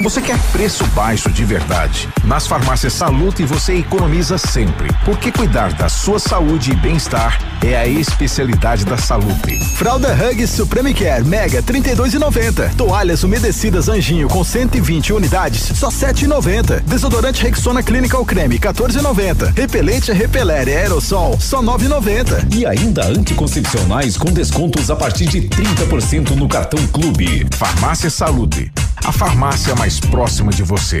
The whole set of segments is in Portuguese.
Você quer preço baixo de verdade? Nas farmácias Salute você economiza sempre, porque cuidar da sua saúde e bem-estar é a especialidade da Salute. Fralda Hugs Supreme Care Mega 32,90. Toalhas umedecidas Anjinho com 120 unidades, só 7,90. Desodorante Rexona Clinical Creme 14,90. Repelente Repeler Aerosol, só 9,90. E ainda anticoncepcionais com descontos a partir de 30% no cartão Clube. Farmácia Saúde, a farmácia mais próxima de você.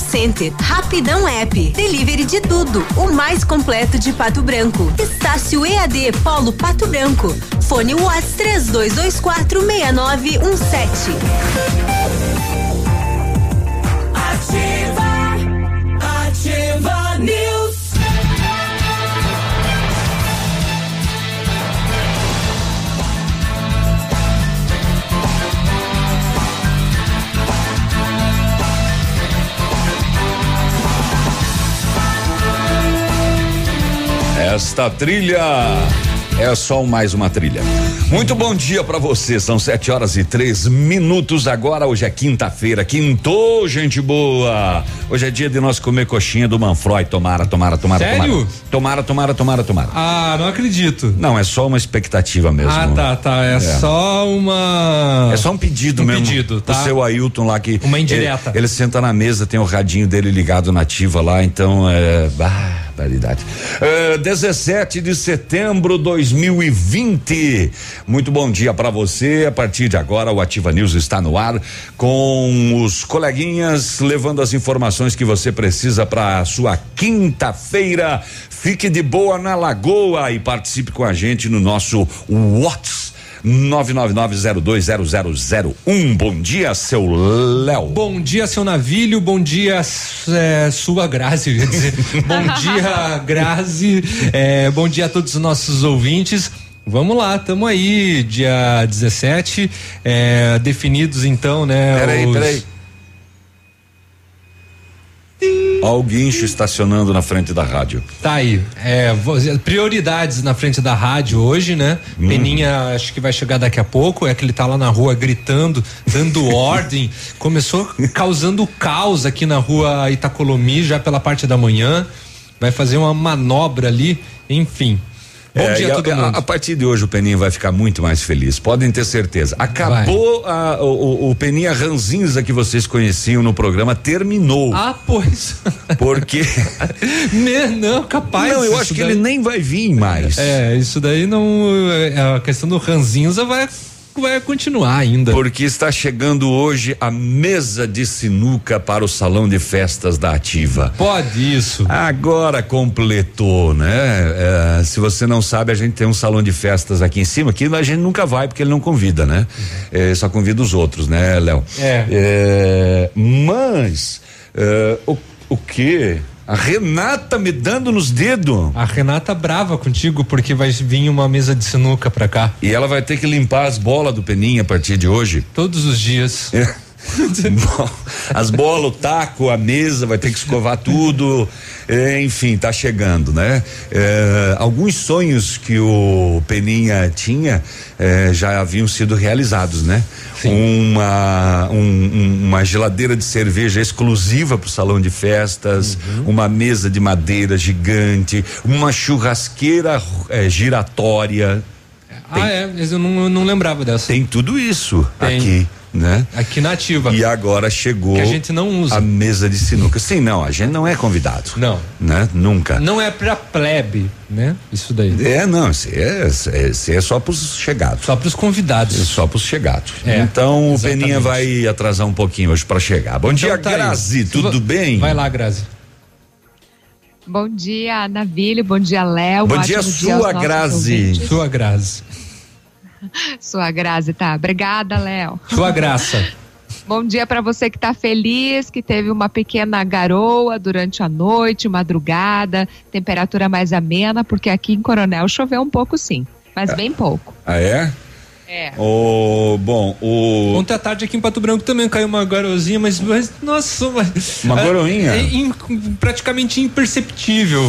Center. Rapidão App. Delivery de tudo. O mais completo de Pato Branco. Estácio EAD Polo Pato Branco. Fone Whats 3224 6917. Ativa, ativa News. Esta trilha é só mais uma trilha. Muito bom dia para você. São sete horas e três minutos agora. Hoje é quinta-feira. Quintou, gente boa. Hoje é dia de nós comer coxinha do Manfroy. Tomara, tomara, tomara, Sério? tomara. Tomara, tomara, tomara, tomara. Ah, não acredito. Não, é só uma expectativa mesmo. Ah, tá, tá. É, só uma. É só um pedido Um mesmo. pedido, tá. O seu Ailton lá que. Uma indireta. Ele, ele senta na mesa, tem o radinho dele ligado na ativa lá, então é. Barbaridade. É, 17 de setembro de 2020. Muito bom dia para você. A partir de agora, o Ativa News está no ar com os coleguinhas levando as informações que você precisa para sua quinta-feira. Fique de boa na Lagoa e participe com a gente no nosso WhatsApp. 999020001. Bom dia, seu Léo. Bom dia, seu navilho. Bom dia, é, sua Grazi. bom dia, Grazi. É, bom dia a todos os nossos ouvintes. Vamos lá, tamo aí, dia 17, é, definidos então, né? Peraí, os- peraí. O guincho estacionando na frente da rádio. Tá aí. É, prioridades na frente da rádio hoje, né? Hum. Peninha acho que vai chegar daqui a pouco. É que ele tá lá na rua gritando, dando ordem. Começou causando caos aqui na rua Itacolomi já pela parte da manhã. Vai fazer uma manobra ali, enfim. Bom É, dia a a, todo a- mundo. a partir de hoje o Peninha vai ficar muito mais feliz, podem ter certeza. Acabou a- o, o- Peninha Ranzinza que vocês conheciam no programa, terminou. Ah, pois. Porque. Me- não, capaz. não, eu acho que daí- ele nem vai vir mais. É, isso daí não. é, A questão do Ranzinza vai, vai continuar ainda. Porque está chegando hoje a mesa de sinuca para o salão de festas da Ativa. Pode isso. Agora completou, né? É, se você não sabe, a gente tem um salão de festas aqui em cima, que a gente nunca vai porque ele não convida, né? É, só convida os outros, né, Léo? É. É, mas é, o, o que? A Renata me dando nos dedos. A Renata brava contigo porque vai vir uma mesa de sinuca pra cá. E ela vai ter que limpar as bolas do Peninha a partir de hoje. Todos os dias. É. As bolas, o taco, a mesa, vai ter que escovar tudo. É, enfim, tá chegando, né? É, alguns sonhos que o Peninha tinha é, já haviam sido realizados, né? Uma, um- um- uma geladeira de cerveja exclusiva para o salão de festas, uma mesa de madeira gigante, uma churrasqueira é, giratória. Ah, é, mas eu não, eu não lembrava dessa. Tem tudo isso Tem. aqui, né? Aqui na ativa. E agora chegou Que a gente não usa. a mesa de sinuca. Sim, não, a gente não é convidado. Não. Né? Nunca. Não é pra plebe, né? Isso daí. É, não, isso é, isso é só pros chegados. Só pros convidados. É só pros chegados. É, então o exatamente. Peninha vai atrasar um pouquinho hoje para chegar. Bom dia, Então tá aí. Grazi, tudo bem? Vai lá, Grazi. Bom dia, Navilho. Bom dia, Léo. Bom dia, sua nossos Grazi. ouvintes. Sua Grazi. Sua Grazi, tá. Obrigada, Léo. Sua graça. Bom dia para você que está feliz, que teve uma pequena garoa durante a noite, madrugada, temperatura mais amena, porque aqui em Coronel choveu um pouco sim, mas bem pouco. Ah, é? É. O, bom, o. Ontem à tarde aqui em Pato Branco também caiu uma garozinha, mas, mas nossa, mas, Uma é- garoinha? É, in- praticamente imperceptível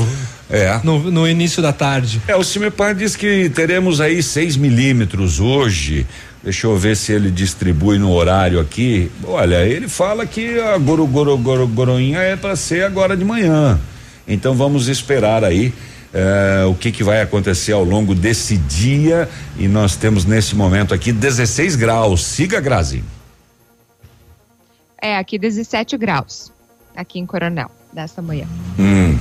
É. no, no início da tarde. É, o Cimepar diz que teremos aí 6 milímetros hoje. Deixa eu ver se ele distribui no horário aqui. Olha, ele fala que a goro, goro, goro, goroinha é para ser agora de manhã. Então vamos esperar aí eh, o que que vai acontecer ao longo desse dia. E nós temos nesse momento aqui 16 graus. Siga, Grazi. É, aqui 17 graus, aqui em Coronel, desta manhã. Hum.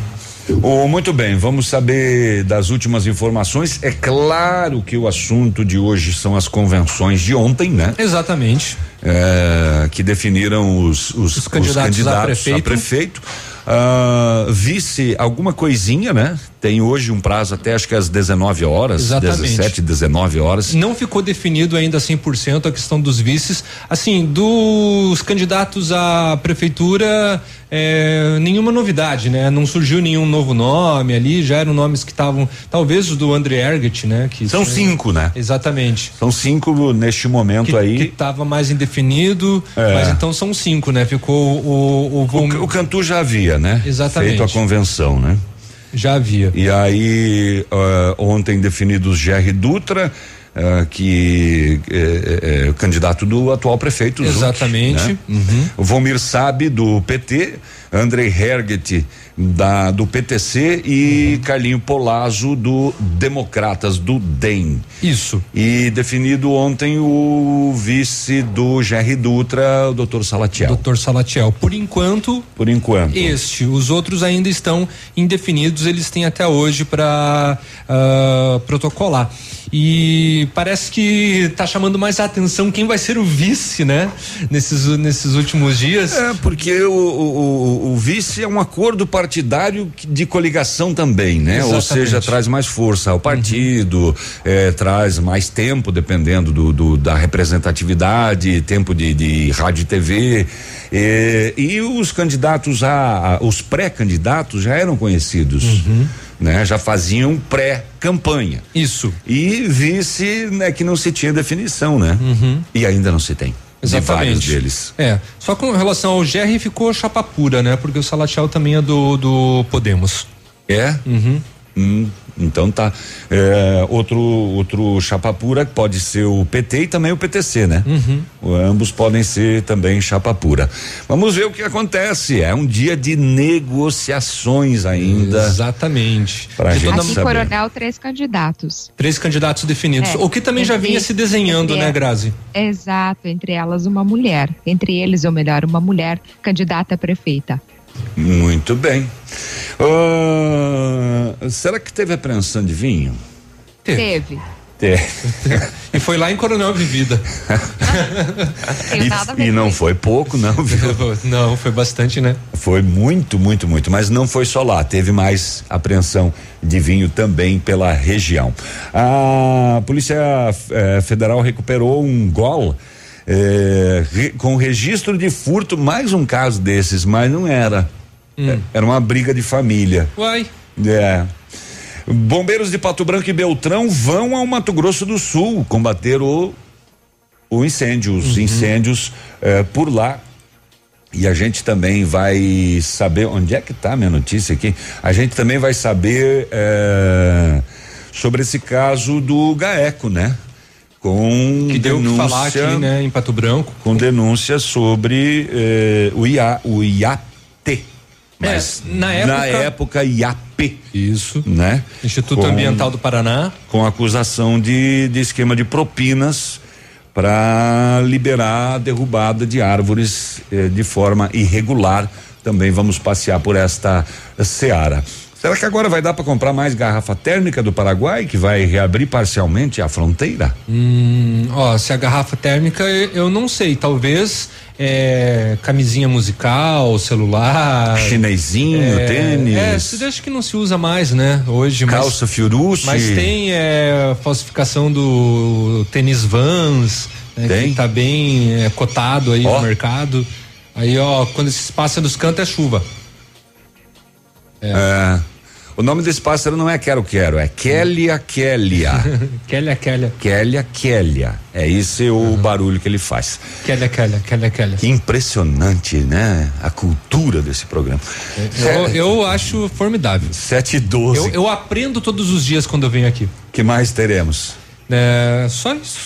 Oh, muito bem, vamos saber das últimas informações. É claro que o assunto de hoje são as convenções de ontem, né? Exatamente. É, que definiram os, os, os candidatos candidatos, a a prefeito. prefeito. Ah, vice alguma coisinha, né? Tem hoje um prazo até acho que às 19 horas, Exatamente. 17, 19 horas. Não ficou definido ainda 100% a questão dos vices. Assim, dos candidatos à prefeitura, é, nenhuma novidade, né? Não surgiu nenhum novo nome ali, já eram nomes que estavam, talvez o do André Erget, né? Que São cinco, né? Exatamente. São cinco neste momento Que, aí. que tava mais indefinido, É. mas então são cinco, né? Ficou o, o, O, o Cantu já havia, né? Exatamente. Feito a convenção, né? Já havia. E aí, ah, ontem definidos Jerry Dutra, ah, que é, é, é o candidato do atual prefeito. Zuc, Exatamente. né? Uhum. Vomir Sabe, do PT, Andrei Herget, da, do PTC e Uhum. Carlinho Polazzo, do Democratas, do DEM. Isso. E definido ontem o vice do Jerry Dutra, o doutor Salatiel. Doutor Salatiel. Por enquanto, Por enquanto. Este, os outros ainda estão indefinidos, eles têm até hoje para protocolar. E parece que está chamando mais a atenção quem vai ser o vice, né? Nesses, nesses últimos dias. É, porque o, o, o- vice é um acordo partidário de coligação também, né? Ou Exatamente. seja, traz mais força ao partido, eh, traz mais tempo, dependendo do, do- da representatividade, tempo de, de rádio e TV. eh, e os candidatos a, a- os pré-candidatos já eram conhecidos, né? Já faziam pré-campanha. Isso. E vice, né, que não se tinha definição, né? E ainda não se tem. De vários Exatamente. deles. É. Só com relação ao GR ficou chapa pura, né? Porque o Salatiel também é do, do Podemos. É? Hum, então tá. É, outro outro chapa pura pode ser o PT e também o PTC, né? O- Ambos podem ser também chapa pura. Vamos ver o que acontece. É um dia de negociações ainda. Exatamente. Pra De gente toda- Aqui saber. Coronel, três candidatos. Três candidatos definidos. É. O que também já Entre- vinha se desenhando, entre- né, Grazi? Exato, entre elas uma mulher. Entre eles, ou melhor, uma mulher candidata a prefeita. Muito bem. Ah, será que teve apreensão de vinho? Teve. Teve. E foi lá em Coronel Vivida. E, e não foi pouco, não, viu? Não, foi bastante, né? Foi muito, muito, muito, mas não foi só lá, teve mais apreensão de vinho também pela região. A Polícia eh, Federal recuperou um gol re- com registro de furto, mais um caso desses, mas não era. Eh, Era uma briga de família. Uai. É. Bombeiros de Pato Branco e Beltrão vão ao Mato Grosso do Sul combater o, o incêndio, os incêndios eh, por lá. E a gente também vai saber onde é que tá a minha notícia aqui. A gente também vai saber eh, sobre esse caso do Gaeco, né? Com Que deu o que denúncia, falar aqui, né, em Pato Branco. com denúncia sobre eh, o IA, o IAT. Mas É, na época- época IAP, Isso. né? Instituto Com- Ambiental do Paraná. com acusação de, de esquema de propinas para liberar a derrubada de árvores eh, de forma irregular. Também vamos passear por esta seara. Será que agora vai dar para comprar mais garrafa térmica do Paraguai, que vai reabrir parcialmente a fronteira? Hum, ó, se a garrafa térmica, eu não sei. Talvez é, camisinha musical, celular. Chinesinho, é, tênis, É, se acho que não se usa mais, né? Hoje, mas- calça fiuruche. Mas tem é, falsificação do tênis Vans, né, Tem? que tá bem é, cotado aí Ó. no mercado. Aí, ó, quando esses pássaros cantam é chuva. É. O nome desse pássaro não é Quero Quero, é Kélia Kélia. Kélia, Kélia, Kélia Kélia. É esse o barulho que ele faz. Kélia, Kélia, Kélia, Kélia. Que impressionante, né? A cultura desse programa. Eu, eu acho formidável. 7 e 12. Eu, eu aprendo todos os dias quando eu venho aqui. que mais teremos? É, só isso.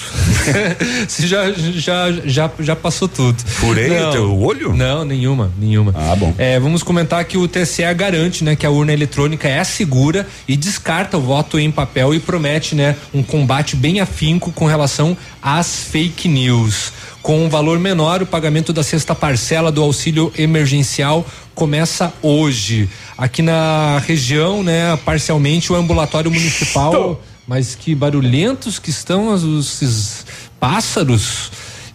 Você já, já, já, já passou tudo. Furei o teu olho? Não, nenhuma, nenhuma. Ah, bom. É, vamos comentar que o TSE garante, né, que a urna eletrônica é segura e descarta o voto em papel e promete, né, um combate bem afinco com relação às fake news. Com um valor menor, o pagamento da sexta parcela do auxílio emergencial começa hoje. Aqui na região, né, parcialmente o ambulatório municipal, mas que barulhentos que estão os, pássaros.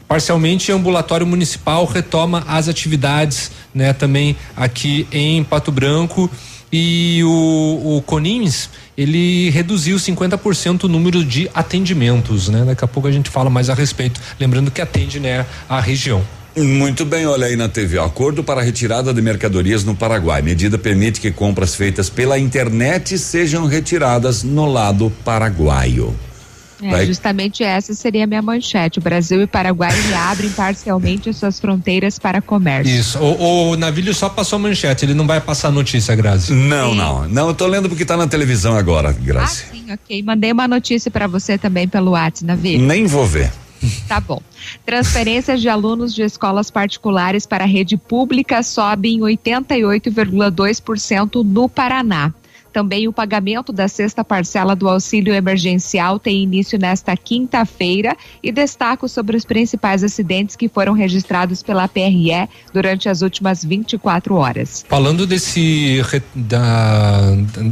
Parcialmente, o ambulatório municipal retoma as atividades, né, também aqui em Pato Branco. E o, o Conins, ele reduziu 50% o número de atendimentos, né? Daqui a pouco a gente fala mais a respeito. Lembrando que atende, né, a região. Muito bem, olha aí na TV. ó. Acordo para retirada de mercadorias no Paraguai. Medida permite que compras feitas pela internet sejam retiradas no lado paraguaio. É, Vai- justamente essa seria a minha manchete. O Brasil e o Paraguai reabrem parcialmente as suas fronteiras para comércio. Isso. O, o Navilho só passou a manchete, ele não vai passar notícia, Grazi. Não, Sim. não. Não, eu tô lendo porque tá na televisão agora, Ah, Grazi. sim, ok. Mandei uma notícia para você também pelo WhatsApp, Navi. Nem vou ver. Tá bom. Transferências de alunos de escolas particulares para a rede pública sobe em 88,2% no Paraná. Também o pagamento da sexta parcela do auxílio emergencial tem início nesta quinta-feira e destaco sobre os principais acidentes que foram registrados pela PRE durante as últimas 24 horas. Falando desse da,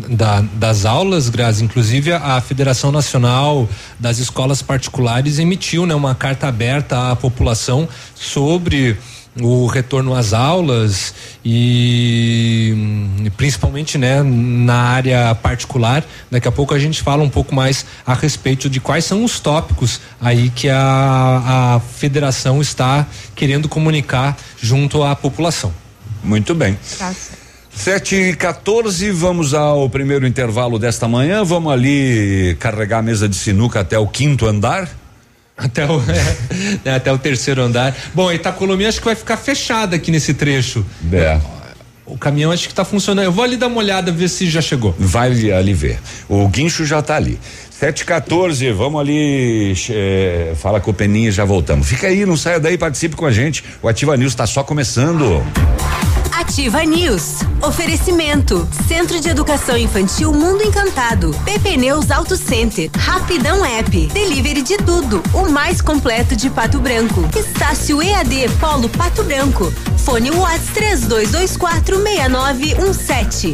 da- das aulas, Grazi, inclusive a Federação Nacional das Escolas Particulares emitiu né, uma carta aberta à população sobre o retorno às aulas e principalmente né na área particular daqui a pouco a gente fala um pouco mais a respeito de quais são os tópicos aí que a, a federação está querendo comunicar junto à população Muito bem. 7 e 14, vamos ao primeiro intervalo desta manhã. Vamos ali carregar a mesa de sinuca até o quinto andar. Até o, é, até o terceiro andar. Bom, Itacolomi acho que vai ficar fechada aqui nesse trecho. É. O caminhão acho que tá funcionando. Eu vou ali dar uma olhada, ver se já chegou. Vai ali ver. O guincho já tá ali. 714, vamos ali. eh, fala com o Peninha e já voltamos. Fica aí, não saia daí, participe com a gente. O Ativa News está só começando. Ativa News. Oferecimento. Centro de Educação Infantil Mundo Encantado. PP Neus Auto Center. Rapidão App. Delivery de tudo. O mais completo de Pato Branco. Estácio EAD Polo Pato Branco. Fone Whats 3224 6917.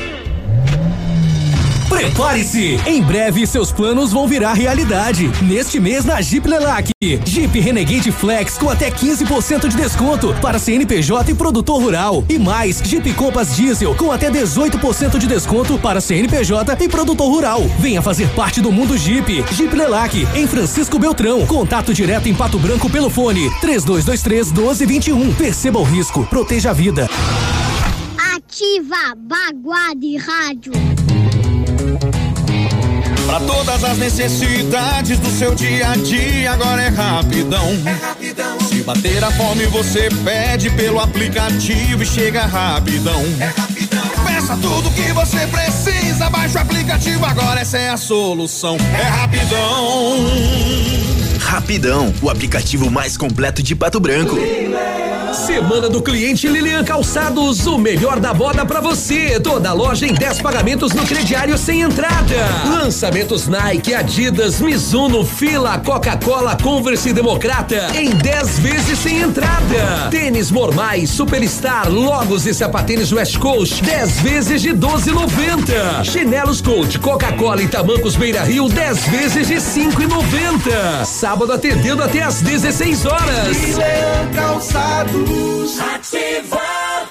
Prepare-se! Em breve seus planos vão virar realidade. Neste mês na Jeep Lelac. Jeep Renegade Flex com até 15% de desconto para CNPJ e produtor rural. E mais, Jeep Compass Diesel com até 18% de desconto para CNPJ e produtor rural. Venha fazer parte do mundo Jeep. Jeep Lelac, em Francisco Beltrão. Contato direto em Pato Branco pelo fone 3223 1221. Perceba o risco, proteja a vida. Ativa Baguá de Rádio. Para todas as necessidades do seu dia a dia, agora é rapidão. Se bater a fome, você pede pelo aplicativo e chega rapidão. Peça tudo que você precisa, baixa o aplicativo, agora essa é a solução. É rapidão. Rapidão, o aplicativo mais completo de Pato Branco. Semana do cliente Lilian Calçados, o melhor da moda para você. Toda loja em 10 pagamentos no crediário sem entrada. Lançamentos Nike, Adidas, Mizuno, Fila, Coca-Cola, Converse Democrata em 10 vezes sem entrada. Tênis Mormais, Superstar, Logos e Sapatênis West Coast, 10 vezes de 12,90. Chinelos Coach, Coca-Cola e Tamancos Beira Rio, 10 vezes de 5,90. Sábado atendendo até às 16 horas. Lilian Calçados. Ativa.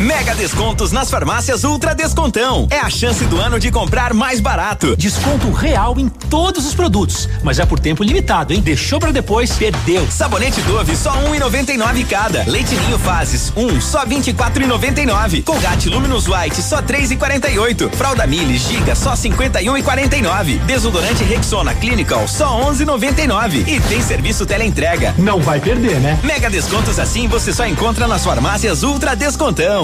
Mega descontos nas farmácias Ultra Descontão. É a chance do ano de comprar mais barato. Desconto real em todos os produtos, mas é por tempo limitado, hein? Deixou pra depois, perdeu. Sabonete Dove só 1,99 cada. Leite Ninho Fases 1 um, só 24,99. Colgate Luminous White só 3,48. Fralda Mili Giga só 51,49. Desodorante Rexona Clinical só 11,99. E tem serviço teleentrega. Não vai perder, né? Mega descontos assim você só encontra nas farmácias Ultra Descontão.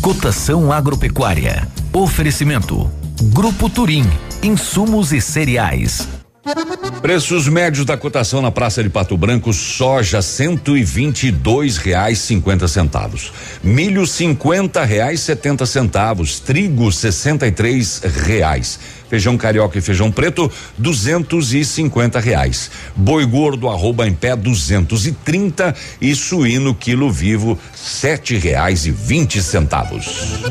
Cotação agropecuária. Oferecimento. Grupo Turim. Insumos e cereais. Preços médios da cotação na Praça de Pato Branco: soja cento e vinte e dois reais cinquenta centavos, milho cinquenta reais setenta centavos, trigo sessenta e três reais. Feijão carioca e feijão preto, duzentos e cinquenta reais. Boi gordo arroba em pé duzentos e trinta e suíno quilo vivo sete reais e vinte centavos.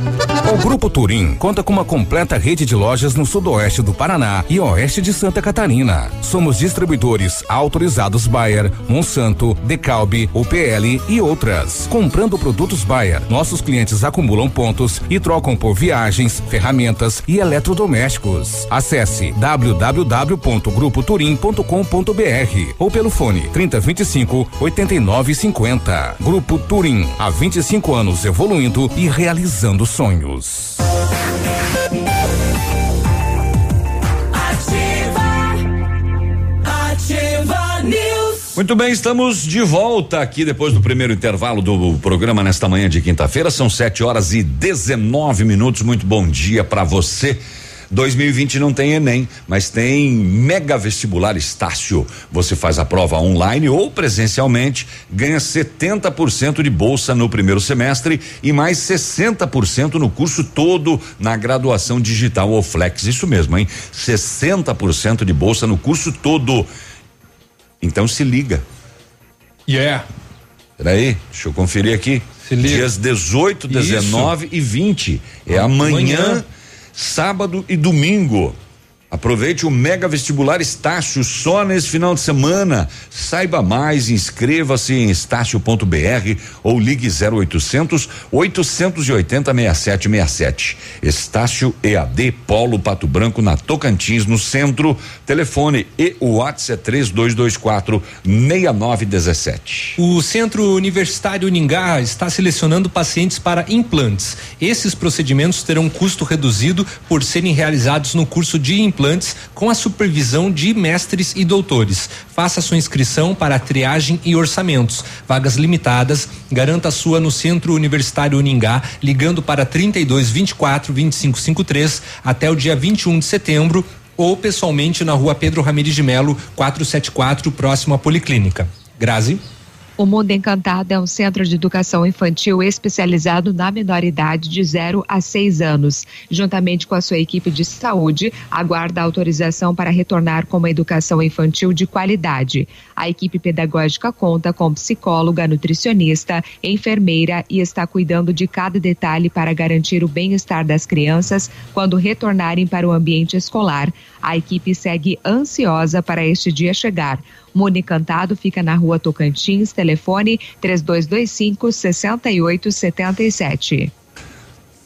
O Grupo Turim conta com uma completa rede de lojas no sudoeste do Paraná e oeste de Santa Catarina. Somos distribuidores autorizados Bayer, Monsanto, Decalbe, UPL e outras. Comprando produtos Bayer, nossos clientes acumulam pontos e trocam por viagens, ferramentas e eletrodomésticos. Acesse www.grupoturim.com.br ou pelo fone 3025 8950. Grupo Turim, há 25 anos evoluindo e realizando sonhos. Ativa News. Muito bem, estamos de volta aqui depois do primeiro intervalo do programa nesta manhã de quinta-feira. São 7 horas e 19 minutos. Muito bom dia para você. 2020 não tem Enem, mas tem Mega Vestibular Estácio. Você faz a prova online ou presencialmente, ganha 70% de bolsa no primeiro semestre e mais 60% no curso todo na graduação digital ou flex. Isso mesmo, hein? 60% de bolsa no curso todo. Então se liga. Yeah. Peraí, deixa eu conferir aqui. Se liga. Dias 18, 19 e 20. É amanhã, Amanhã. Sábado e domingo. Aproveite o Mega Vestibular Estácio só nesse final de semana. Saiba mais, inscreva-se em estácio.br ou ligue 0800 880 6767. Estácio EAD Polo Pato Branco na Tocantins, no centro. Telefone e o WhatsApp é 3224 6917. O Centro Universitário Uningá está selecionando pacientes para implantes. Esses procedimentos terão custo reduzido por serem realizados no curso de implantes com a supervisão de mestres e doutores. Faça sua inscrição para triagem e orçamentos. Vagas limitadas. Garanta sua no Centro Universitário Uningá, ligando para 32 24 25 53 até o dia 21 de setembro ou pessoalmente na rua Pedro Ramirez de Melo, 474, próximo à Policlínica. Grazi. O Mundo Encantado é um centro de educação infantil especializado na minoridade de 0 a 6 anos. Juntamente com a sua equipe de saúde, aguarda autorização para retornar com uma educação infantil de qualidade. A equipe pedagógica conta com psicóloga, nutricionista, enfermeira e está cuidando de cada detalhe para garantir o bem-estar das crianças quando retornarem para o ambiente escolar. A equipe segue ansiosa para este dia chegar. Mundo Encantado fica na rua Tocantins, telefone 3225 6877.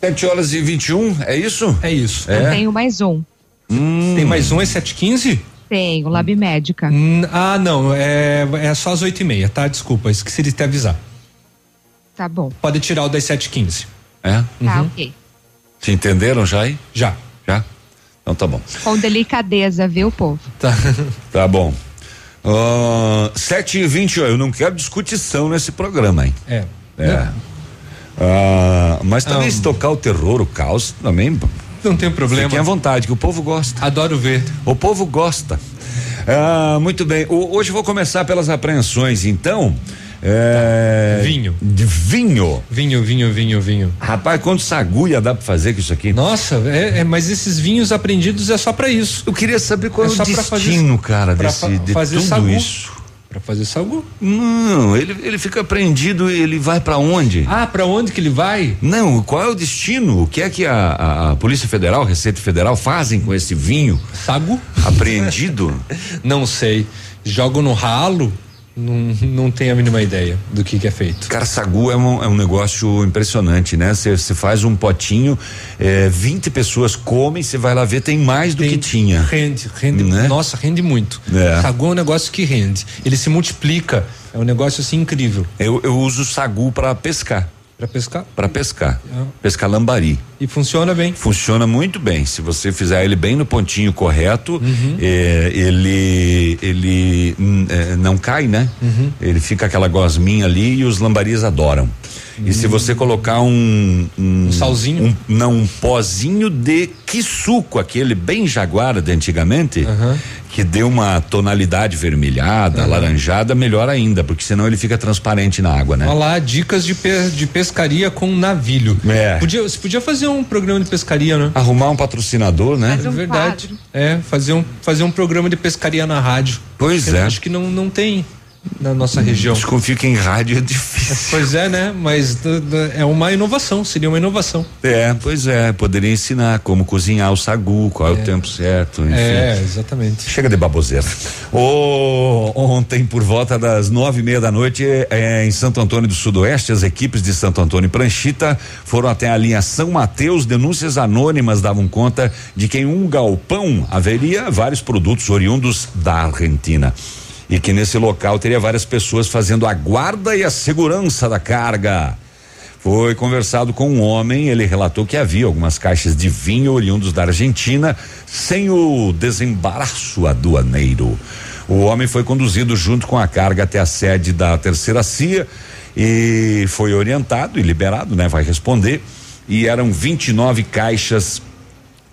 7 horas e 21, é isso? É isso. Eu tenho mais um. Hum. Tem mais um, é 715? Tenho, Lab Médica. Hum, ah, não, é, é só às 8 e meia, tá? Desculpa, esqueci de te avisar. Tá bom. Pode tirar o das 715. É? Tá, Uhum. ok. Se entenderam já aí? Já. Já? Então tá bom. Com delicadeza, viu, povo? Tá. Tá bom. Uh, 7 e 20 eu não quero discutição nesse programa, hein? É. É. Ah, mas também Ah, se tocar o terror, o caos, também. Não tem problema. Fiquem à vontade, que o povo gosta. Adoro ver. O povo gosta. Ah, muito bem. O- hoje eu vou começar pelas apreensões, então. É, Vinho. De vinho. Vinho, vinho, vinho, vinho. Rapaz, quanto sagulha dá pra fazer com isso aqui? Nossa, é, é, mas esses vinhos apreendidos é só pra isso. Eu queria saber qual é, só o pra fazer- destino, cara, desse, fa- de fazer tudo sagu. isso. Pra fazer sagu. Não, ele, ele fica apreendido e ele vai pra onde? Ah, pra onde que ele vai? Não, qual é o destino? O que é que a, a- a Polícia Federal, Receita Federal fazem com esse vinho Sagu? apreendido? Não sei. Jogam no ralo? Não, não tenho a mínima ideia do que, que é feito. Cara, sagu é um, é um negócio impressionante, né? Você faz um potinho, é, 20 pessoas comem, você vai lá ver, tem mais do que tinha. Rende, rende. Né? Nossa, rende muito. É. Sagu é um negócio que rende. Ele se multiplica. É um negócio assim incrível. Eu, eu uso sagu para pescar. Pra pescar? Para pescar. É. Pescar lambari. E funciona bem. Funciona muito bem. Se você fizer ele bem no pontinho correto, Uhum. é, ele ele hum, é, não cai, né? Uhum. Ele fica aquela gosminha ali e os lambaris adoram. E se você colocar um, um, salzinho? um- não, um pozinho de quisuco, aquele bem jaguara de antigamente, que deu uma tonalidade vermelhada, alaranjada, melhor ainda, porque senão ele fica transparente na água, né? Olha lá, dicas de, pe- de pescaria com navilho. É. Podia, você podia fazer um programa de pescaria, né? Arrumar um patrocinador, né? é verdade. É, fazer um, fazer um programa de pescaria na rádio. Pois é. Acho que não, não tem na nossa região. Desconfio que em rádio é difícil. Pois é, né? Mas é uma inovação, seria uma inovação. É, pois é, poderia ensinar como cozinhar o sagu, qual é, o tempo certo, enfim. É, exatamente. Chega de baboseira. Ô, ontem, por volta das nove e meia da noite, é, em Santo Antônio do Sudoeste, as equipes de Santo Antônio e Pranchita foram até a linha São Mateus. Denúncias anônimas davam conta de que em um galpão haveria vários produtos oriundos da Argentina. E que nesse local teria várias pessoas fazendo a guarda e a segurança da carga. Foi conversado com um homem, ele relatou que havia algumas caixas de vinho oriundos da Argentina sem o desembaraço aduaneiro. O homem foi conduzido junto com a carga até a sede da terceira CIA e foi orientado e liberado, né? Vai responder. E eram 29 caixas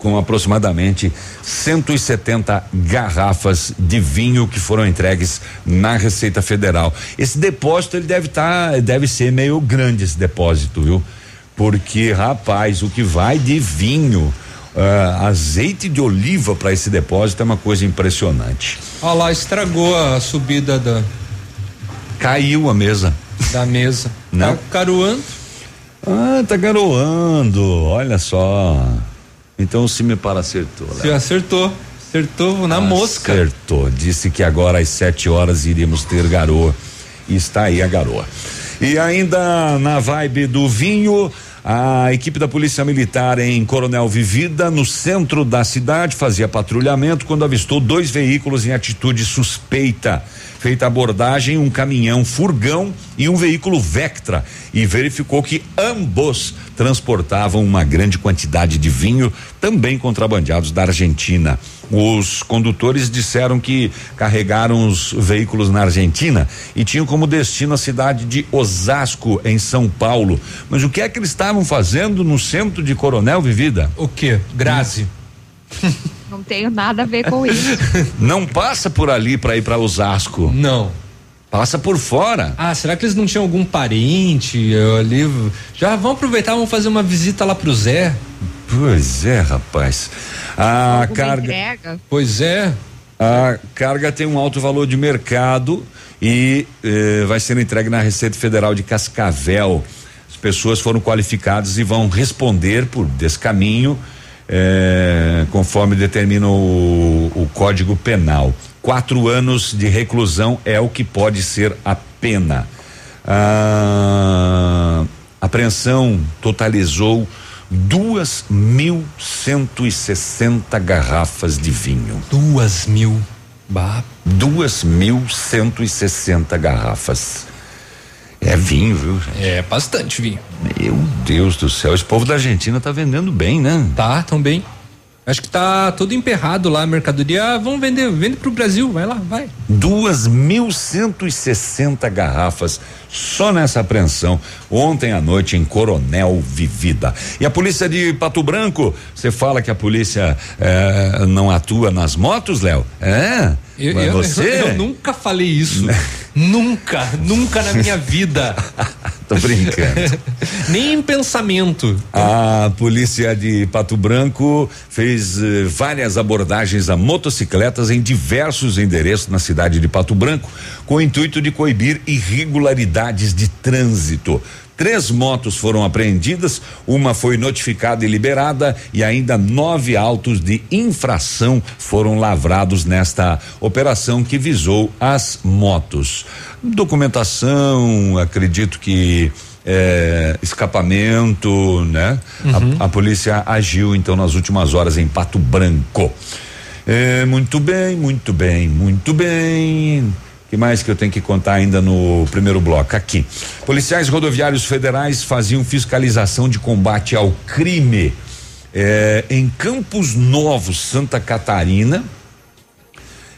com aproximadamente 170 garrafas de vinho que foram entregues na Receita Federal. Esse depósito ele deve estar, deve ser meio grande esse depósito, viu? Porque rapaz, o que vai de vinho, ah, azeite de oliva para esse depósito é uma coisa impressionante. Olha lá, estragou a subida da, Caiu a mesa. da mesa. Não. Tá caruando. Ah, tá garoando, olha só. Então o Cime para acertou. Léo. Você acertou. Acertou na mosca. Acertou. Disse que agora às sete horas iríamos ter garoa. E está aí a garoa. E ainda na vibe do vinho, a equipe da Polícia Militar em Coronel Vivida, no centro da cidade, fazia patrulhamento quando avistou dois veículos em atitude suspeita. Feita abordagem, um caminhão furgão e um veículo Vectra e verificou que ambos transportavam uma grande quantidade de vinho, também contrabandeados da Argentina. Os condutores disseram que carregaram os veículos na Argentina e tinham como destino a cidade de Osasco, em São Paulo. Mas o que é que eles estavam fazendo no centro de Coronel Vivida? O quê? Grazi. Não tenho nada a ver com isso. Não passa por ali para ir para Osasco. Não. Passa por fora. Ah, será que eles não tinham algum parente ali? Já vamos aproveitar, vamos fazer uma visita lá pro Zé. Pois é, rapaz. A Alguma carga. entrega. Pois é. A carga tem um alto valor de mercado e eh, vai ser entregue na Receita Federal de Cascavel. As pessoas foram qualificadas e vão responder por descaminho, eh, conforme determina o, o Código Penal. Quatro anos de reclusão é o que pode ser a pena. A apreensão totalizou duas mil cento e sessenta garrafas de vinho. Duas mil. Bah. Duas mil cento e sessenta garrafas. É vinho, viu? gente? É bastante vinho. Meu Deus do céu, esse povo da Argentina tá vendendo bem, né? Tá, tão bem. Acho que tá todo emperrado lá a mercadoria. Ah, vamos vender, vende pro Brasil, vai lá, vai. Duas mil cento e sessenta garrafas só nessa apreensão ontem à noite em Coronel Vivida. E a polícia de Pato Branco, você fala que a polícia eh, não atua nas motos, Léo? É? Eu, Mas você? eu- eu nunca falei isso. nunca, nunca na minha vida. Tô brincando. Nem em pensamento. A polícia de Pato Branco fez eh, várias abordagens a motocicletas em diversos endereços na cidade de Pato Branco, com o intuito de coibir irregularidades de trânsito. Três motos foram apreendidas, uma foi notificada e liberada e ainda nove autos de infração foram lavrados nesta operação que visou as motos. Documentação, acredito que é, escapamento, né? A, a polícia agiu então nas últimas horas em Pato Branco. É, muito bem, muito bem, muito bem. Que mais que eu tenho que contar ainda no primeiro bloco? Aqui. Policiais rodoviários federais faziam fiscalização de combate ao crime é, em Campos Novos, Santa Catarina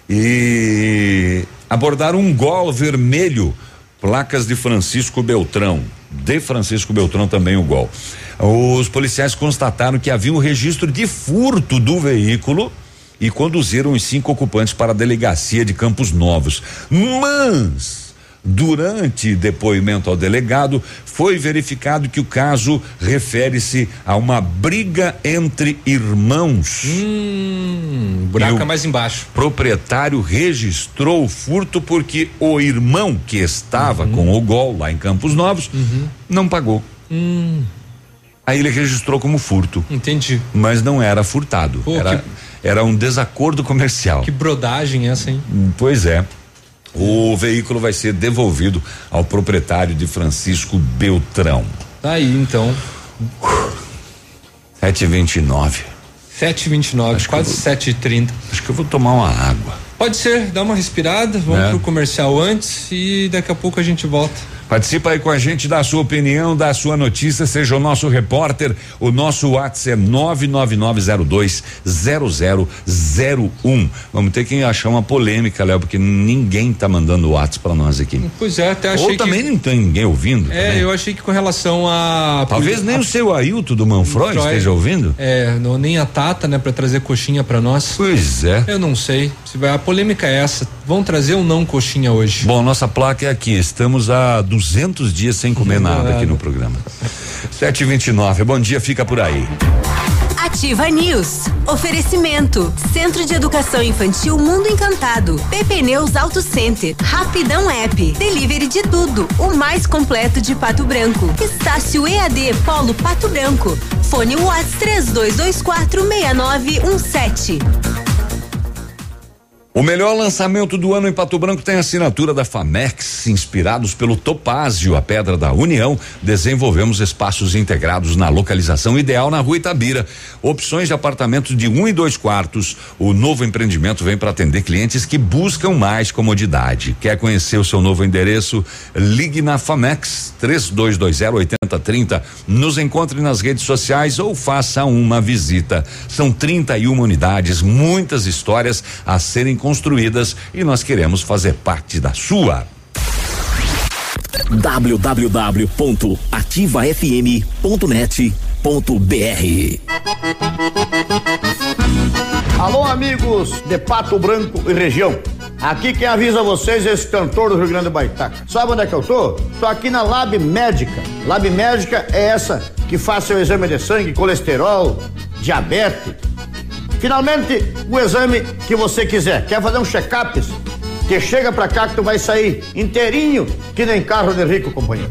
e abordaram um gol vermelho, placas de Francisco Beltrão. De Francisco Beltrão também o gol. Os policiais constataram que havia um registro de furto do veículo e conduziram os cinco ocupantes para a delegacia de Campos Novos. Mas Durante depoimento ao delegado, foi verificado que o caso refere-se a uma briga entre irmãos. Hum, buraco é mais embaixo. Proprietário registrou o furto porque o irmão que estava com o gol lá em Campos Novos não pagou. Hum, Aí ele registrou como furto. entendi. Mas não era furtado. Pô, era, que- era um desacordo comercial. Que brodagem essa, hein? Pois é. O veículo vai ser devolvido ao proprietário de Francisco Beltrão. Tá aí, então. 729. 7h29, quase 7h30. Acho que eu vou tomar uma água. Pode ser, dá uma respirada, vamos É. pro comercial antes e daqui a pouco a gente volta. Participa aí com a gente, dá a sua opinião, dá a sua notícia, seja o nosso repórter. O nosso WhatsApp é 999020001. Vamos ter que achar uma polêmica, Léo, porque ninguém tá mandando WhatsApp pra nós aqui. Pois é, até achei Ou também que. não tem ninguém ouvindo. É, também. eu achei que com relação a. Talvez nem a, o seu Ailton do Manfroy esteja ouvindo. É, não, nem a Tata, né, pra trazer coxinha pra nós. Pois é. Eu não sei. Se vai, a polêmica é essa. Vão trazer ou não coxinha hoje? Bom, nossa placa é aqui. Estamos há 200 dias sem comer nada aqui no programa. 729. Bom dia, fica por aí. Ativa News. Oferecimento. Centro de Educação Infantil Mundo Encantado. PP Neus Auto Center. Rapidão App. Delivery de tudo. O mais completo de Pato Branco. Estácio EAD Polo Pato Branco. Fone Whats 3224 6917. O melhor lançamento do ano em Pato Branco tem a assinatura da Famex, inspirados pelo Topázio, a pedra da União. Desenvolvemos espaços integrados na localização ideal na Rua Itabira. Opções de apartamentos de um e dois quartos. O novo empreendimento vem para atender clientes que buscam mais comodidade. Quer conhecer o seu novo endereço? Ligue na Famex 3220 8030. Nos encontre nas redes sociais ou faça uma visita. São 31 unidades, muitas histórias a serem construídas e nós queremos fazer parte da sua. www.ativafm.net.br Alô, amigos de Pato Branco e região. Aqui quem avisa vocês é esse cantor do Rio Grande do Baitaca. Sabe onde é que eu tô? Tô aqui na Lab Médica. Lab Médica é essa que faz seu exame de sangue, colesterol, diabetes. Finalmente, o exame que você quiser. Quer fazer um check-up? Que chega pra cá que tu vai sair inteirinho, que nem carro de rico, companheiro.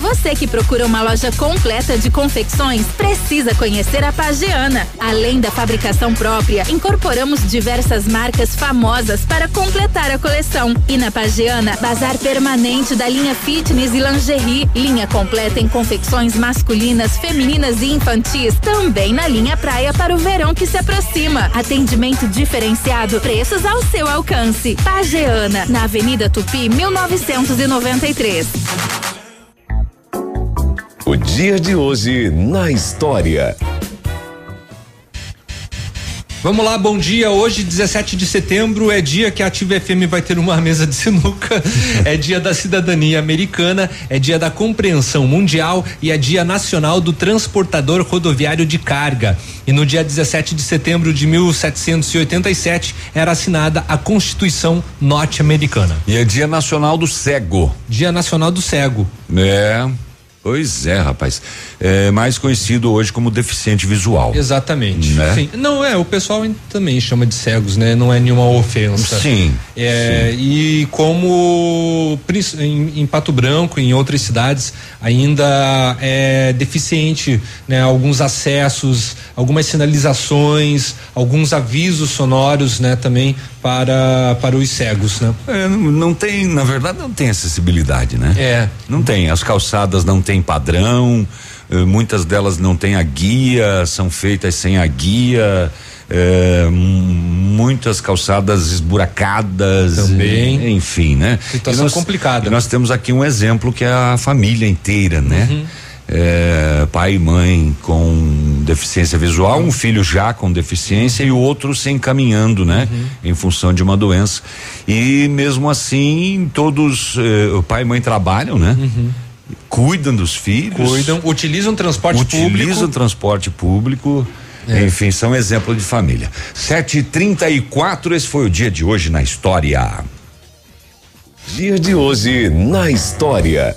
Você que procura uma loja completa de confecções, precisa conhecer a Pagiana. Além da fabricação própria, incorporamos diversas marcas famosas para completar a coleção. E na Pagiana, bazar permanente da linha fitness e lingerie, linha completa em confecções masculinas, femininas e infantis, também na linha praia para o verão que se aproxima. Atendimento diferenciado, preços ao seu alcance. Pagiana, na Avenida Tupi, 1993. O dia de hoje na história. Vamos lá, bom dia. Hoje, 17 de setembro, é dia que a Ativa FM vai ter uma mesa de sinuca. é dia da cidadania americana, é dia da compreensão mundial e é dia nacional do transportador rodoviário de carga. E no dia 17 de setembro de 1787 era assinada a Constituição norte-americana. E é dia nacional do cego. Dia nacional do cego. É. Pois é, rapaz. É mais conhecido hoje como deficiente visual. Exatamente. Né? Sim. Não é, o pessoal também chama de cegos, né? Não é nenhuma ofensa. Sim. É, sim. E como em, em, Pato Branco, em outras cidades, ainda é deficiente, né? Alguns acessos, algumas sinalizações, alguns avisos sonoros, né? Também para para os cegos, né? É, não, tem, na verdade, não tem acessibilidade, né? É. Não tem. As calçadas não tem padrão, muitas delas não têm a guia, são feitas sem a guia. É, muitas calçadas esburacadas também enfim né situação nós, complicada nós temos aqui um exemplo que é a família inteira né uhum. É, pai e mãe com deficiência visual, um filho já com deficiência e o outro se encaminhando, né? Uhum. Em função de uma doença. E mesmo assim, todos, eh, o pai e mãe trabalham, né? Uhum. Cuidam dos filhos. Cuidam, utilizam transporte utilizam público. Utilizam transporte público. É. Enfim, são exemplo de família. 7h34, esse foi o dia de hoje na história. Dia de hoje na história.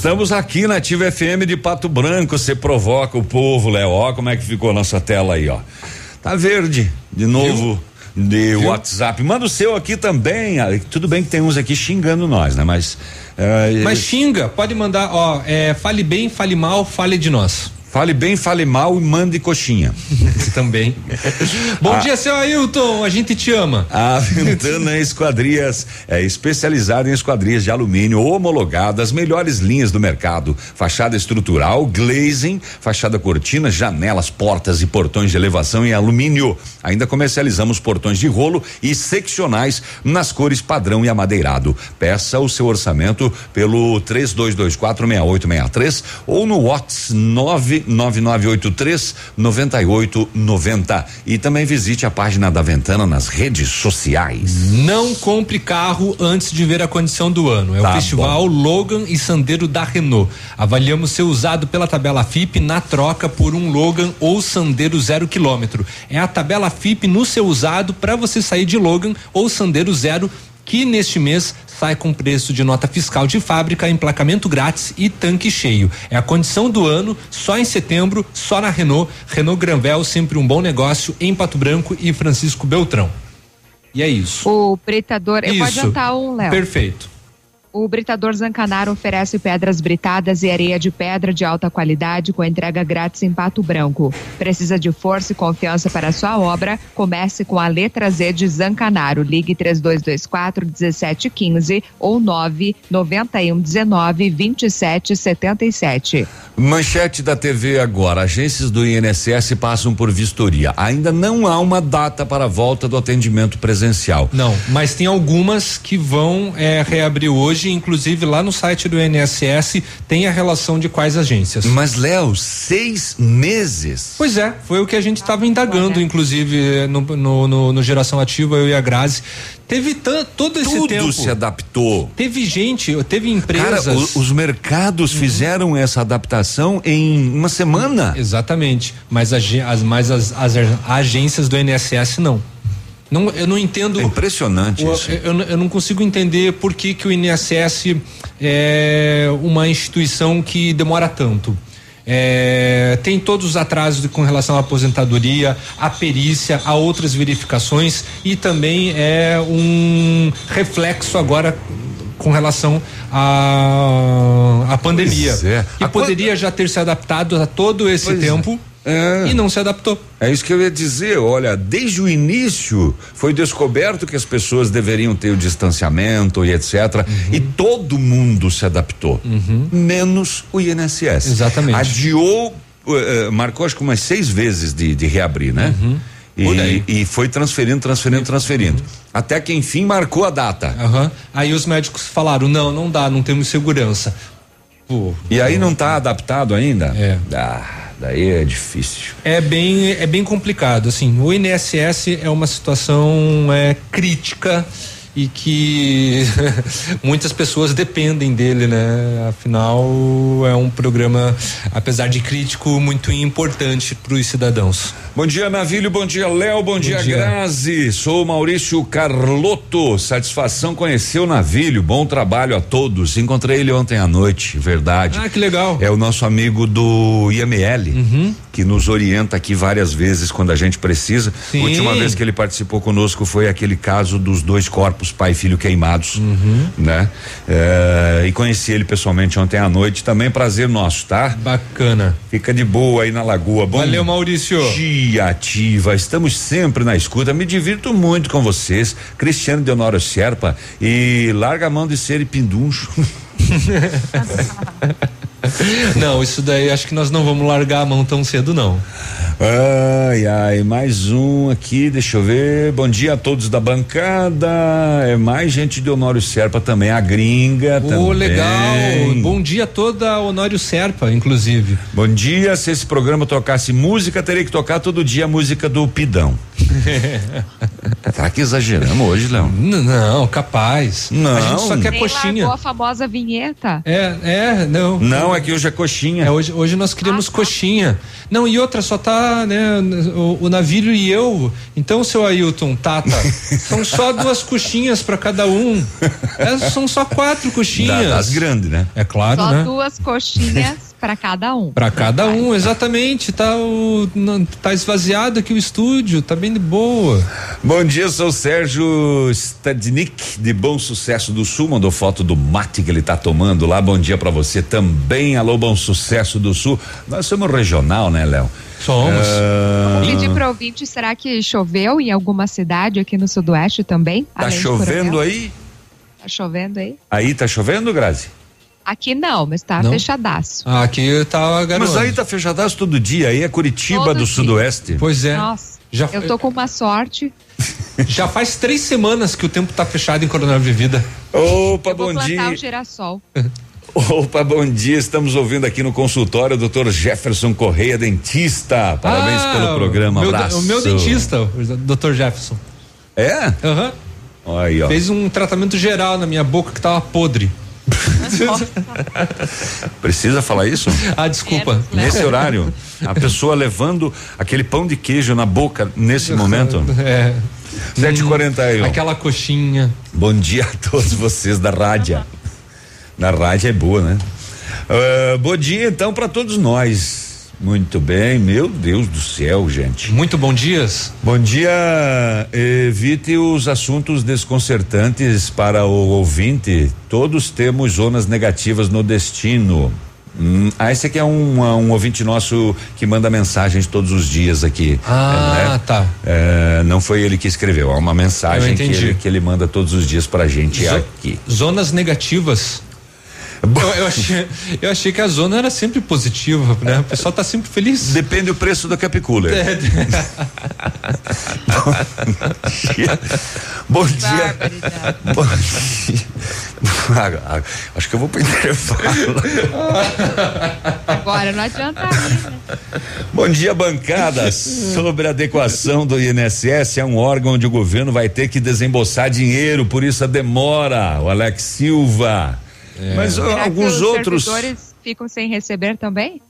Estamos aqui na Ativa FM de Pato Branco. Você provoca o povo, Léo. Ó, como é que ficou a nossa tela aí, ó. Tá verde, de novo. Viu? De Viu? WhatsApp. Manda o seu aqui também. Ah, tudo bem que tem uns aqui xingando nós, né? Mas. Uh, Mas xinga, pode mandar, ó. É, fale bem, fale mal, fale de nós. Fale bem, fale mal e mande coxinha. Também. Bom Ah. dia, seu Ailton. A gente te ama. A Ventana Esquadrias é especializada em esquadrias de alumínio homologadas, melhores linhas do mercado. Fachada estrutural, glazing, fachada cortina, janelas, portas e portões de elevação em alumínio. Ainda comercializamos portões de rolo e seccionais nas cores padrão e amadeirado. Peça o seu orçamento pelo 32246863 ou no WhatsApp 99983 9890. E também visite a página da Ventana nas redes sociais. Não compre carro antes de ver a condição do ano. É Tá o Festival Logan e Sandero da Renault. Avaliamos ser usado pela tabela FIP na troca por um Logan ou Sandero zero quilômetro. É a tabela FIP no seu usado para você sair de Logan ou Sandero zero que neste mês sai com preço de nota fiscal de fábrica, emplacamento grátis e tanque cheio. É a condição do ano, só em setembro, só na Renault. Renault Granvel, sempre um bom negócio em Pato Branco e Francisco Beltrão. E é isso. O britador, eu vou Isso. adiantar um, Léo. Perfeito. O Britador Zancanaro oferece pedras britadas e areia de pedra de alta qualidade com entrega grátis em Pato Branco. Precisa de força e confiança para a sua obra? Comece com a letra Z de Zancanaro. Ligue 3224 1715 ou 991 19 27 77. Manchete da TV agora. Agências do INSS passam por vistoria. Ainda não há uma data para a volta do atendimento presencial. Não, mas tem algumas que vão é, reabrir hoje, inclusive lá no site do INSS tem a relação de quais agências. Mas, Léo, seis meses. Pois é, foi o que a gente estava indagando, inclusive, eh, no, no, no- no Geração Ativa, eu e a Grazi. Teve todo esse Tudo tempo. se adaptou. Teve gente, teve empresas. Cara, o- os mercados fizeram essa adaptação em uma semana. Exatamente. Mas, a as, mas as, as agências do INSS não. Não, eu não entendo. É impressionante o- isso. Eu, eu não consigo entender por que, que o INSS é uma instituição que demora tanto. É, tem todos os atrasos com relação à aposentadoria, à perícia, a outras verificações e também é um reflexo agora com relação à, à pandemia. Pois é. Que A poderia já ter se adaptado a todo esse Pois é. Tempo e não se adaptou. É isso que eu ia dizer. Olha, desde o início foi descoberto que as pessoas deveriam ter o distanciamento e etc. Uhum. E todo mundo se adaptou, menos o INSS. Exatamente. Adiou, eh, marcou acho que umas seis vezes de, de reabrir, né? Uhum. E, e foi transferindo, transferindo, transferindo. Até que enfim marcou a data. Aí os médicos falaram: não, não dá, não temos segurança. Pô, E aí não está adaptado ainda? É. Ah, daí é difícil. é bem, é bem complicado. Assim, o INSS é uma situação é, crítica e que muitas pessoas dependem dele, né? Afinal, é um programa, apesar de crítico, muito importante para os cidadãos. Bom dia, Navilho. Bom dia, Léo. Bom, dia, dia. Grazi. Sou o Maurício Carlotto. Satisfação conhecer o Navilho. Bom trabalho a todos. Encontrei ele ontem à noite, verdade. Ah, que legal. É o nosso amigo do IML, Uhum. que nos orienta aqui várias vezes quando a gente precisa. Sim. A última vez que ele participou conosco foi aquele caso dos dois corpos, pai e filho queimados, Uhum. né? É, e conheci ele pessoalmente ontem à noite. Também prazer nosso, tá? Bacana. Fica de boa aí na lagoa. Bom Valeu, Maurício. dia, ativa. Estamos sempre na escuta. Me divirto muito com vocês. Cristiano Deonoro Serpa e larga a mão de ser pinduncho. Não, isso daí acho que nós não vamos largar a mão tão cedo, não. Ai, ai, mais um aqui, deixa eu ver. Bom dia a todos da bancada. É mais gente de Honório Serpa também, a gringa também. Ô, legal. Bom dia a toda a Honório Serpa, inclusive. Bom dia. Se esse programa tocasse música, teria que tocar todo dia a música do Pidão. Será que exageramos hoje, Léo? Não, capaz. Não. A gente só quer Nem coxinha. largou a famosa vinheta. É, é, não. Não, é que hoje é coxinha. É, hoje, hoje nós queremos coxinha. Não, e outra, só tá, né, o, o Navírio e eu. Então, seu Ailton, Tata, são só duas coxinhas pra cada um. É, são só quatro coxinhas. Da- das grandes, né? É claro, Só né? duas coxinhas Para cada um. Para cada um, exatamente. Tá, o, não, tá esvaziado aqui o estúdio, tá bem de boa. Bom dia, sou Sérgio Stadnik, de Bom Sucesso do Sul. Mandou foto do mate que ele tá tomando lá. Bom dia para você também. Alô, Bom Sucesso do Sul. Nós somos regional, né, Léo? Somos. Ah, Vou pedir pro ouvinte, será que choveu em alguma cidade aqui no sudoeste também? Tá chovendo aí? Tá chovendo aí? Aí tá chovendo, Grazi? Aqui não, mas tá Não? fechadaço. Ah, aqui tá garoto. Mas aí tá fechadaço todo dia. Aí é Curitiba Todo do dia. Sudoeste. Pois é. Nossa, Já, eu tô com uma sorte. já faz três semanas que o tempo tá fechado em Coronel Vivida. Opa, eu vou bom plantar dia. o girassol. Opa, bom dia. Estamos ouvindo aqui no consultório o Dr. Jefferson Correia, dentista. Parabéns Ah, pelo programa. o meu, Abraço. O meu dentista, o Dr. Jefferson. É? Aham. Aí, ó. Fez um tratamento geral na minha boca que tava podre. Precisa falar isso? Ah, desculpa. Nesse horário, a pessoa levando aquele pão de queijo na boca nesse momento. É. 7h41. Aquela coxinha. Bom dia a todos vocês da rádio. Na rádio é boa, né? Ah, bom dia então para todos nós. Muito bem, meu Deus do céu, gente. Muito bom dias. Bom dia. Evite os assuntos desconcertantes para o ouvinte. Todos temos zonas negativas no destino. Hum, ah, esse aqui é um, um ouvinte nosso que manda mensagens todos os dias aqui. Ah, né? tá. É, não foi ele que escreveu, é uma mensagem que ele, que ele manda todos os dias pra gente Zo- aqui. Zonas negativas. Eu, eu achei, eu achei que a zona era sempre positiva, né? O pessoal tá sempre feliz. Depende do preço da Capicooler. É, Bom dia. Bom dia. Ah, ah, Acho que eu vou pro intervalo. Agora não adianta ir, né? Bom dia, bancada. Sobre a adequação do INSS, é um órgão onde o governo vai ter que desembolsar dinheiro, por isso a demora. O Alex Silva. Mas ó, Será alguns que os outros. servidores ficam sem receber também?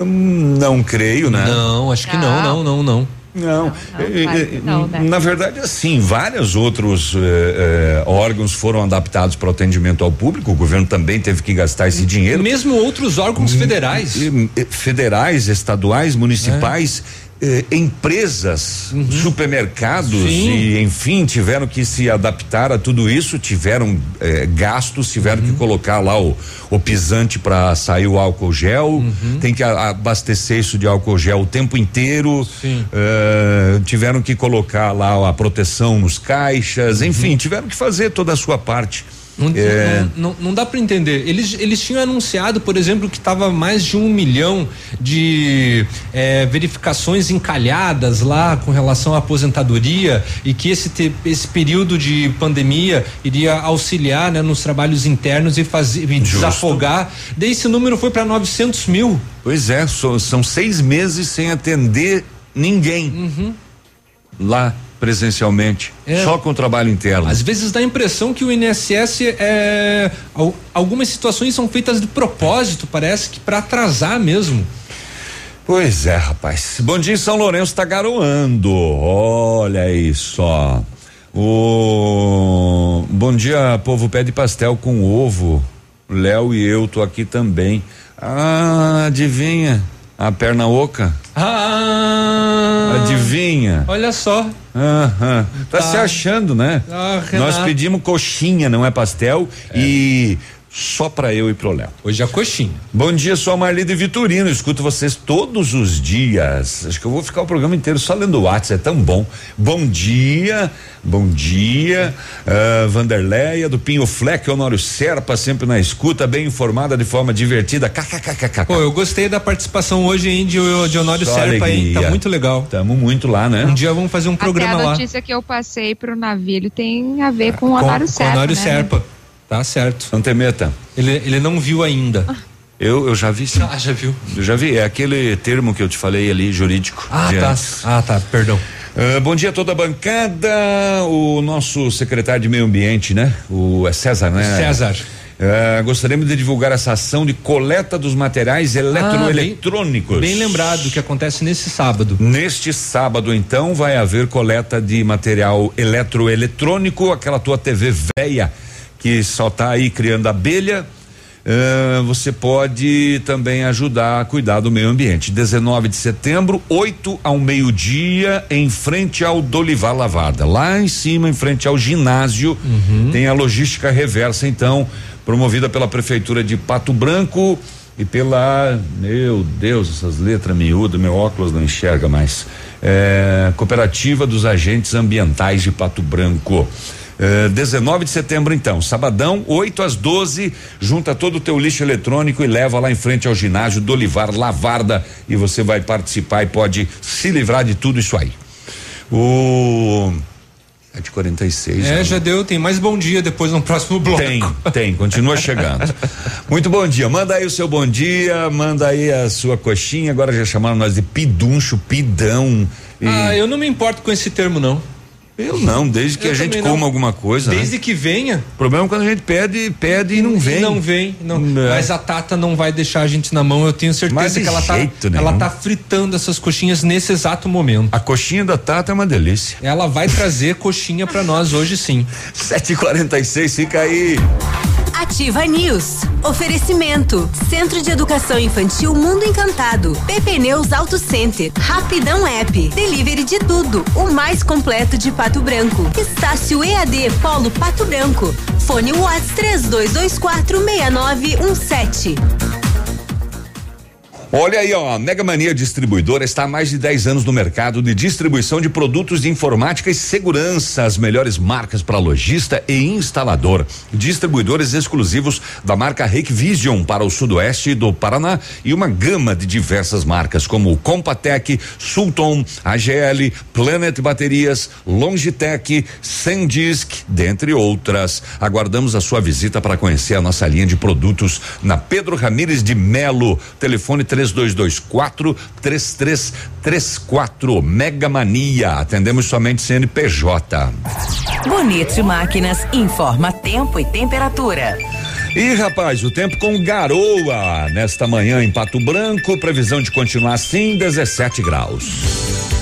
Hum, Não creio, né? Não, acho que não, não, não, não. Não, não, eh, claro eh, que não, né? na verdade, assim, vários outros eh, eh, órgãos foram adaptados para o atendimento ao público. O governo também teve que gastar esse dinheiro. Mesmo outros órgãos federais. Eh, eh, Federais, estaduais, municipais. Eh, empresas, supermercados Uhum. Sim. e enfim tiveram que se adaptar a tudo isso, tiveram eh, gastos, tiveram Uhum. que colocar lá o, o pisante para sair o álcool gel, Uhum. tem que a- abastecer isso de álcool gel o tempo inteiro, eh, tiveram que colocar lá a proteção nos caixas, Uhum. enfim, tiveram que fazer toda a sua parte. Não, É. não, não, não dá para entender. Eles, eles tinham anunciado, por exemplo, que estava mais de um milhão de eh, verificações encalhadas lá com relação à aposentadoria e que esse, esse período de pandemia iria auxiliar né, nos trabalhos internos e fazer e desafogar. Daí esse número foi para 900 mil. Pois é, so- são seis meses sem atender ninguém Uhum. lá presencialmente, É. só com o trabalho interno. Às vezes dá a impressão que o INSS é al- algumas situações são feitas de propósito, parece que para atrasar mesmo. Pois é, rapaz. Bom dia, São Lourenço tá garoando. Olha aí só. O bom dia, povo pé de pastel com ovo. Léo e eu tô aqui também. Ah, adivinha? A perna oca. Ah! Adivinha? Olha só. Aham. Tá, Tá. se achando, né? Ah, Nós pedimos coxinha, não é pastel, e só pra eu e pro Léo. Hoje é coxinha. Bom dia, sou a Marlida Vitorino, escuto vocês todos os dias. Acho que eu vou ficar o programa inteiro só lendo o WhatsApp, é tão bom. Bom dia, bom dia, ah, Vanderleia, do Pinho Fleck, Honório Serpa, sempre na escuta, bem informada, de forma divertida. KKKKK. Pô, eu gostei da participação hoje hein, de, de Honório Só Serpa, hein? Tá muito legal. Tamo muito lá, né? Um dia vamos fazer um programa Até a lá. notícia que eu passei pro navio tem a ver com o Honório com Serpa. Honório né? Serpa. Tá certo. Não tem meta. Ele, ele não viu ainda. Eu, eu já vi sim. Ah, já viu? Eu já vi, é aquele termo que eu te falei ali, jurídico. Ah, tá. antes. Ah, tá, perdão. Ah, bom dia a toda a bancada. O nosso secretário de Meio Ambiente, né? O é César, né? César. Ah, gostaríamos de divulgar essa ação de coleta dos materiais eletroeletrônicos. Ah, Bem lembrado que acontece nesse sábado. Neste sábado, então, vai haver coleta de material eletroeletrônico, aquela tua TV velha que só tá aí criando abelha. eh, você pode também ajudar a cuidar do meio ambiente. 19 de setembro, 8 ao meio-dia, em frente ao Dolivar Lavada. Lá em cima, em frente ao ginásio, tem a logística reversa, então, promovida pela Prefeitura de Pato Branco e pela. Meu Deus, essas letras miúdas, meu óculos não enxerga mais. É, Cooperativa dos Agentes Ambientais de Pato Branco. É, 19 de setembro, então, sabadão, 8 às 12, junta todo o teu lixo eletrônico e leva lá em frente ao ginásio do Olivar Lavarda e você vai participar e pode se livrar de tudo isso aí. O é de 46. É, né? já deu, tem mais bom dia depois no próximo bloco. Tem, tem, continua chegando. Muito bom dia. Manda aí o seu bom dia, manda aí a sua coxinha. Agora já chamaram nós de piduncho, pidão. e- Ah, eu não me importo com esse termo, não. Eu não, desde que Eu a gente coma não. alguma coisa. né? Desde que venha. O problema é quando a gente pede, pede e não vem. Não vem, não. É. Mas a Tata não vai deixar a gente na mão, eu tenho certeza que ela tá, nenhum. ela tá fritando essas coxinhas nesse exato momento. A coxinha da Tata é uma delícia. Ela vai trazer coxinha pra nós hoje sim. 7h46, fica aí. Ativa News. Oferecimento. Centro de Educação Infantil Mundo Encantado. PP Neus Auto Center. Rapidão App. Delivery de tudo. O mais completo de Pato Branco. Estácio EAD Polo Pato Branco. Fone Whats 3224 6917. Olha aí, ó, a Mega Mania Distribuidora está há mais de 10 anos no mercado de distribuição de produtos de informática e segurança, as melhores marcas para lojista e instalador. Distribuidores exclusivos da marca Vision para o sudoeste do Paraná e uma gama de diversas marcas como Compatec, Sulton, AGL, Planet Baterias, Longitech, Sandisk, dentre outras. Aguardamos a sua visita para conhecer a nossa linha de produtos na Pedro Ramires de Melo, telefone 3224 3334 Mega Mania. Atendemos somente CNPJ. Bonito Máquinas informa tempo e temperatura. E rapaz, o tempo com garoa nesta manhã em Pato Branco, previsão de continuar assim, 17 graus.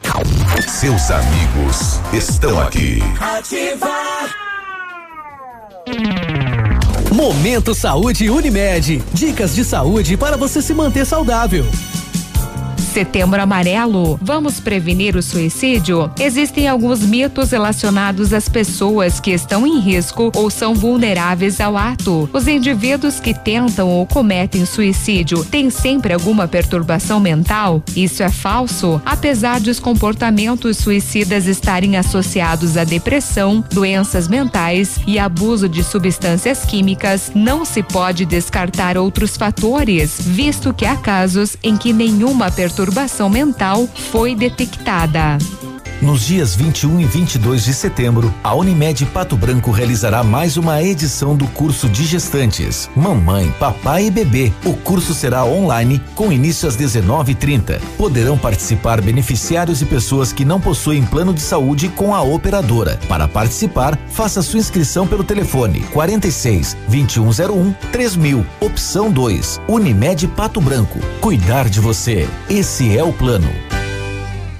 Seus amigos estão aqui. Ativar. Momento Saúde Unimed. Dicas de saúde para você se manter saudável. Setembro Amarelo. Vamos prevenir o suicídio? Existem alguns mitos relacionados às pessoas que estão em risco ou são vulneráveis ao ato. Os indivíduos que tentam ou cometem suicídio têm sempre alguma perturbação mental? Isso é falso. Apesar de os comportamentos suicidas estarem associados à depressão, doenças mentais e abuso de substâncias químicas, não se pode descartar outros fatores, visto que há casos em que nenhuma perturbação mental foi detectada. Nos dias 21 e 22 de setembro, a Unimed Pato Branco realizará mais uma edição do curso de gestantes, mamãe, papai e bebê. O curso será online com início às 19:30. Poderão participar beneficiários e pessoas que não possuem plano de saúde com a operadora. Para participar, faça sua inscrição pelo telefone 46 2101 3000, opção 2. Unimed Pato Branco. Cuidar de você. Esse é o plano.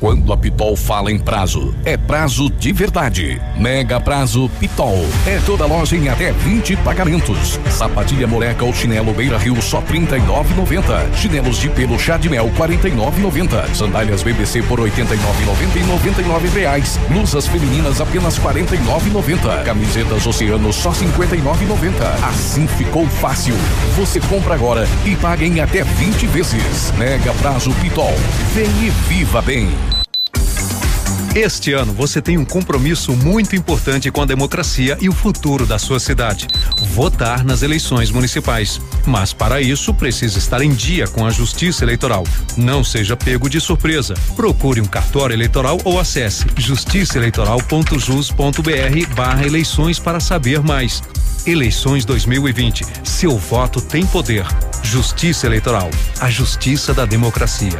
Quando a Pitol fala em prazo, é prazo de verdade. Mega Prazo Pitol. É toda loja em até 20 pagamentos. Sapatilha moleca ou chinelo Beira Rio só R$ 39,90. Chinelos de pelo chá de mel R$ 49,90. Sandálias BBC por R$ 89,90 e 99 reais. Blusas femininas apenas R$ 49,90. Camisetas Oceano só R$ 59,90. Assim ficou fácil. Você compra agora e paga em até 20 vezes. Mega Prazo Pitol. Vem e viva bem. Este ano você tem um compromisso muito importante com a democracia e o futuro da sua cidade: votar nas eleições municipais. Mas para isso precisa estar em dia com a Justiça Eleitoral. Não seja pego de surpresa. Procure um cartório eleitoral ou acesse justiçaeleitoral.jus.br/barra eleições para saber mais. Eleições 2020. Seu voto tem poder. Justiça Eleitoral, a justiça da democracia.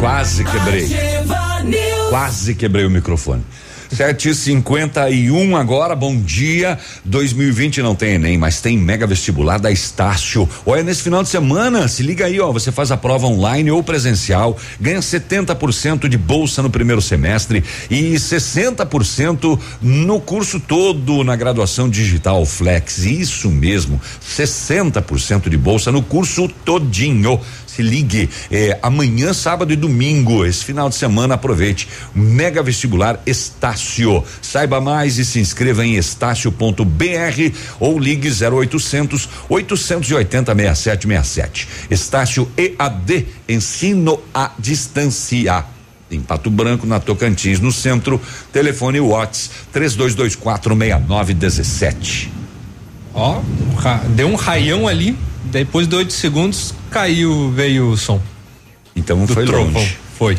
Quase quebrei. Quase quebrei o microfone. 751 agora, bom dia. 2020 não tem Enem, mas tem mega vestibular da Estácio. Olha, nesse final de semana, se liga aí, ó. Você faz a prova online ou presencial, ganha 70% de bolsa no primeiro semestre e 60% no curso todo na graduação digital Flex. Isso mesmo, 60% de bolsa no curso todinho. Se ligue, é, amanhã, sábado e domingo, esse final de semana, aproveite. Mega vestibular Estácio. Saiba mais e se inscreva em estácio.br ou ligue 0800 880 6767. Estácio EAD, ensino à distância em Pato Branco, na Tocantins, no centro. Telefone Whats 3224 6917. Ó, deu um raião ali, depois de oito segundos caiu, veio o som. Então foi trovão. longe. Foi.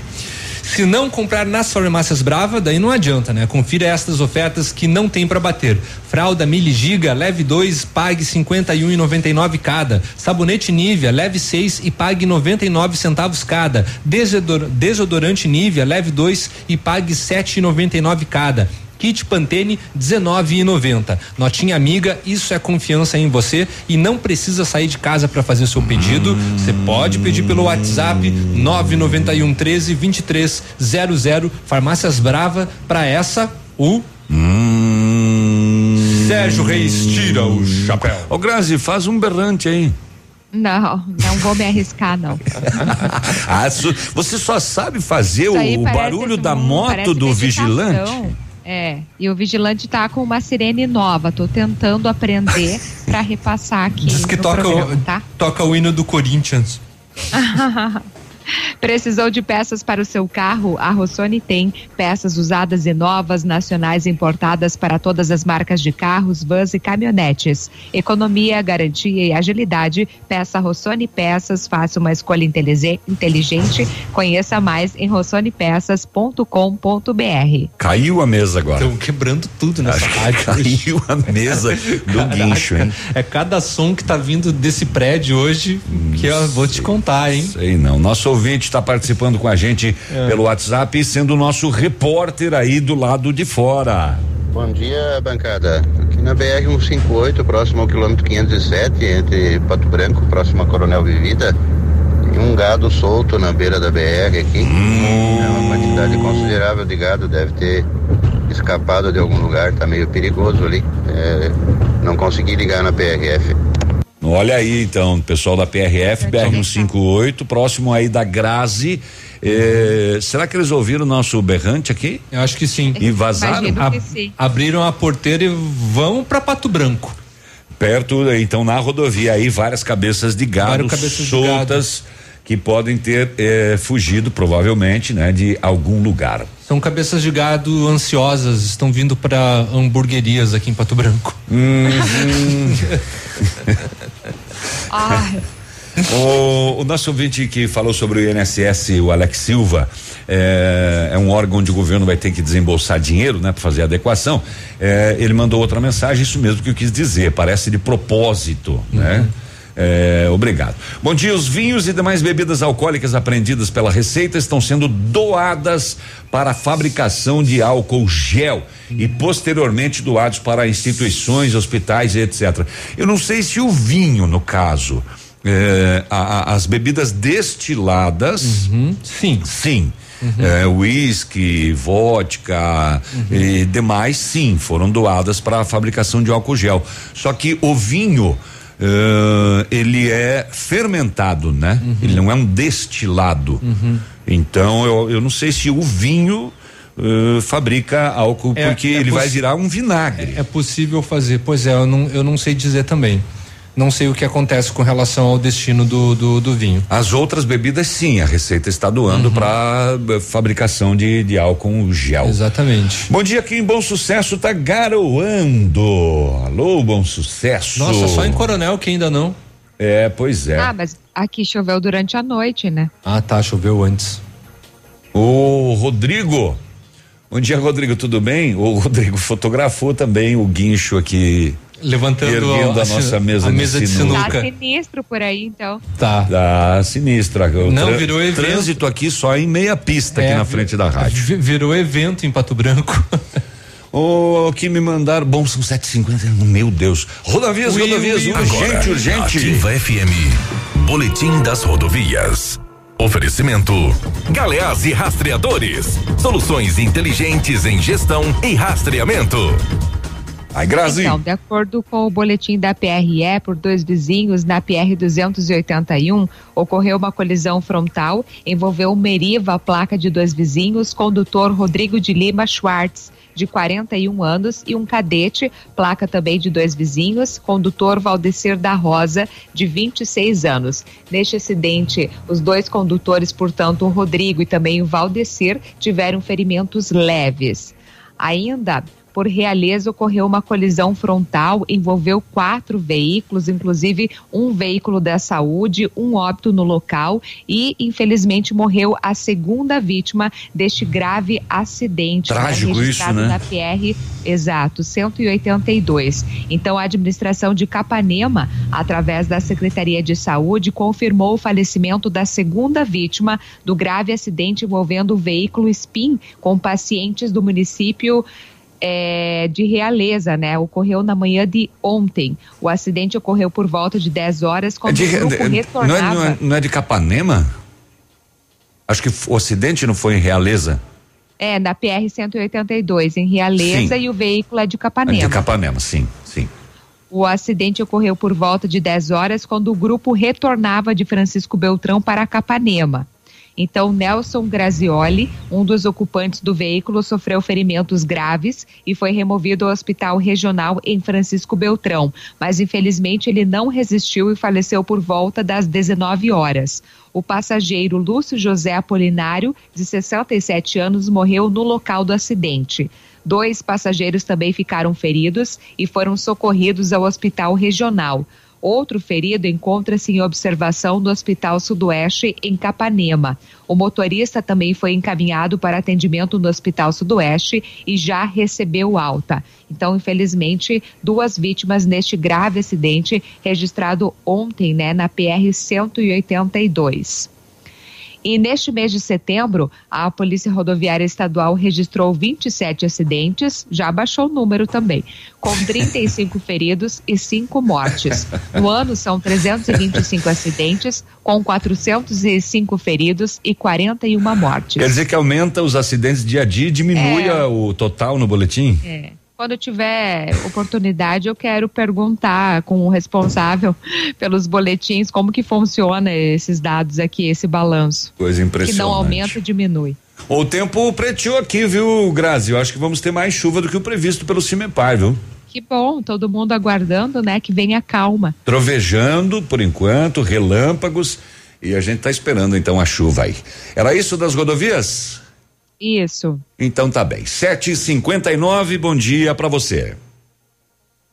Se não comprar nas farmácias Brava, daí não adianta, né? Confira estas ofertas que não tem para bater. Fralda Mili Giga, leve 2, pague 51,99 cada. Sabonete Nivea, leve 6 e pague 99 centavos cada. Desodor- desodorante Nivea, leve 2 e pague 7,99 cada. Kit Pantene 19,90. Notinha amiga, isso é confiança em você e não precisa sair de casa para fazer seu pedido. Você pode pedir pelo WhatsApp 991 13 23 00. Farmácias Brava para essa o Sérgio Reis tira o chapéu. Ô Grazi, faz um berrante aí. Não, não vou me arriscar, não. Ah, você só sabe fazer o, barulho da um- moto do vigilante? É, e o vigilante tá com uma sirene nova. Tô tentando aprender pra repassar aqui. Diz que toca programa, o, tá? toca o hino do Corinthians. Precisou de peças para o seu carro? A Rossoni tem peças usadas e novas, nacionais importadas para todas as marcas de carros, vans e caminhonetes. Economia, garantia e agilidade. Peça Rossoni Peças, faça uma escolha inteligente. Conheça mais em rossonepeças.com.br. Caiu a mesa agora. Estão quebrando tudo nessa rádio. Caiu a mesa do Caraca, guincho, hein? É cada som que tá vindo desse prédio hoje que eu vou te contar, hein? Sei não. Nosso ouvinte está participando com a gente É. pelo WhatsApp e sendo nosso repórter aí do lado de fora. Bom dia, bancada. Aqui na BR 158, próximo ao quilômetro 507, entre Pato Branco, próximo a Coronel Vivida, tem um gado solto na beira da BR aqui. É uma quantidade considerável de gado, deve ter escapado de algum lugar, tá meio perigoso ali. É, não consegui ligar na PRF. Olha aí, então, pessoal da PRF, BR-158, próximo aí da Grazi. Eh, será que eles ouviram o nosso berrante aqui? Eu acho que sim. E vazaram? Que sim. abriram a porteira e vão para Pato Branco. Perto, então, na rodovia aí, várias cabeças de gado cabeças de soltas que podem ter eh, fugido, provavelmente, né, de algum lugar. São cabeças de gado ansiosas, estão vindo para hamburguerias aqui em Pato Branco. Uhum. Ai, O, o nosso ouvinte que falou sobre o INSS, o Alex Silva, é, é um órgão onde o governo vai ter que desembolsar dinheiro, né, para fazer a adequação. É, ele mandou outra mensagem, isso mesmo que eu quis dizer, parece de propósito, né? É, obrigado. Bom dia. Os vinhos e demais bebidas alcoólicas apreendidas pela Receita estão sendo doadas para a fabricação de álcool gel e posteriormente doados para instituições, hospitais e etc. Eu não sei se o vinho, no caso, é, a- a- as bebidas destiladas. sim. Sim. É, Whisky, vodka e demais, sim, foram doadas para a fabricação de álcool gel. Só que o vinho, eh, ele é fermentado, né? Ele não é um destilado. Então, eu, eu não sei se o vinho eh, fabrica álcool, É- porque é ele vai virar um vinagre. É possível fazer, pois é, eu não, eu não sei dizer também. Não sei o que acontece com relação ao destino do, do, do vinho. As outras bebidas, sim, a Receita está doando Uhum. para fabricação de, de álcool gel. Exatamente. Bom dia, aqui em Bom Sucesso tá garoando. Alô, Bom Sucesso. Nossa, só em Coronel que ainda não. É, pois é. Ah, mas aqui choveu durante a noite, né? Ah, tá, choveu antes. O Rodrigo. Bom dia, Rodrigo, tudo bem? O Rodrigo fotografou também o guincho aqui. Levantando erguendo a, a- nossa mesa, a mesa de Tá Nunca. sinistro por aí, então. Tá. Tá sinistra. O Não, virou evento. Trânsito aqui só em meia pista aqui É, na frente da rádio. Vi- Virou evento em Pato Branco. O que me mandaram. Bom, são 7h50. Meu Deus. Rodovias, Ui, rodovias, ui, urgente, agora, urgente. Ativa FM. Boletim das rodovias. Oferecimento: Galeás e Rastreadores. Soluções inteligentes em gestão e rastreamento. Ai, Grazi. Então, de acordo com o boletim da PRE, por dois vizinhos na PR 281, ocorreu uma colisão frontal, envolveu Meriva, placa de dois vizinhos, condutor Rodrigo de Lima Schwartz, de 41 anos, e um cadete, placa também de dois vizinhos, condutor Valdecir da Rosa, de 26 anos. Neste acidente, os dois condutores, portanto, o Rodrigo e também o Valdecir, tiveram ferimentos leves. Ainda por Realeza ocorreu uma colisão frontal, envolveu quatro veículos, inclusive um veículo da saúde, um óbito no local e, infelizmente, morreu a segunda vítima deste grave acidente. né, Trágico isso, registrado né? na PR, exato, 182. Então, a administração de Capanema, através da Secretaria de Saúde, confirmou o falecimento da segunda vítima do grave acidente envolvendo o veículo Spin com pacientes do município é, de Realeza, né? Ocorreu na manhã de ontem. O acidente ocorreu por volta de 10 horas, É quando de- o grupo de- não, é, retornava. não, é, não é de Capanema? Acho que o acidente não foi em Realeza. É, na PR 182, em Realeza, Sim. e o veículo é de É Capanema. de Capanema, sim, sim. O acidente ocorreu por volta de 10 horas, quando o grupo retornava de Francisco Beltrão para Capanema. Então, Nelson Grazioli, um dos ocupantes do veículo, sofreu ferimentos graves e foi removido ao hospital regional em Francisco Beltrão. Mas, infelizmente, ele não resistiu e faleceu por volta das 19 horas. O passageiro Lúcio José Apolinário, de 67 anos, morreu no local do acidente. Dois passageiros também ficaram feridos e foram socorridos ao hospital regional. Outro ferido encontra-se em observação no Hospital Sudoeste, em Capanema. O motorista também foi encaminhado para atendimento no Hospital Sudoeste e já recebeu alta. Então, infelizmente, duas vítimas neste grave acidente registrado ontem, né, na PR 182. E neste mês de setembro, a Polícia Rodoviária Estadual registrou 27 acidentes, já baixou o número também, com 35 feridos e 5 mortes. No ano, são 325 acidentes, com 405 feridos e 41 mortes. Quer dizer que aumenta os acidentes dia a dia e diminui É. o total no boletim? É. Quando eu tiver oportunidade, eu quero perguntar com o responsável pelos boletins como que funciona esses dados aqui, esse balanço. Coisa Que não impressionante. aumenta e diminui. O tempo preteou aqui, viu, Grazi? Eu acho que vamos ter mais chuva do que o previsto pelo Cimepar, viu? Que bom, todo mundo aguardando, né, que venha calma. Trovejando por enquanto, relâmpagos e a gente tá esperando então a chuva aí. Era isso das rodovias? Isso. Então tá bem. 7h59, bom dia pra você.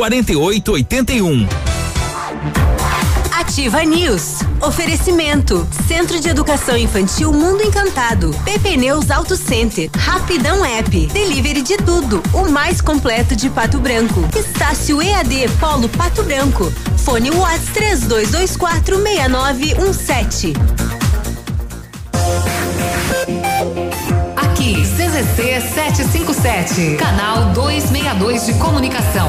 4881. Ativa News. Oferecimento. Centro de Educação Infantil Mundo Encantado. PP Neus Auto Center. Rapidão App. Delivery de tudo. O mais completo de Pato Branco. Estácio EAD Polo Pato Branco. Fone Watts 3224 6917. Aqui, CZC 757, canal 262 de comunicação.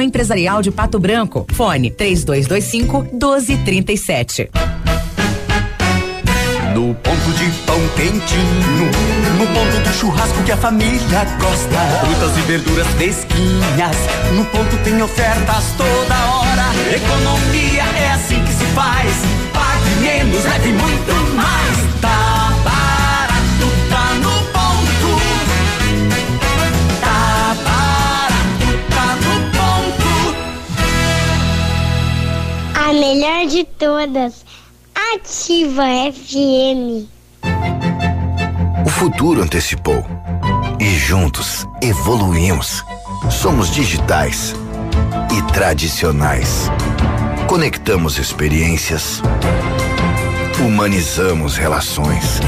Empresarial de Pato Branco. Fone 3225 1237. No ponto de pão quentinho, no ponto do churrasco que a família gosta. Frutas e verduras fresquinhas, no ponto tem ofertas toda hora. Economia é assim que se faz. Pague menos, leve muito mais. A melhor de todas. Ativa FM. O futuro antecipou. E juntos evoluímos. Somos digitais e tradicionais. Conectamos experiências. Humanizamos relações.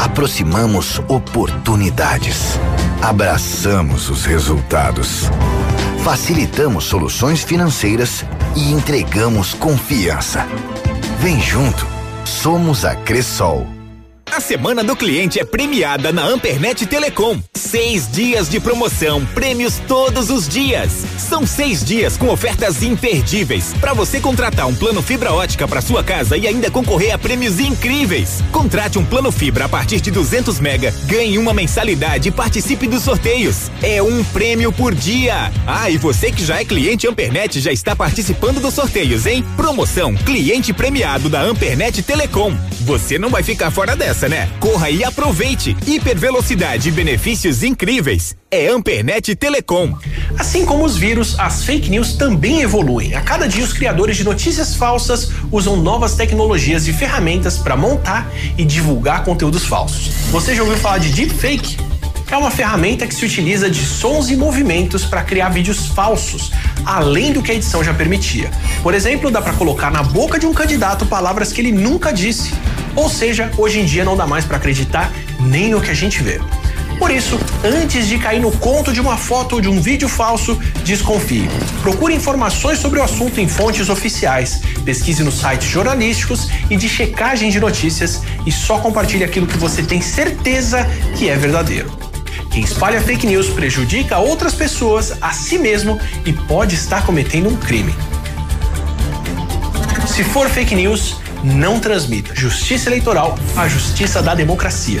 Aproximamos oportunidades. Abraçamos os resultados. Facilitamos soluções financeiras e entregamos confiança. Vem junto. Somos a Cressol. A semana do cliente é premiada na Ampernet Telecom. Seis dias de promoção, prêmios todos os dias. São seis dias com ofertas imperdíveis para você contratar um plano fibra ótica para sua casa e ainda concorrer a prêmios incríveis. Contrate um plano fibra a partir de 200 mega, ganhe uma mensalidade e participe dos sorteios. É um prêmio por dia. Ah, e você que já é cliente Ampernet já está participando dos sorteios, hein? Promoção cliente premiado da Ampernet Telecom. Você não vai ficar fora dessa, né? Corra e aproveite. Hipervelocidade e benefícios incríveis. É Ampernet Telecom. Assim como os vírus, as fake news também evoluem. A cada dia, os criadores de notícias falsas usam novas tecnologias e ferramentas para montar e divulgar conteúdos falsos. Você já ouviu falar de deepfake? É uma ferramenta que se utiliza de sons e movimentos para criar vídeos falsos, além do que a edição já permitia. Por exemplo, dá para colocar na boca de um candidato palavras que ele nunca disse. Ou seja, hoje em dia não dá mais para acreditar nem no que a gente vê. Por isso, antes de cair no conto de uma foto ou de um vídeo falso, desconfie. Procure informações sobre o assunto em fontes oficiais, pesquise nos sites jornalísticos e de checagem de notícias e só compartilhe aquilo que você tem certeza que é verdadeiro. Quem espalha fake news prejudica outras pessoas, a si mesmo e pode estar cometendo um crime. Se for fake news, não transmita. Justiça Eleitoral, a justiça da democracia.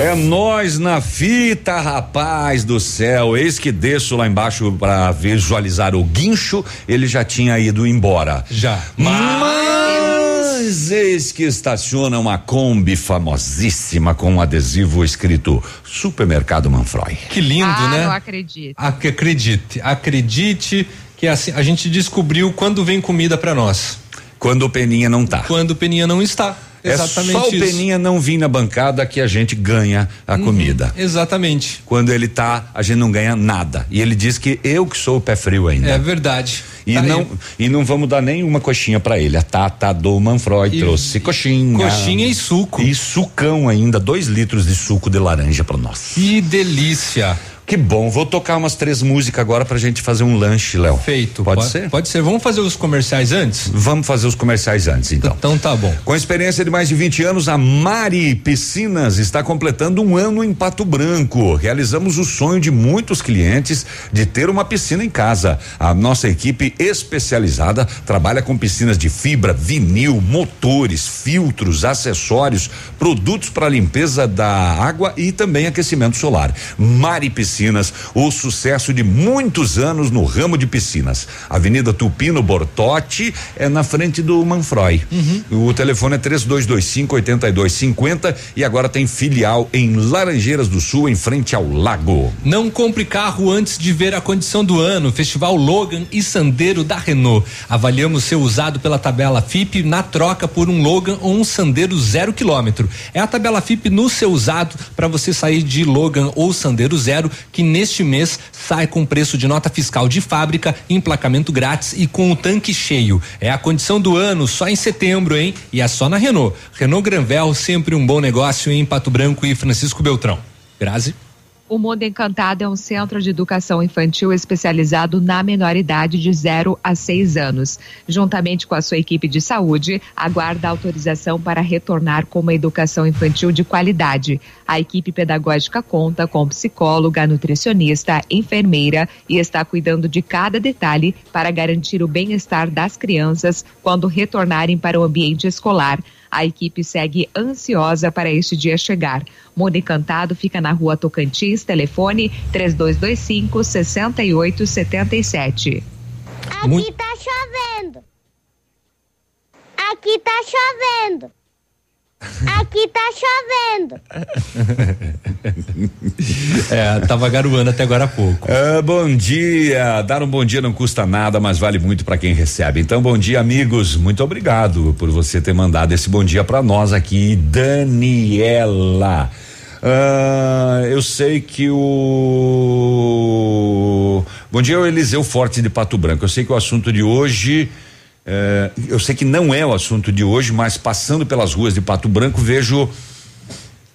É nós na fita, rapaz do céu. Eis que desço lá embaixo para visualizar o guincho. Ele já tinha ido embora. Já. Mas eis que estaciona uma Kombi famosíssima com um adesivo escrito Supermercado Manfroy. Que lindo, ah, né? não acredito. Ac- Acredite, acredite que assim, a gente descobriu quando vem comida pra nós. Quando o Peninha não tá. Quando o Peninha não está. Exatamente é só o isso. Peninha não vir na bancada que a gente ganha a Uhum, comida. Exatamente. Quando ele tá, a gente não ganha nada. E ele diz que eu que sou o pé frio ainda. É verdade. E Tá não, aí. e não vamos dar nenhuma coxinha pra ele. A Tata do Manfroy E- trouxe coxinha. Coxinha e suco. E sucão ainda, dois litros de suco de laranja pra nós. Que delícia. Que bom, vou tocar umas três músicas agora pra gente fazer um lanche, Léo. Feito. Pode, Po- ser? Pode ser. Vamos fazer os comerciais antes? Vamos fazer os comerciais antes, então. Então tá bom. Com experiência de mais de 20 anos, a Mari Piscinas está completando um ano em Pato Branco. Realizamos o sonho de muitos clientes de ter uma piscina em casa. A nossa equipe especializada trabalha com piscinas de fibra, vinil, motores, filtros, acessórios, produtos para limpeza da água e também aquecimento solar. Mari Piscinas, o sucesso de muitos anos no ramo de piscinas. Avenida Tupino Bortotti é na frente do Manfroy. O telefone é 3225 8250 e agora tem filial em Laranjeiras do Sul, em frente ao lago. Não compre carro antes de ver a condição do ano. Festival Logan e Sandero da Renault. Avaliamos seu usado pela tabela FIP na troca por um Logan ou um Sandero zero quilômetro. É a tabela FIP no seu usado para você sair de Logan ou Sandero zero, que neste mês sai com preço de nota fiscal de fábrica, emplacamento grátis e com o tanque cheio. É a condição do ano só em setembro, hein? E é só na Renault. Renault Granvel, sempre um bom negócio em Pato Branco e Francisco Beltrão. Grazi. O Mundo Encantado é um centro de educação infantil especializado na menoridade de 0 a 6 anos. Juntamente com a sua equipe de saúde, aguarda autorização para retornar com uma educação infantil de qualidade. A equipe pedagógica conta com psicóloga, nutricionista, enfermeira e está cuidando de cada detalhe para garantir o bem-estar das crianças quando retornarem para o ambiente escolar. A equipe segue ansiosa para este dia chegar. Mundo Encantado fica na rua Tocantins, telefone 3225 6877. Aqui tá chovendo. Aqui tá chovendo. Aqui tá chovendo. É, tava garoando até agora há pouco. Ah, bom dia. Dar um bom dia não custa nada, mas vale muito para quem recebe. Então, bom dia, amigos. Muito obrigado por você ter mandado esse bom dia para nós aqui, Daniela. Ah, eu sei que o. Bom dia, o Eliseu Forte de Pato Branco. Eu sei que o assunto de hoje. Eh, eu sei que não é o assunto de hoje, mas passando pelas ruas de Pato Branco, vejo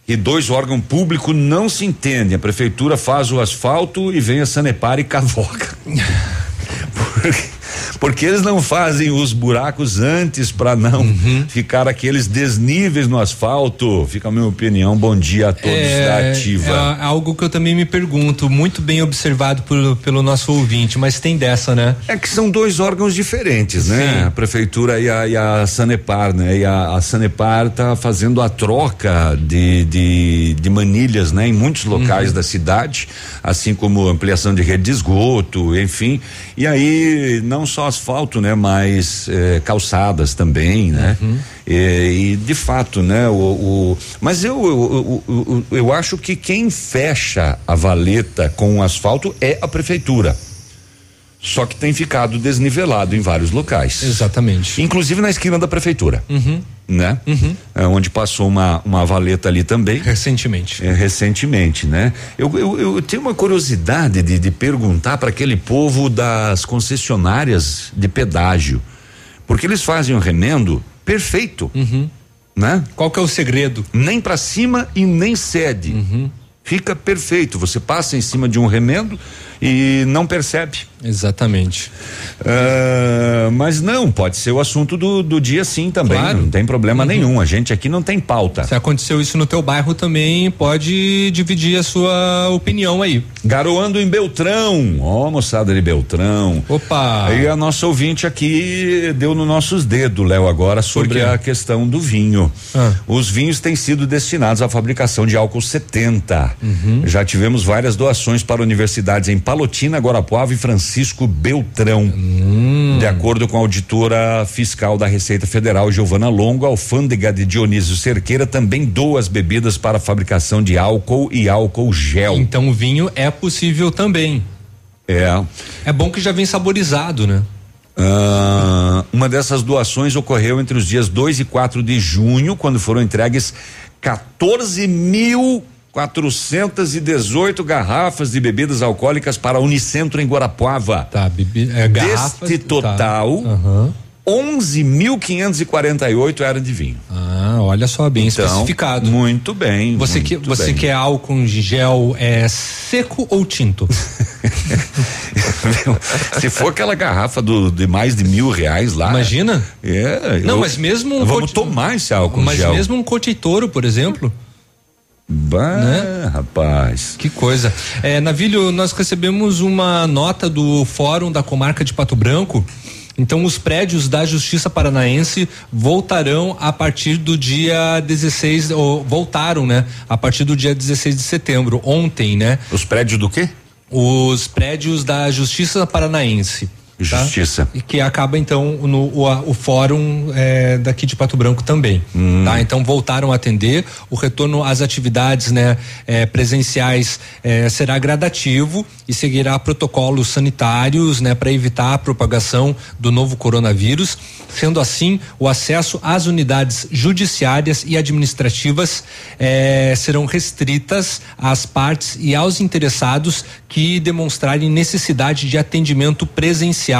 que dois órgãos públicos não se entendem. A prefeitura faz o asfalto e vem a Sanepar e cavoca. porque, porque eles não fazem os buracos antes para não ficar aqueles desníveis no asfalto. Fica a minha opinião. Bom dia a todos da ativa. é algo que eu também me pergunto, muito bem observado por- pelo nosso ouvinte, mas tem dessa, né? É que são dois órgãos diferentes, né? A prefeitura e a, e a Sanepar, né? E a, a Sanepar tá fazendo a troca de, de, de manilhas, né? Em muitos locais Uhum. da cidade, assim como ampliação de rede de esgoto, enfim. E aí, não só asfalto, né? Mas eh, calçadas também, né? Uhum. E, e, de fato, né? O, o- mas eu, eu, eu, eu, eu acho que quem fecha a valeta com o asfalto é a prefeitura. Só que tem ficado desnivelado em vários locais. Exatamente. Inclusive na esquina da prefeitura, Uhum. né? É, onde passou uma, uma valeta ali também. Recentemente. É, recentemente, né? Eu, eu, eu tenho uma curiosidade de, de perguntar para aquele povo das concessionárias de pedágio. Porque eles fazem o remendo perfeito. Né? Uhum. Qual que é o segredo? Nem para cima e nem cede. Uhum. Fica perfeito. Você passa em cima de um remendo e não percebe. Exatamente. Ah, mas não, pode ser o assunto do, do dia sim também. Claro. Não tem problema nenhum. A gente aqui não tem pauta. Se aconteceu isso no teu bairro também, pode dividir a sua opinião aí. Garoando em Beltrão, ó, moçada de Beltrão. Opa! Aí a nossa ouvinte aqui deu nos nossos dedos, Léo, agora sobre Sobre? a questão do vinho. Ah. Os vinhos têm sido destinados à fabricação de álcool 70. Uhum. Já tivemos várias doações para universidades em Palotina, Guarapuava e Francisco Beltrão. Hum. De acordo com a auditora fiscal da Receita Federal, Giovana Longo, a alfândega de Dionísio Cerqueira também doa as bebidas para a fabricação de álcool e álcool gel. Então o vinho é possível também. É. É bom que já vem saborizado, né? Ah, uma dessas doações ocorreu entre os dias 2 e 4 de junho, quando foram entregues 14 mil 418 garrafas de bebidas alcoólicas para Unicentro em Guarapuava. Tá, é, garrafas, Deste total, Tá. Aham. 11.548 eram de vinho. Ah, olha só, bem Então, especificado. Muito bem. Você, muito que, você bem. quer álcool em gel é seco ou tinto? Se for aquela garrafa do, de mais de mil reais lá. Imagina? É. Não, eu- mas mesmo um Vamos cote- tomar esse álcool em Mas gel. mesmo um coteitoro, por exemplo. Bah, rapaz. Que coisa. É, Navilho, nós recebemos uma nota do Fórum da Comarca de Pato Branco. Então, os prédios da Justiça Paranaense voltarão a partir do dia 16, ou voltaram, né? A partir do dia 16 de setembro, ontem, né? Os prédios do quê? Os prédios da Justiça Paranaense. Tá? Justiça. E que acaba então no o, o fórum é, daqui de Pato Branco também, Hum. tá? Então voltaram a atender, o retorno às atividades, né, é, presenciais é, será gradativo e seguirá protocolos sanitários, né, para evitar a propagação do novo coronavírus. Sendo assim, o acesso às unidades judiciárias e administrativas eh, serão restritas às partes e aos interessados que demonstrarem necessidade de atendimento presencial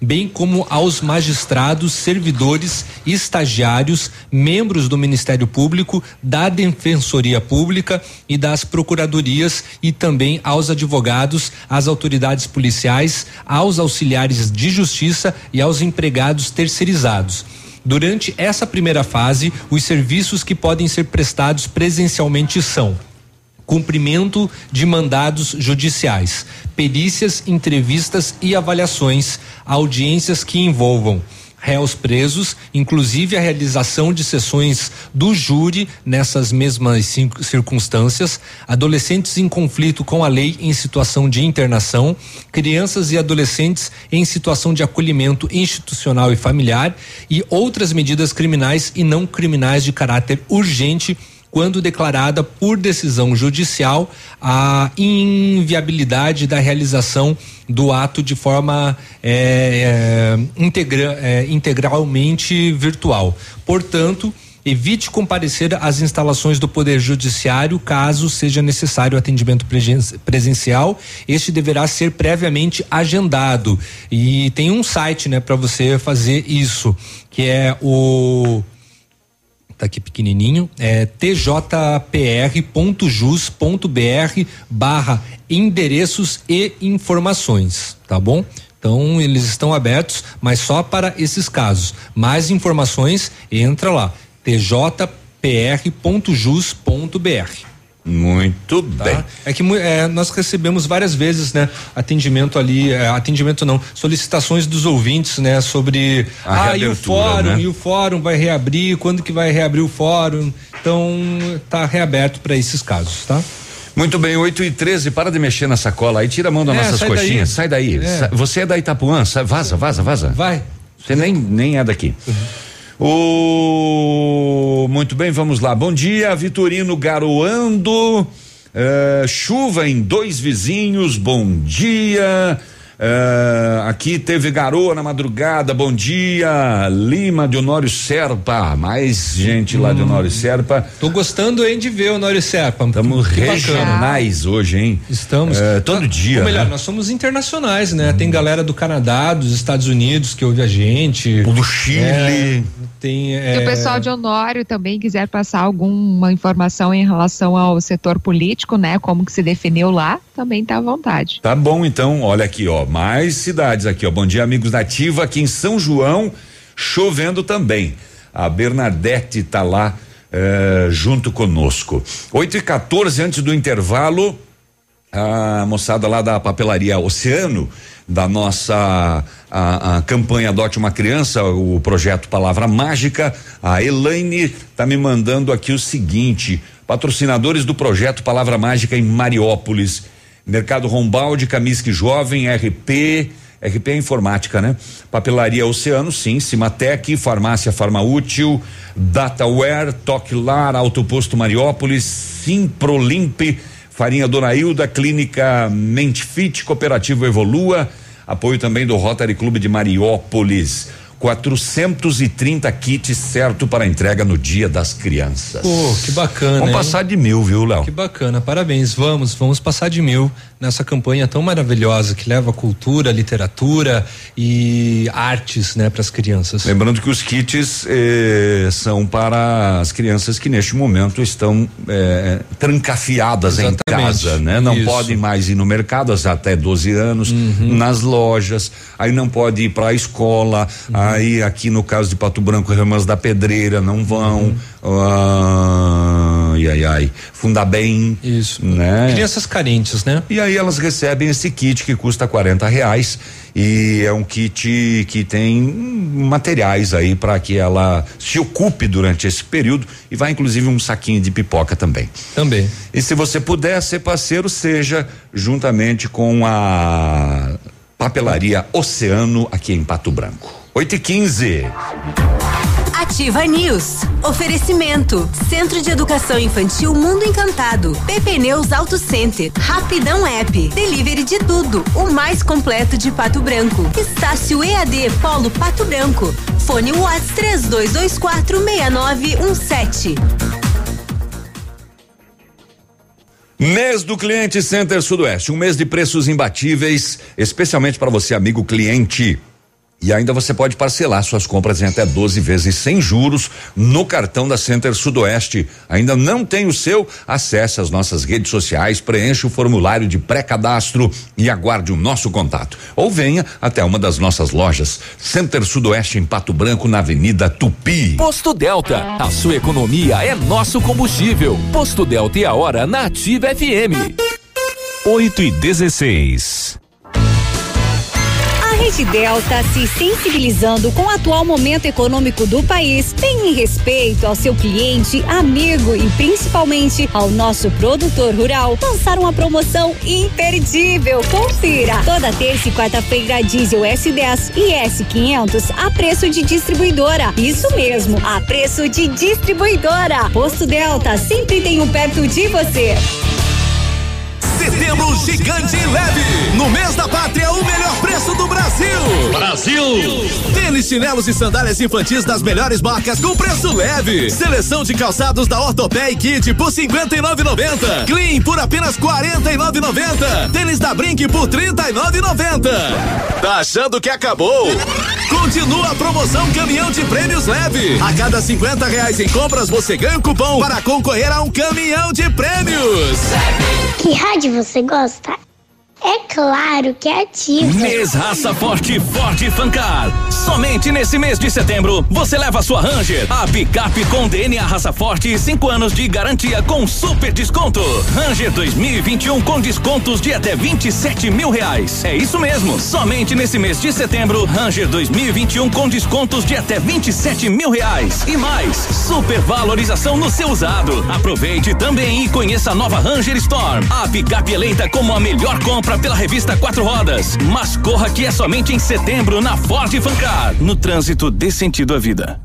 bem como aos magistrados, servidores, estagiários, membros do Ministério Público, da Defensoria Pública e das procuradorias e também aos advogados, às autoridades policiais, aos auxiliares de justiça e aos empregados terceirizados. Durante essa primeira fase, os serviços que podem ser prestados presencialmente são cumprimento de mandados judiciais, perícias, entrevistas e avaliações, audiências que envolvam réus presos, inclusive a realização de sessões do júri nessas mesmas circunstâncias, adolescentes em conflito com a lei em situação de internação, crianças e adolescentes em situação de acolhimento institucional e familiar e outras medidas criminais e não criminais de caráter urgente quando declarada por decisão judicial a inviabilidade da realização do ato de forma é, é, integra- é, integralmente virtual. Portanto, evite comparecer às instalações do Poder Judiciário caso seja necessário atendimento presen- presencial. Este deverá ser previamente agendado e tem um site, né, para você fazer isso, que é o tá aqui pequenininho, é tjpr.jus.br barra endereços e informações, tá bom? Então eles estão abertos, mas só para esses casos. Mais informações, entra lá, tjpr.jus.br. Muito bem. É que é, nós recebemos várias vezes, né, atendimento ali, é, atendimento não, solicitações dos ouvintes, né, sobre A ah, e o fórum, né? e o fórum vai reabrir, quando que vai reabrir o fórum? Então, tá reaberto para esses casos, tá? Muito bem, 8 e 13 para de mexer na sacola aí, tira a mão das É, nossas sai coxinhas, daí. sai daí. É. Sa- Você é da Itapuã, sa- vaza, vaza, vaza. Vai. Você nem, nem é daqui. O muito bem, vamos lá. Bom dia, Vitorino garoando. eh, chuva em dois vizinhos. Bom dia. Eh, aqui teve garoa na madrugada. Bom dia, Lima de Honório Serpa. Mais gente lá de Honório Serpa. Tô gostando hein, de ver o Nório Serpa. Estamos Que bacana. regionais hoje, hein? Estamos. Eh, todo dia. Ou melhor, né? nós somos internacionais, né? Tem galera do Canadá, dos Estados Unidos que ouve a gente. Do Chile. tem. Se é, o pessoal de Honório também quiser passar alguma informação em relação ao setor político, né? Como que se definiu lá, também tá à vontade. Tá bom, então, olha aqui, ó, mais cidades aqui, ó. Bom dia, amigos da Ativa, aqui em São João, chovendo também. A Bernadette tá lá eh, junto conosco. 8 e 14 antes do intervalo, a moçada lá da papelaria Oceano, da nossa a, a campanha Adote uma Criança, o projeto Palavra Mágica, a Elaine tá me mandando aqui o seguinte: patrocinadores do projeto Palavra Mágica em Mariópolis, Mercado Rombalde, Camisque Jovem, RP, RP é informática, né? Papelaria Oceano, sim, Cimatec, Farmácia Farmaútil, Dataware, Toquilar, Autoposto Mariópolis, Simprolimpe, Farinha Dona Hilda, Clínica Mentfit, Cooperativa Evolua, Apoio também do Rotary Clube de Mariópolis. 430 kits certo para entrega no Dia das Crianças. Pô, que bacana. Vamos hein? passar de mil, viu, Léo? Que bacana, parabéns. Vamos, vamos passar de mil nessa campanha tão maravilhosa que leva cultura, literatura e artes, né, para as crianças. Lembrando que os kits eh, são para as crianças que neste momento estão eh, trancafiadas Exatamente. em casa, né? Não Isso. podem mais ir no mercado até 12 anos, Uhum. nas lojas, aí não pode ir para a escola, Uhum. Aí aqui no caso de Pato Branco, Irmãs da Pedreira não vão. Uhum. Ai, ai, ai. Fundabem. Isso. Né? Crianças carentes, né? E aí elas recebem esse kit que custa 40 reais e é um kit que tem materiais aí para que ela se ocupe durante esse período e vai inclusive um saquinho de pipoca também. Também. E se você puder ser parceiro, seja juntamente com a papelaria Oceano aqui em Pato Branco. 8 e 15 Ativa News. Oferecimento. Centro de Educação Infantil Mundo Encantado. PP Neus Auto Center. Rapidão App. Delivery de tudo. O mais completo de Pato Branco. Estácio EAD Polo Pato Branco. Fone Whats 3224 6917. Mês do Cliente Center Sudoeste, um mês de preços imbatíveis, especialmente para você, amigo cliente. E ainda você pode parcelar suas compras em até 12 vezes sem juros no cartão da Center Sudoeste. Ainda não tem o seu? Acesse as nossas redes sociais, preencha o formulário de pré-cadastro e aguarde o nosso contato. Ou venha até uma das nossas lojas. Center Sudoeste em Pato Branco, na Avenida Tupi. Posto Delta, a sua economia é nosso combustível. Posto Delta e a hora na Ativa FM. 8 e 16. Rede Delta, se sensibilizando com o atual momento econômico do país, tem em respeito ao seu cliente, amigo e principalmente ao nosso produtor rural, lançar uma promoção imperdível. Confira! Toda terça e quarta-feira, diesel S10 e S500 a preço de distribuidora. Isso mesmo, a preço de distribuidora. Posto Delta sempre tem um perto de você. Setembro Gigante Leve. No mês da pátria, o melhor preço do Brasil. Brasil. Tênis, chinelos e sandálias infantis das melhores marcas com preço leve. Seleção de calçados da Ortopé e Kit por 59,90. Clean por apenas 49,90. Tênis da Brink por 39,90. Tá achando que acabou? Continua a promoção Caminhão de Prêmios Leve. A cada 50 reais em compras, você ganha um cupom para concorrer a um caminhão de prêmios. Que rádio você gosta? É claro que é ativa. Mês Raça Forte Forte Fancar. Somente nesse mês de setembro, você leva sua Ranger, a picape com DNA Raça Forte e 5 anos de garantia com super desconto. Ranger 2021 com descontos de até 27 mil reais. É isso mesmo. Somente nesse mês de setembro, Ranger 2021 com descontos de até 27 mil reais. E mais, super valorização no seu usado. Aproveite também e conheça a nova Ranger Storm, a picape eleita como a melhor compra pela revista Quatro Rodas. Mas corra que é somente em setembro na Ford Fancar. No trânsito dê sentido à vida.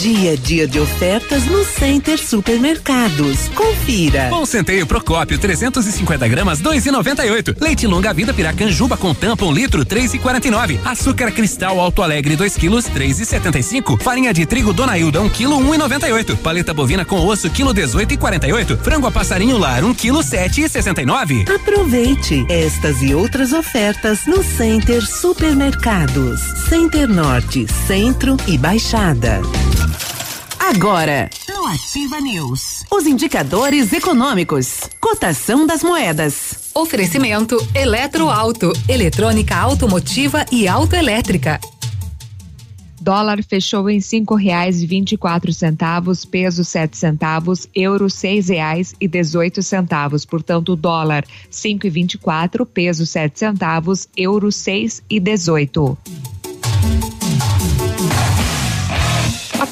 Dia é dia de ofertas no Center Supermercados. Confira. Pão Centeio Procópio 350 gramas 2,98. Leite longa vida Piracanjuba com tampa um litro 3,49. Açúcar Cristal Alto Alegre 2 quilos 3,75. Farinha de trigo Dona Hilda 1 quilo 1,98. Paleta bovina com osso quilo 18,48. Frango a passarinho lar 1 quilo 7,69. Aproveite estas e outras ofertas no Center Supermercados. Center Norte, Centro e Baixada. Agora, no Ativa News, os indicadores econômicos, cotação das moedas. Oferecimento Eletroauto, eletrônica automotiva e autoelétrica. Dólar fechou em cinco reais e vinte e quatro centavos, peso sete centavos, euro seis reais e dezoito centavos. Portanto, dólar cinco e vinte e quatro, peso sete centavos, euro seis e dezoito.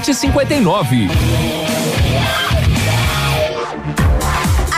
2059.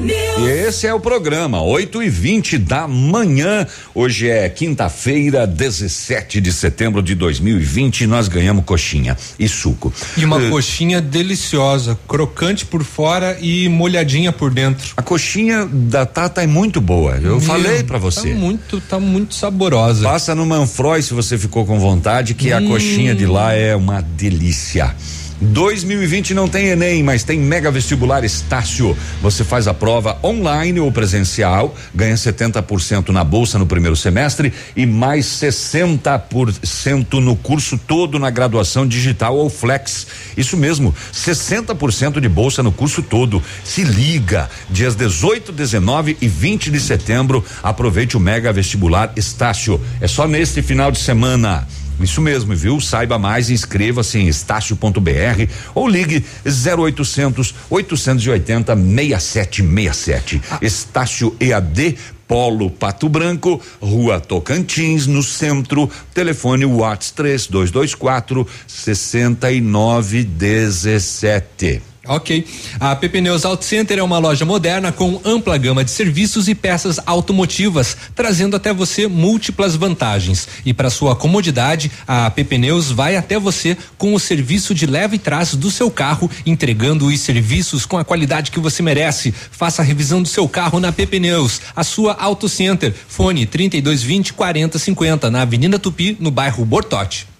E esse é o programa, 8 e 20 da manhã. Hoje é quinta-feira, 17 de setembro de 2020. E nós ganhamos coxinha e suco. E uma Uh, coxinha deliciosa, crocante por fora e molhadinha por dentro. A coxinha da Tata é muito boa. Eu Meu, falei pra você. Tá muito, tá muito saborosa. Passa no Manfroy se você ficou com vontade, que a Hum. coxinha de lá é uma delícia. 2020 não tem Enem, mas tem Mega Vestibular Estácio. Você faz a prova online ou presencial, ganha 70% na bolsa no primeiro semestre e mais 60% no curso todo na graduação digital ou flex. Isso mesmo, 60% de bolsa no curso todo. Se liga, dias 18, 19 e 20 de setembro, aproveite o Mega Vestibular Estácio. É só neste final de semana. Isso mesmo, viu? Saiba mais, inscreva-se em estácio.br ou ligue 0800 880 6767. Estácio EAD Polo Pato Branco, Rua Tocantins, no centro. Telefone Whats 3224 6917. Ok. A PP Neus Auto Center é uma loja moderna com ampla gama de serviços e peças automotivas, trazendo até você múltiplas vantagens. E para sua comodidade, a PP Neus vai até você com o serviço de leva e trás do seu carro, entregando os serviços com a qualidade que você merece. Faça a revisão do seu carro na PP Neus, a sua Auto Center. Fone 3220 4050 na Avenida Tupi, no bairro Bortote.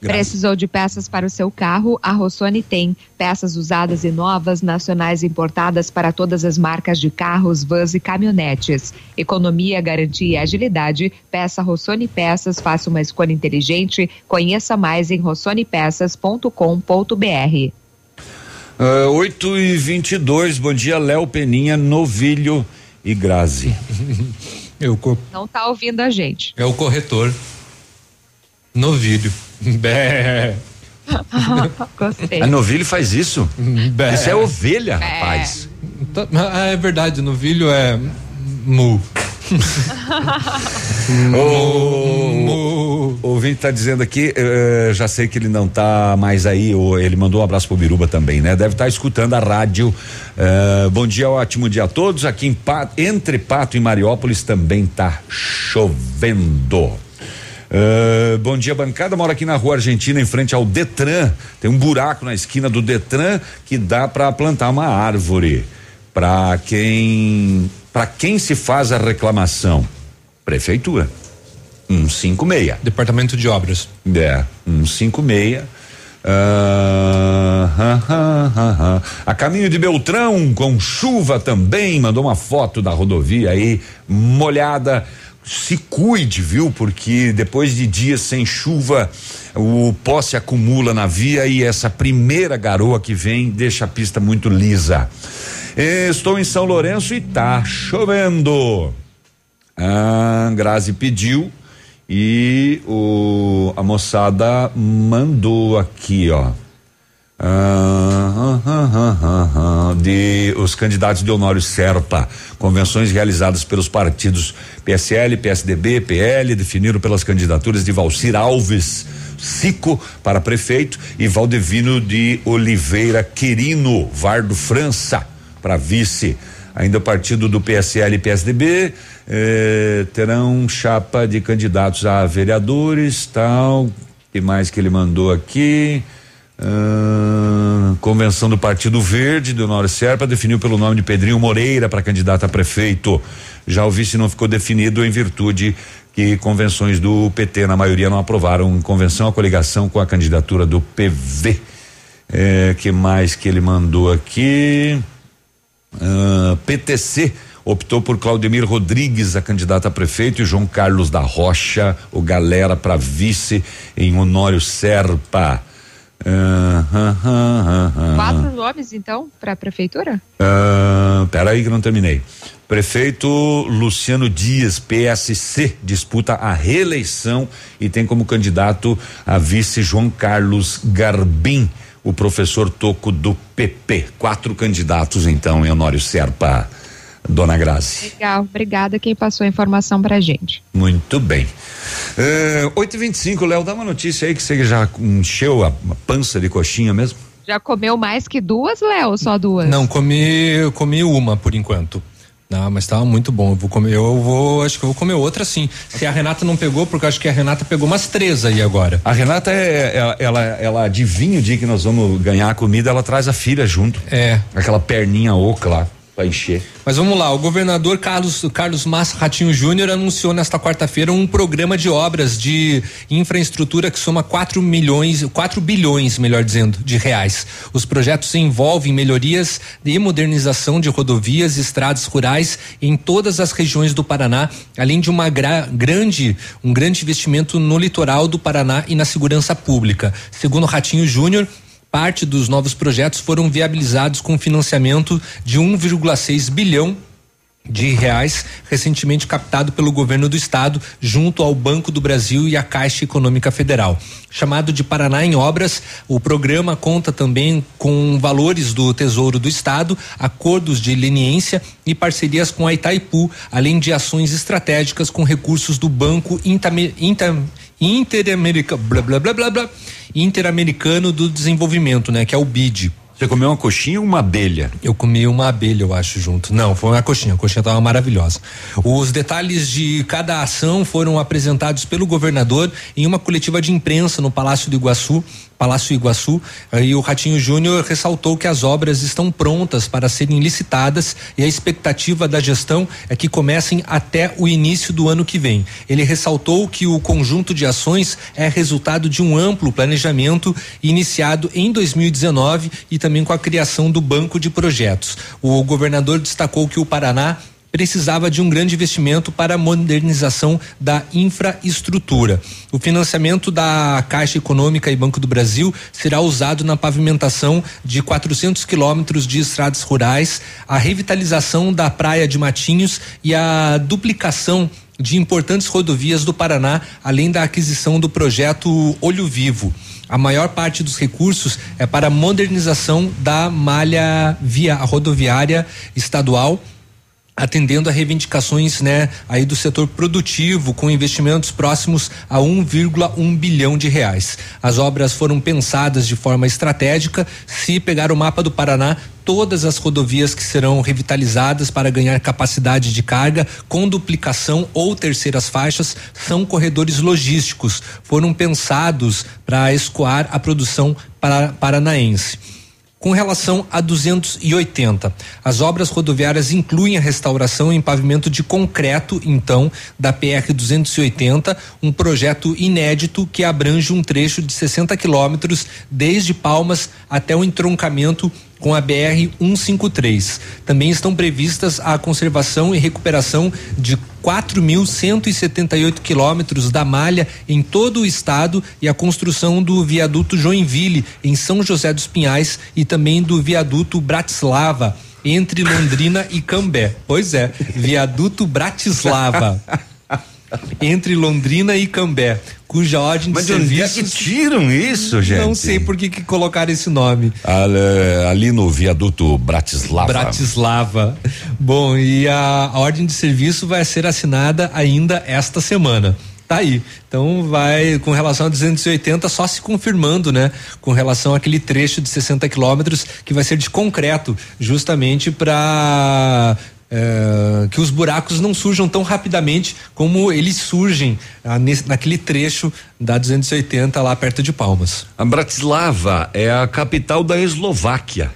Precisou de peças para o seu carro? A Rossoni tem. Peças usadas e novas, nacionais e importadas para todas as marcas de carros, vans e caminhonetes. Economia, garantia e agilidade. Peça Rossoni Peças, faça uma escolha inteligente. Conheça mais em rossonepeças.com.br. Uh, 8 e 22 bom dia, Léo Peninha, Novilho e Grazi. Eu, Não tá ouvindo a gente. É o corretor. Novilho. Bé. Gostei. A Novilho faz isso? Bé. Isso é ovelha, É. rapaz. Tá- ah, é verdade, novilho é mu. O, o ouvinte está dizendo aqui, eh, já sei que ele não tá mais aí, ou ele mandou um abraço pro Biruba também, né? Deve estar escutando a rádio. Eh, bom dia, ótimo dia a todos. Aqui em Pato, entre Pato e Mariópolis também tá chovendo. Eh, bom dia, bancada. Moro aqui na rua Argentina, em frente ao Detran. Tem um buraco na esquina do Detran que dá para plantar uma árvore. Para quem, para quem se faz a reclamação? Prefeitura. 156. Departamento de Obras. É, 156. Ah, ah, ah, ah, ah. A caminho de Beltrão, com chuva também, mandou uma foto da rodovia aí, molhada. Se cuide, viu? Porque depois de dias sem chuva, o pó se acumula na via e essa primeira garoa que vem deixa a pista muito lisa. Estou em São Lourenço e tá chovendo. A Grazi pediu e o a moçada mandou aqui, ó. De os candidatos de Honório Serpa, convenções realizadas pelos partidos PSL, PSDB, PL, definiram pelas candidaturas de Valcir Alves Cico para prefeito e Valdevino de Oliveira Quirino Vardo França para vice. Ainda o partido do PSL e PSDB eh, terão chapa de candidatos a vereadores, tal. que mais que ele mandou aqui? Convenção do Partido Verde do Honório Serpa definiu pelo nome de Pedrinho Moreira para candidato a prefeito. Já o vice não ficou definido em virtude que convenções do PT, na maioria, não aprovaram em convenção a coligação com a candidatura do PV. É, que mais que ele mandou aqui? Ah, PTC optou por Claudemir Rodrigues, a candidata a prefeito, e João Carlos da Rocha, o galera para vice em Honório Serpa. Quatro nomes, então, para a prefeitura? ah, peraí que não terminei. Prefeito Luciano Dias, PSC, disputa a reeleição e tem como candidato a vice João Carlos Garbim, o professor Toco do PP. Quatro candidatos, então, em Honório Serpa. Dona Grazi. Legal, obrigada quem passou a informação pra gente. Muito bem. É, 8 e 25 Léo, dá uma notícia aí que você já encheu a, a pança de coxinha mesmo? Já comeu mais que duas, Léo? Só duas? Não, comi, comi uma por enquanto. Não, mas tava muito bom. Eu vou comer, eu vou, acho que eu vou comer outra sim. Se a Renata não pegou, porque eu acho que a Renata pegou umas três aí agora. A Renata é, ela, ela, ela adivinha o dia que nós vamos ganhar a comida, ela traz a filha junto. É. Aquela perninha oca lá, pra encher. Mas vamos lá, o governador Carlos, Carlos Massa Ratinho Júnior anunciou nesta quarta-feira um programa de obras de infraestrutura que soma 4 milhões, 4 bilhões, melhor dizendo, de reais. Os projetos envolvem melhorias e modernização de rodovias e estradas rurais em todas as regiões do Paraná, além de uma gra, grande, um grande investimento no litoral do Paraná e na segurança pública. Segundo Ratinho Júnior, Parte dos novos projetos foram viabilizados com financiamento de 1,6 bilhão de reais recentemente captado pelo governo do estado junto ao Banco do Brasil e à Caixa Econômica Federal. Chamado de Paraná em Obras, o programa conta também com valores do Tesouro do Estado, acordos de leniência e parcerias com a Itaipu, além de ações estratégicas com recursos do Banco Intame- Inter, Interamericano, blá, blá, blá, blá, blá, Interamericano do Desenvolvimento, né, que é o BID. Você comeu uma coxinha ou uma abelha? Eu comi uma abelha, eu acho, junto. Não, foi uma coxinha. A coxinha tava maravilhosa. Os detalhes de cada ação foram apresentados pelo governador em uma coletiva de imprensa no Palácio do Iguaçu. Palácio Iguaçu, e o Ratinho Júnior ressaltou que as obras estão prontas para serem licitadas e a expectativa da gestão é que comecem até o início do ano que vem. Ele ressaltou que o conjunto de ações é resultado de um amplo planejamento iniciado em 2019 e também com a criação do banco de projetos. O governador destacou que o Paraná precisava de um grande investimento para a modernização da infraestrutura. O financiamento da Caixa Econômica e Banco do Brasil será usado na pavimentação de 400 quilômetros de estradas rurais, a revitalização da Praia de Matinhos e a duplicação de importantes rodovias do Paraná, além da aquisição do projeto Olho Vivo. A maior parte dos recursos é para a modernização da malha via rodoviária estadual atendendo a reivindicações, né, aí do setor produtivo com investimentos próximos a 1,1 bilhão de reais. As obras foram pensadas de forma estratégica. Se pegar o mapa do Paraná, todas as rodovias que serão revitalizadas para ganhar capacidade de carga com duplicação ou terceiras faixas são corredores logísticos. Foram pensados para escoar a produção para, paranaense. Com relação a 280, as obras rodoviárias incluem a restauração em pavimento de concreto, então, da PR 280, um projeto inédito que abrange um trecho de 60 quilômetros desde Palmas até o entroncamento com a BR 153. Também estão previstas a conservação e recuperação de 4.178 quilômetros da malha em todo o estado e a construção do viaduto Joinville em São José dos Pinhais e também do viaduto Bratislava entre Londrina e Cambé. Pois é, viaduto Bratislava. entre Londrina e Cambé, cuja ordem Mas de de onde é serviços que tiram isso, gente? Não sei por que que colocaram esse nome. Ali, ali no viaduto Bratislava. Bratislava. Bom, e a, a ordem de serviço vai ser assinada ainda esta semana. Tá aí. Então vai com relação a 280 só se confirmando, né? Com relação àquele trecho de 60 quilômetros que vai ser de concreto, justamente para é, que os buracos não surjam tão rapidamente como eles surgem ah, nesse, naquele trecho da 280 lá perto de Palmas. A Bratislava é a capital da Eslováquia.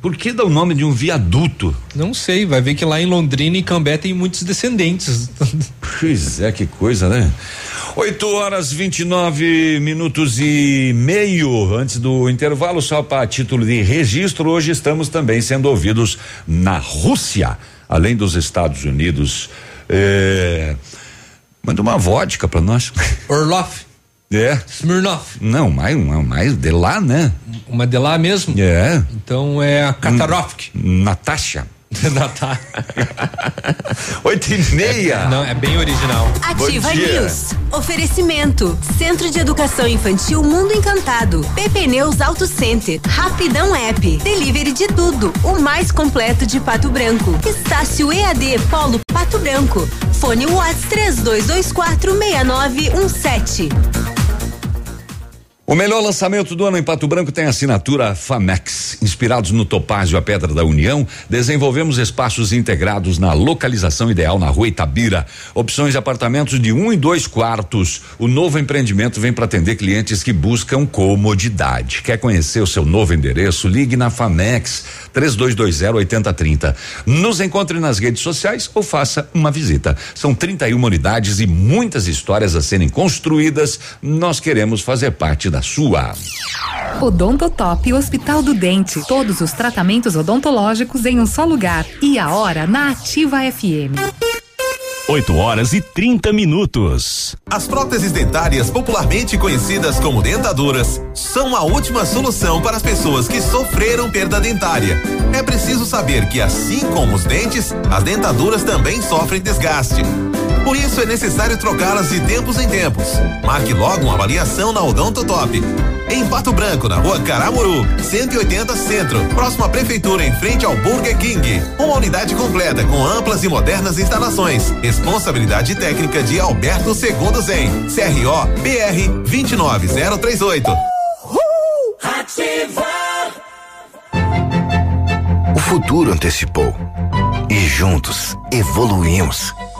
Por que dá o nome de um viaduto? Não sei, vai ver que lá em Londrina e Cambé tem muitos descendentes. Pois é, que coisa, né? 8 horas 29 minutos e meio antes do intervalo, só para título de registro, hoje estamos também sendo ouvidos na Rússia, além dos Estados Unidos. É, manda uma vodka para nós. Orloff. É. Smirnoff. Não, mais, uma- mais de lá, né? Uma de lá mesmo? É. Então é a Katarovsk. Natasha. Natasha. Oito e meia. Não, é bem original. Ativa. News. Oferecimento. Centro de Educação Infantil Mundo Encantado. PP Neus Auto Center. Rapidão App. Delivery de tudo. O mais completo de Pato Branco. Estácio EAD Polo Pato Branco. Fone Watts 3224 6917. O melhor lançamento do ano em Pato Branco tem a assinatura Famex. Inspirados no Topázio, a Pedra da União, desenvolvemos espaços integrados na localização ideal na rua Itabira. Opções de apartamentos de um e dois quartos. O novo empreendimento vem para atender clientes que buscam comodidade. Quer conhecer o seu novo endereço? Ligue na Famex 3220-8030. Nos encontre nas redes sociais ou faça uma visita. São 31 unidades e muitas histórias a serem construídas. Nós queremos fazer parte da sua. Odontotop Hospital do Dente. Todos os tratamentos odontológicos em um só lugar. E a hora na Ativa FM. 8 horas e 30 minutos. As próteses dentárias, popularmente conhecidas como dentaduras, são a última solução para as pessoas que sofreram perda dentária. É preciso saber que, assim como os dentes, as dentaduras também sofrem desgaste. Por isso é necessário trocá-las de tempos em tempos. Marque logo uma avaliação na Odontotop. Em Pato Branco, na rua Caramuru, 180 Centro, próximo à Prefeitura, em frente ao Burger King. Uma unidade completa com amplas e modernas instalações. Responsabilidade técnica de Alberto Segundo Zen. CRO BR 29038. O futuro antecipou. E juntos evoluímos.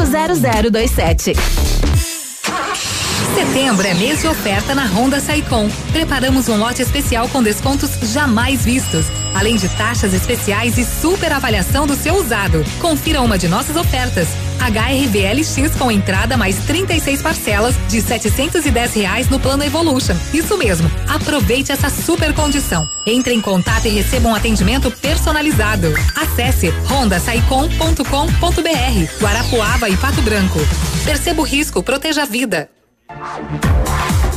0027. Setembro é mês de oferta na Honda Saicom. Preparamos um lote especial com descontos jamais vistos, além de taxas especiais e super avaliação do seu usado. Confira uma de nossas ofertas. HRV LX com entrada mais 36 parcelas de 710 reais no plano Evolution. Isso mesmo. Aproveite essa super condição. Entre em contato e receba um atendimento personalizado. Acesse rondasaicom.com.br. Guarapuava e Pato Branco. Perceba o risco, proteja a vida.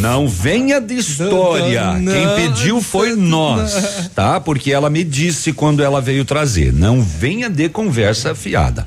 Não venha de história. Quem pediu foi nós, tá? Porque ela me disse quando ela veio trazer. Não venha de conversa fiada.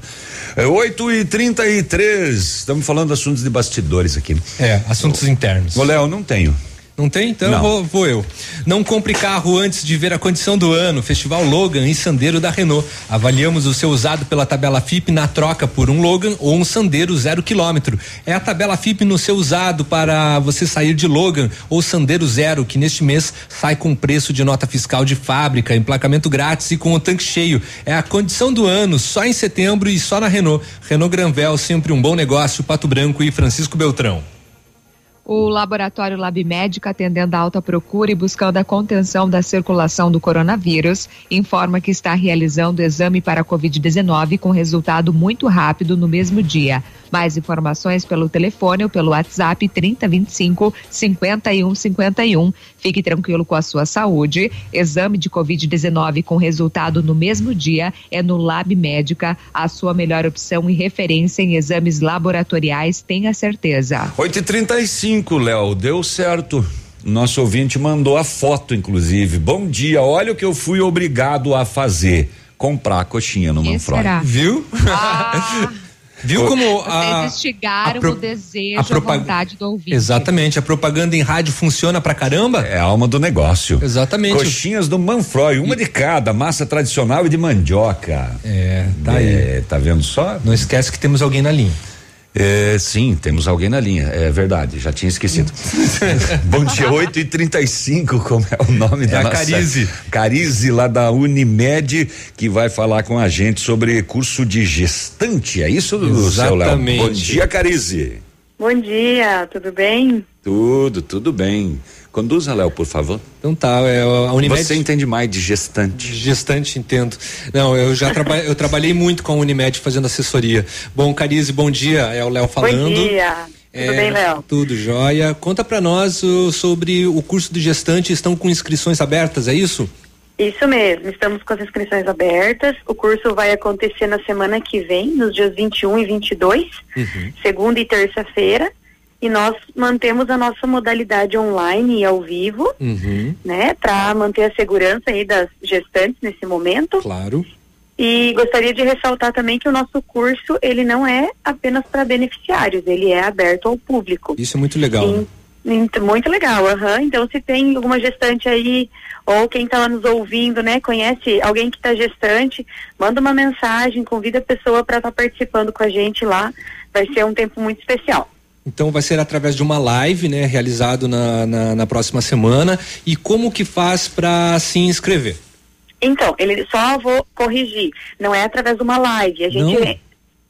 É 8 e 33 Estamos falando assuntos de bastidores aqui. É, assuntos internos. Ô, Léo, não tenho. Não tem? Então Não. Vou, vou eu. Não compre carro antes de ver a condição do ano. Festival Logan e Sandeiro da Renault. Avaliamos o seu usado pela tabela FIP na troca por um Logan ou um Sandeiro zero quilômetro. É a tabela FIP no seu usado para você sair de Logan ou Sandeiro zero, que neste mês sai com preço de nota fiscal de fábrica, emplacamento grátis e com o tanque cheio. É a condição do ano, só em setembro e só na Renault. Renault Granvel, sempre um bom negócio. Pato Branco e Francisco Beltrão. O laboratório Lab Médica, atendendo a alta procura e buscando a contenção da circulação do coronavírus, informa que está realizando exame para a Covid-19 com resultado muito rápido no mesmo dia. Mais informações pelo telefone ou pelo WhatsApp 3025 5151. Fique tranquilo com a sua saúde. Exame de Covid-19 com resultado no mesmo dia é no Lab Médica, a sua melhor opção e referência em exames laboratoriais, tenha certeza. 8 e 35 Léo, deu certo. Nosso ouvinte mandou a foto, inclusive. Bom dia, olha o que eu fui obrigado a fazer: comprar a coxinha no Manfroy. Viu? Ah, Viu como a, vocês instigaram a pro- o desejo, a a, vontade do ouvinte. Exatamente, a propaganda em rádio funciona pra caramba? É a alma do negócio. Exatamente. Coxinhas do Manfroy, uma de cada, massa tradicional e de mandioca. É, tá é, Tá vendo só? Não esquece que temos alguém na linha. É, sim, temos alguém na linha, é verdade, já tinha esquecido. Bom dia, 8 e 35 como é o nome da a nossa- Carize. Carize, lá da Unimed, que vai falar com a gente sobre curso de gestante, é isso, seu Léo? Exatamente. Bom dia, Carize. Bom dia, tudo bem? Tudo, tudo bem. Conduza, Léo, por favor. Então tá, é, a Unimed. Você entende mais de gestante. Gestante, entendo. Não, eu já trabalhei, eu trabalhei muito com a Unimed fazendo assessoria. Bom, Carize, bom dia, é o Léo falando. Bom dia, tudo É, bem, Léo? Tudo jóia. Conta pra nós uh, sobre o curso de gestante, estão com inscrições abertas, é isso? Isso mesmo, estamos com as inscrições abertas. O curso vai acontecer na semana que vem, nos dias 21 e 22, segunda e terça-feira. E nós mantemos a nossa modalidade online e ao vivo, Uhum. né, para manter a segurança aí das gestantes nesse momento. Claro. E gostaria de ressaltar também que o nosso curso, ele não é apenas para beneficiários, ele é aberto ao público. Isso é muito legal. né? Int- Muito legal, aham. Então, se tem alguma gestante aí, ou quem está nos ouvindo, né, conhece alguém que está gestante, manda uma mensagem, convida a pessoa para estar participando com a gente lá. Vai ser um tempo muito especial. Então vai ser através de uma live, né, realizado na, na, na próxima semana. E como que faz para se inscrever? Então, ele só vou corrigir, não é através de uma live. A gente Não?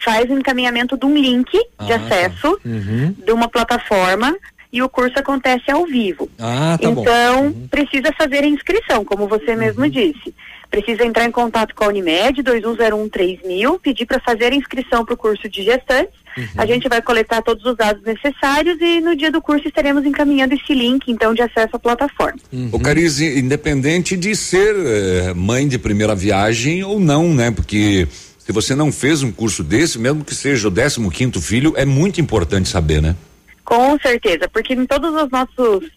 faz o encaminhamento de um link de Ah, tá. acesso Uhum. de uma plataforma e o curso acontece ao vivo. Ah, tá bom. então, precisa fazer a inscrição, como você mesmo disse. Precisa entrar em contato com a Unimed, 21013000, pedir para fazer a inscrição para o curso de gestantes. A gente vai coletar todos os dados necessários e no dia do curso estaremos encaminhando esse link, então, de acesso à plataforma. O Carize, independente de ser eh, mãe de primeira viagem ou não, né? Porque se você não fez um curso desse, mesmo que seja o 15 quinto filho, é muito importante saber, né? Com certeza, porque em todos os nossos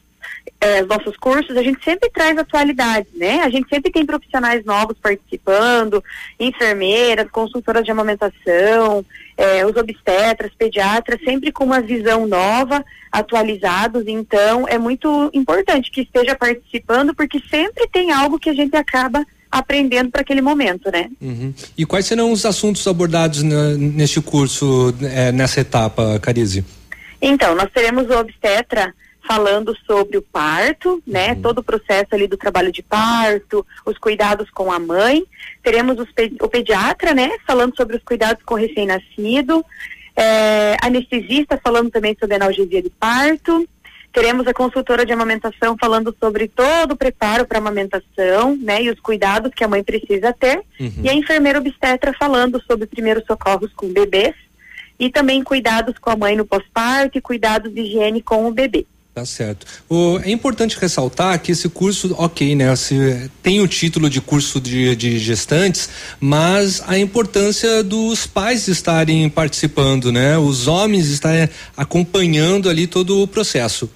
eh, nossos cursos a gente sempre traz atualidades, né? A gente sempre tem profissionais novos participando, enfermeiras, consultoras de amamentação, eh, os obstetras, pediatras, sempre com uma visão nova, atualizados. Então é muito importante que esteja participando, porque sempre tem algo que a gente acaba aprendendo para aquele momento, né? Uhum. E quais serão os assuntos abordados na- neste curso, eh, nessa etapa, Carize? Então, nós teremos o obstetra falando sobre o parto, né? Todo o processo ali do trabalho de parto, os cuidados com a mãe. Teremos os pe- o pediatra, né? Falando sobre os cuidados com o recém-nascido. É, anestesista falando também sobre analgesia de parto. Teremos a consultora de amamentação falando sobre todo o preparo para amamentação, né? E os cuidados que a mãe precisa ter. E a enfermeira obstetra falando sobre primeiros socorros com bebês e também cuidados com a mãe no pós-parto e cuidados de higiene com o bebê. Tá certo. O- é importante ressaltar que esse curso, ok, né? Se, tem o título de curso de, de gestantes, mas a importância dos pais estarem participando, né? Os homens estarem acompanhando ali todo o processo.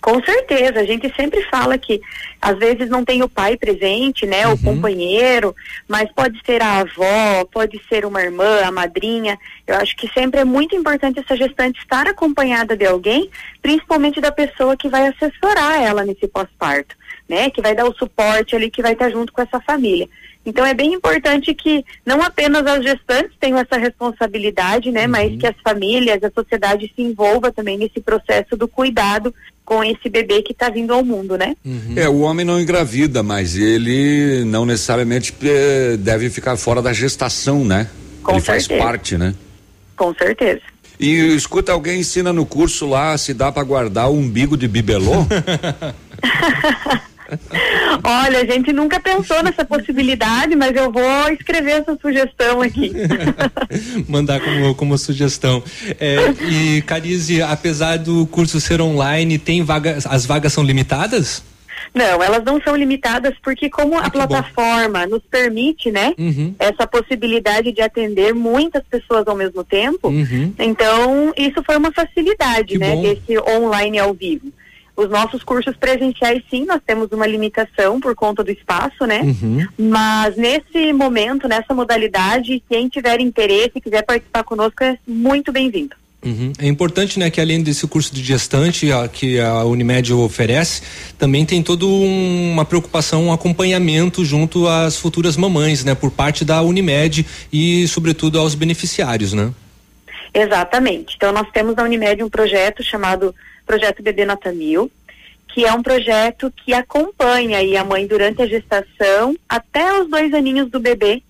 Com certeza, a gente sempre fala que às vezes não tem o pai presente, né, o companheiro, mas pode ser a avó, pode ser uma irmã, a madrinha. Eu acho que sempre é muito importante essa gestante estar acompanhada de alguém, principalmente da pessoa que vai assessorar ela nesse pós-parto, né, que vai dar o suporte ali, que vai estar junto com essa família. Então é bem importante que não apenas as gestantes tenham essa responsabilidade, né, mas que as famílias, a sociedade se envolva também nesse processo do cuidado com esse bebê que está vindo ao mundo, né? É, o homem não engravida, mas ele não necessariamente eh, deve ficar fora da gestação, né? Com ele faz certeza. parte, né? Com certeza. E escuta, alguém ensina no curso lá se dá para guardar o umbigo de bibelô? Olha, a gente nunca pensou nessa possibilidade, mas eu vou escrever essa sugestão aqui. Mandar como, como sugestão. É, e Carize, apesar do curso ser online, tem vaga, as vagas são limitadas? Não, elas não são limitadas porque como a plataforma nos permite, né, Uhum. essa possibilidade de atender muitas pessoas ao mesmo tempo, Uhum. então isso foi uma facilidade, Que né, bom. desse online ao vivo. Os nossos cursos presenciais, sim, nós temos uma limitação por conta do espaço, né? Uhum. Mas nesse momento, nessa modalidade, quem tiver interesse e quiser participar conosco é muito bem-vindo. Uhum. É importante, né, que além desse curso de gestante a- que a Unimed oferece, também tem toda um- uma preocupação, um acompanhamento junto às futuras mamães, né, por parte da Unimed e, sobretudo, aos beneficiários, né? Exatamente. Então nós temos na Unimed um projeto chamado Projeto Bebê Nota Mil, que é um projeto que acompanha aí a mãe durante a gestação até os dois aninhos do bebê.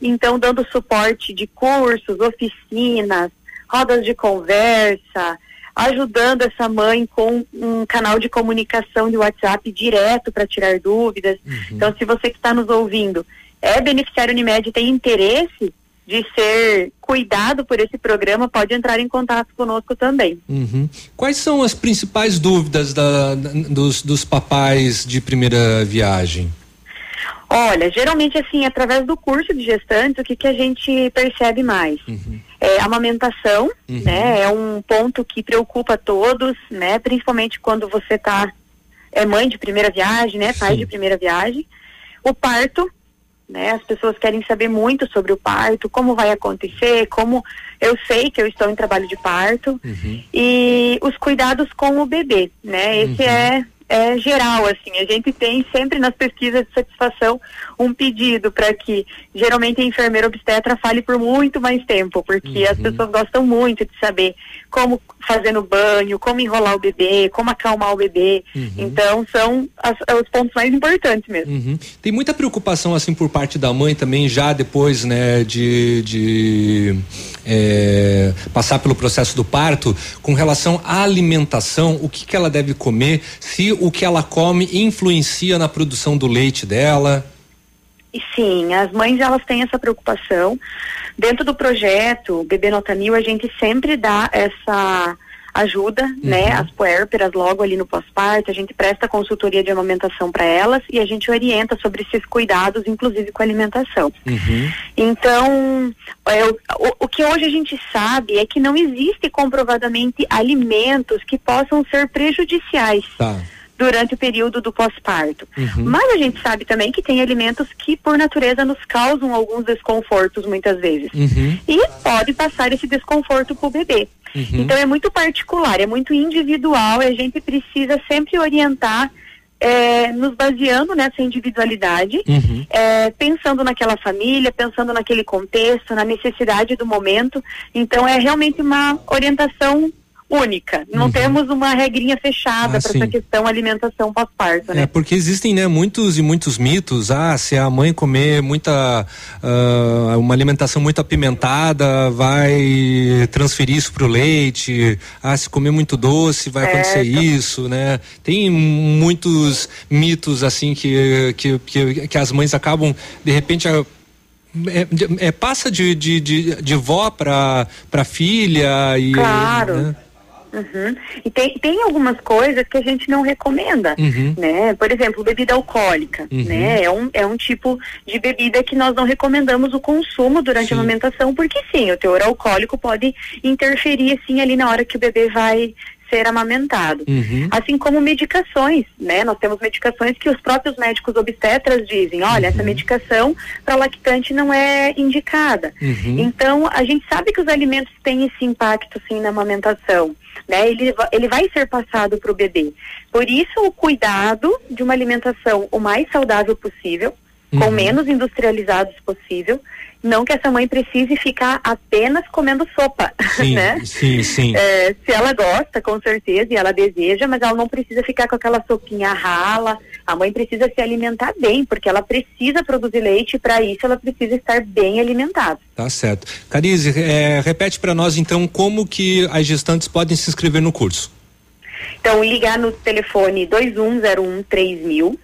Então dando suporte de cursos, oficinas, rodas de conversa, ajudando essa mãe com um canal de comunicação de WhatsApp direto para tirar dúvidas. Então se você que está nos ouvindo é beneficiário Unimed e tem interesse de ser cuidado por esse programa, pode entrar em contato conosco também. Uhum. Quais são as principais dúvidas da- da- dos, dos papais de primeira viagem? Olha, geralmente assim, através do curso de gestantes, o que, que a gente percebe mais? É a amamentação, né? É um ponto que preocupa todos, né? Principalmente quando você tá é mãe de primeira viagem, né? Pai de primeira viagem. O parto, né? As pessoas querem saber muito sobre o parto, como vai acontecer, como eu sei que eu estou em trabalho de parto e os cuidados com o bebê, né? Esse é é geral assim. A gente tem sempre nas pesquisas de satisfação um pedido para que geralmente a enfermeira obstetra fale por muito mais tempo, porque as pessoas gostam muito de saber como fazer no banho, como enrolar o bebê, como acalmar o bebê. Então são as- os pontos mais importantes mesmo. Uhum. Tem muita preocupação assim por parte da mãe também já depois, né, de, de é, passar pelo processo do parto com relação à alimentação, o que que ela deve comer, se o que ela come influencia na produção do leite dela. Sim, as mães elas têm essa preocupação. Dentro do projeto Bebê Nota Mil, a gente sempre dá essa ajuda, né, às puérperas logo ali no pós-parto, a gente presta consultoria de amamentação para elas e a gente orienta sobre esses cuidados, inclusive com a alimentação. Então, é, o, o- o que hoje a gente sabe é que não existe comprovadamente alimentos que possam ser prejudiciais Tá. Durante o período do pós-parto. Uhum. Mas a gente sabe também que tem alimentos que, por natureza, nos causam alguns desconfortos muitas vezes. Uhum. E pode passar esse desconforto para o bebê. Uhum. Então é muito particular, é muito individual e a gente precisa sempre orientar, eh, nos baseando nessa individualidade, Uhum. eh, pensando naquela família, pensando naquele contexto, na necessidade do momento. Então é realmente uma orientação única. Não temos uma regrinha fechada Ah, para essa questão alimentação pós-parto, né? É, porque existem, né, muitos e muitos mitos. Ah, se a mãe comer muita, ah, uma alimentação muito apimentada, vai transferir isso pro leite. Ah, se comer muito doce, vai acontecer isso, né? Tem muitos mitos, assim, que, que, que, que as mães acabam, de repente, a- é, é, passa de, de, de, de vó para para filha e Claro. né? Uhum. E tem, tem algumas coisas que a gente não recomenda, Uhum. né? Por exemplo, bebida alcoólica, Uhum. né? É um, é um tipo de bebida que nós não recomendamos o consumo durante a amamentação, porque sim, o teor alcoólico pode interferir, assim, ali na hora que o bebê vai ser amamentado. Uhum. Assim como medicações, né? Nós temos medicações que os próprios médicos obstetras dizem, olha, essa medicação para lactante não é indicada. Uhum. Então, a gente sabe que os alimentos têm esse impacto sim na amamentação, né? Ele, ele vai ser passado para o bebê. Por isso, o cuidado de uma alimentação o mais saudável possível, com Uhum. menos industrializados possível, não que essa mãe precise ficar apenas comendo sopa, Sim, né? sim, sim. É, se ela gosta, com certeza, e ela deseja, mas ela não precisa ficar com aquela sopinha rala. A mãe precisa se alimentar bem, porque ela precisa produzir leite e para isso ela precisa estar bem alimentada. Tá certo. Carize, é, repete para nós então como que as gestantes podem se inscrever no curso. Então, ligar no telefone 2101 3000.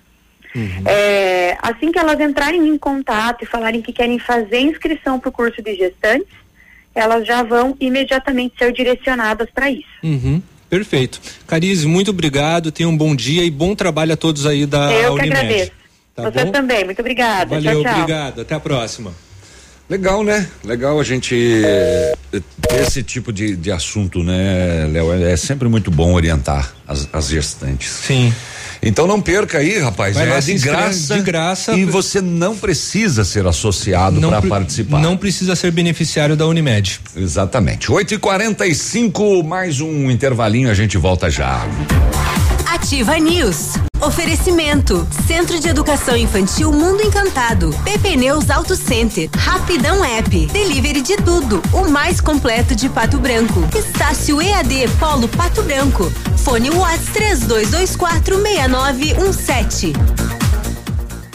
É, assim que elas entrarem em contato e falarem que querem fazer inscrição para o curso de gestantes, elas já vão imediatamente ser direcionadas para isso. Uhum, perfeito. Carize, muito obrigado, tenha um bom dia e bom trabalho a todos aí da Eu que Unimed. agradeço. Tá Você bom? também, muito obrigada. Valeu, tchau, tchau. obrigado. Até a próxima. Legal, né? Legal a gente eh, ter esse tipo de, de assunto, né, Léo? É, é sempre muito bom orientar as, as gestantes. Sim. Então não perca aí, rapaz. Vai é lá de graça. de graça. E você não precisa ser associado para participar. Não precisa ser beneficiário da Unimed. Exatamente. 8 e 45 mais um intervalinho, a gente volta já. Ativa News. Oferecimento. Centro de Educação Infantil Mundo Encantado. PP Neus Auto Center. Rapidão App. Delivery de tudo. O mais completo de Pato Branco. Estácio EAD Polo Pato Branco. Fone Whats 3224 6917.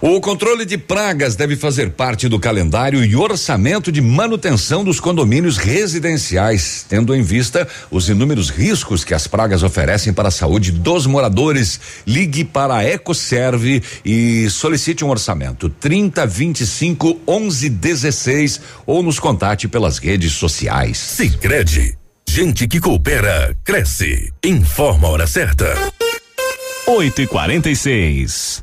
O controle de pragas deve fazer parte do calendário e orçamento de manutenção dos condomínios residenciais, tendo em vista os inúmeros riscos que as pragas oferecem para a saúde dos moradores. Ligue para a Ecoserve e solicite um orçamento 30 25 11 16 ou nos contate pelas redes sociais. Sicredi, gente que coopera cresce. Informa a hora certa. 8 e 46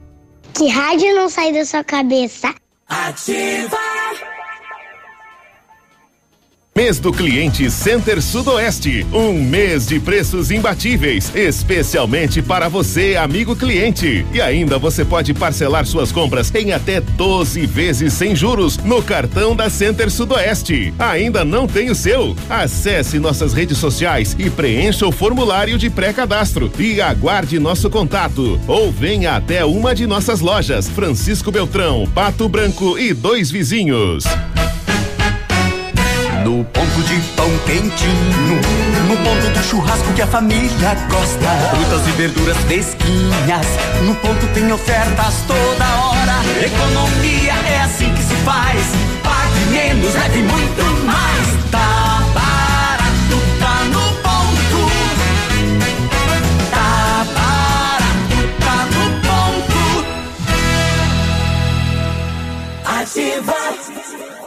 Que rádio não sai da sua cabeça? Ativa. Mês do cliente Center Sudoeste. Um mês de preços imbatíveis, especialmente para você, amigo cliente. E ainda você pode parcelar suas compras em até 12 vezes sem juros no cartão da Center Sudoeste. Ainda não tem o seu? Acesse nossas redes sociais e preencha o formulário de pré-cadastro e aguarde nosso contato. Ou venha até uma de nossas lojas, Francisco Beltrão, Pato Branco e dois vizinhos. No ponto de pão quentinho, no ponto do churrasco que a família gosta. Frutas e verduras fresquinhas, no ponto tem ofertas toda hora. Economia é assim que se faz. Pague menos, leve muito mais. Tá barato, tá no ponto. Tá barato, tá no ponto. Ativa.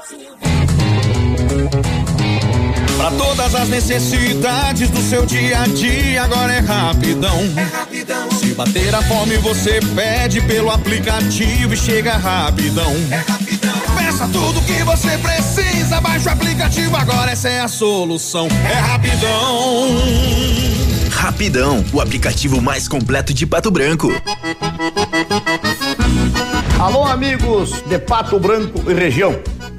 Para todas as necessidades do seu dia a dia, agora é rapidão. É rapidão. Se bater a fome, você pede pelo aplicativo e chega rapidão. É rapidão. Peça tudo que você precisa, baixa o aplicativo, agora essa é a solução. É rapidão. Rapidão, o aplicativo mais completo de Pato Branco. Alô, amigos de Pato Branco e região.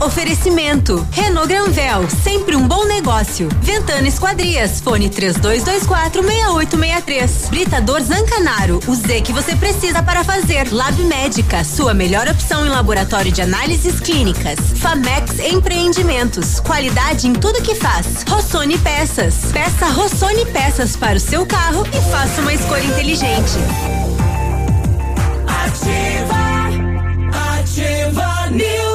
Oferecimento. Renault Granvel, sempre um bom negócio. Ventana Esquadrias, fone 3224 6863. Britador Zancanaro, o Z que você precisa para fazer. Lab Médica, sua melhor opção em laboratório de análises clínicas. Famex Empreendimentos, qualidade em tudo que faz. Rossoni Peças. Peça Rossoni Peças para o seu carro e faça uma escolha inteligente. Ativa, ativa News.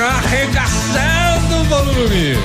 Arregaçando o volume.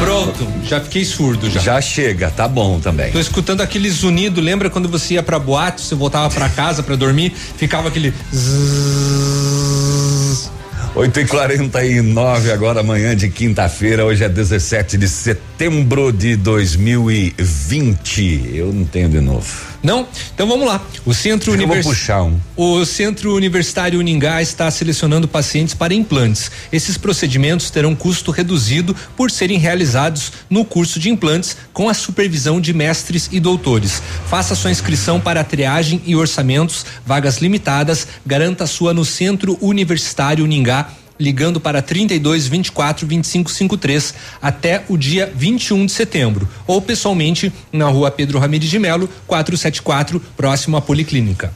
Pronto, já fiquei surdo já. Já chega, tá bom também. Tô escutando aquele zunido, lembra quando você ia pra boate, você voltava pra casa pra dormir, ficava aquele zzz. 8 e 49 agora amanhã de quinta-feira, hoje é 17 de setembro de 2020. Eu não tenho de novo. Não? Então vamos lá. O Centro Eu vou Univers... puxar um. O Centro Universitário Uningá está selecionando pacientes para implantes. Esses procedimentos terão custo reduzido por serem realizados no curso de implantes com a supervisão de mestres e doutores. Faça sua inscrição para triagem e orçamentos, vagas limitadas, garanta sua no Centro Universitário Uningá ligando para 32 24 25 53 até o dia 21 de setembro ou pessoalmente na rua Pedro Ramires de Melo 474 próximo à Policlínica.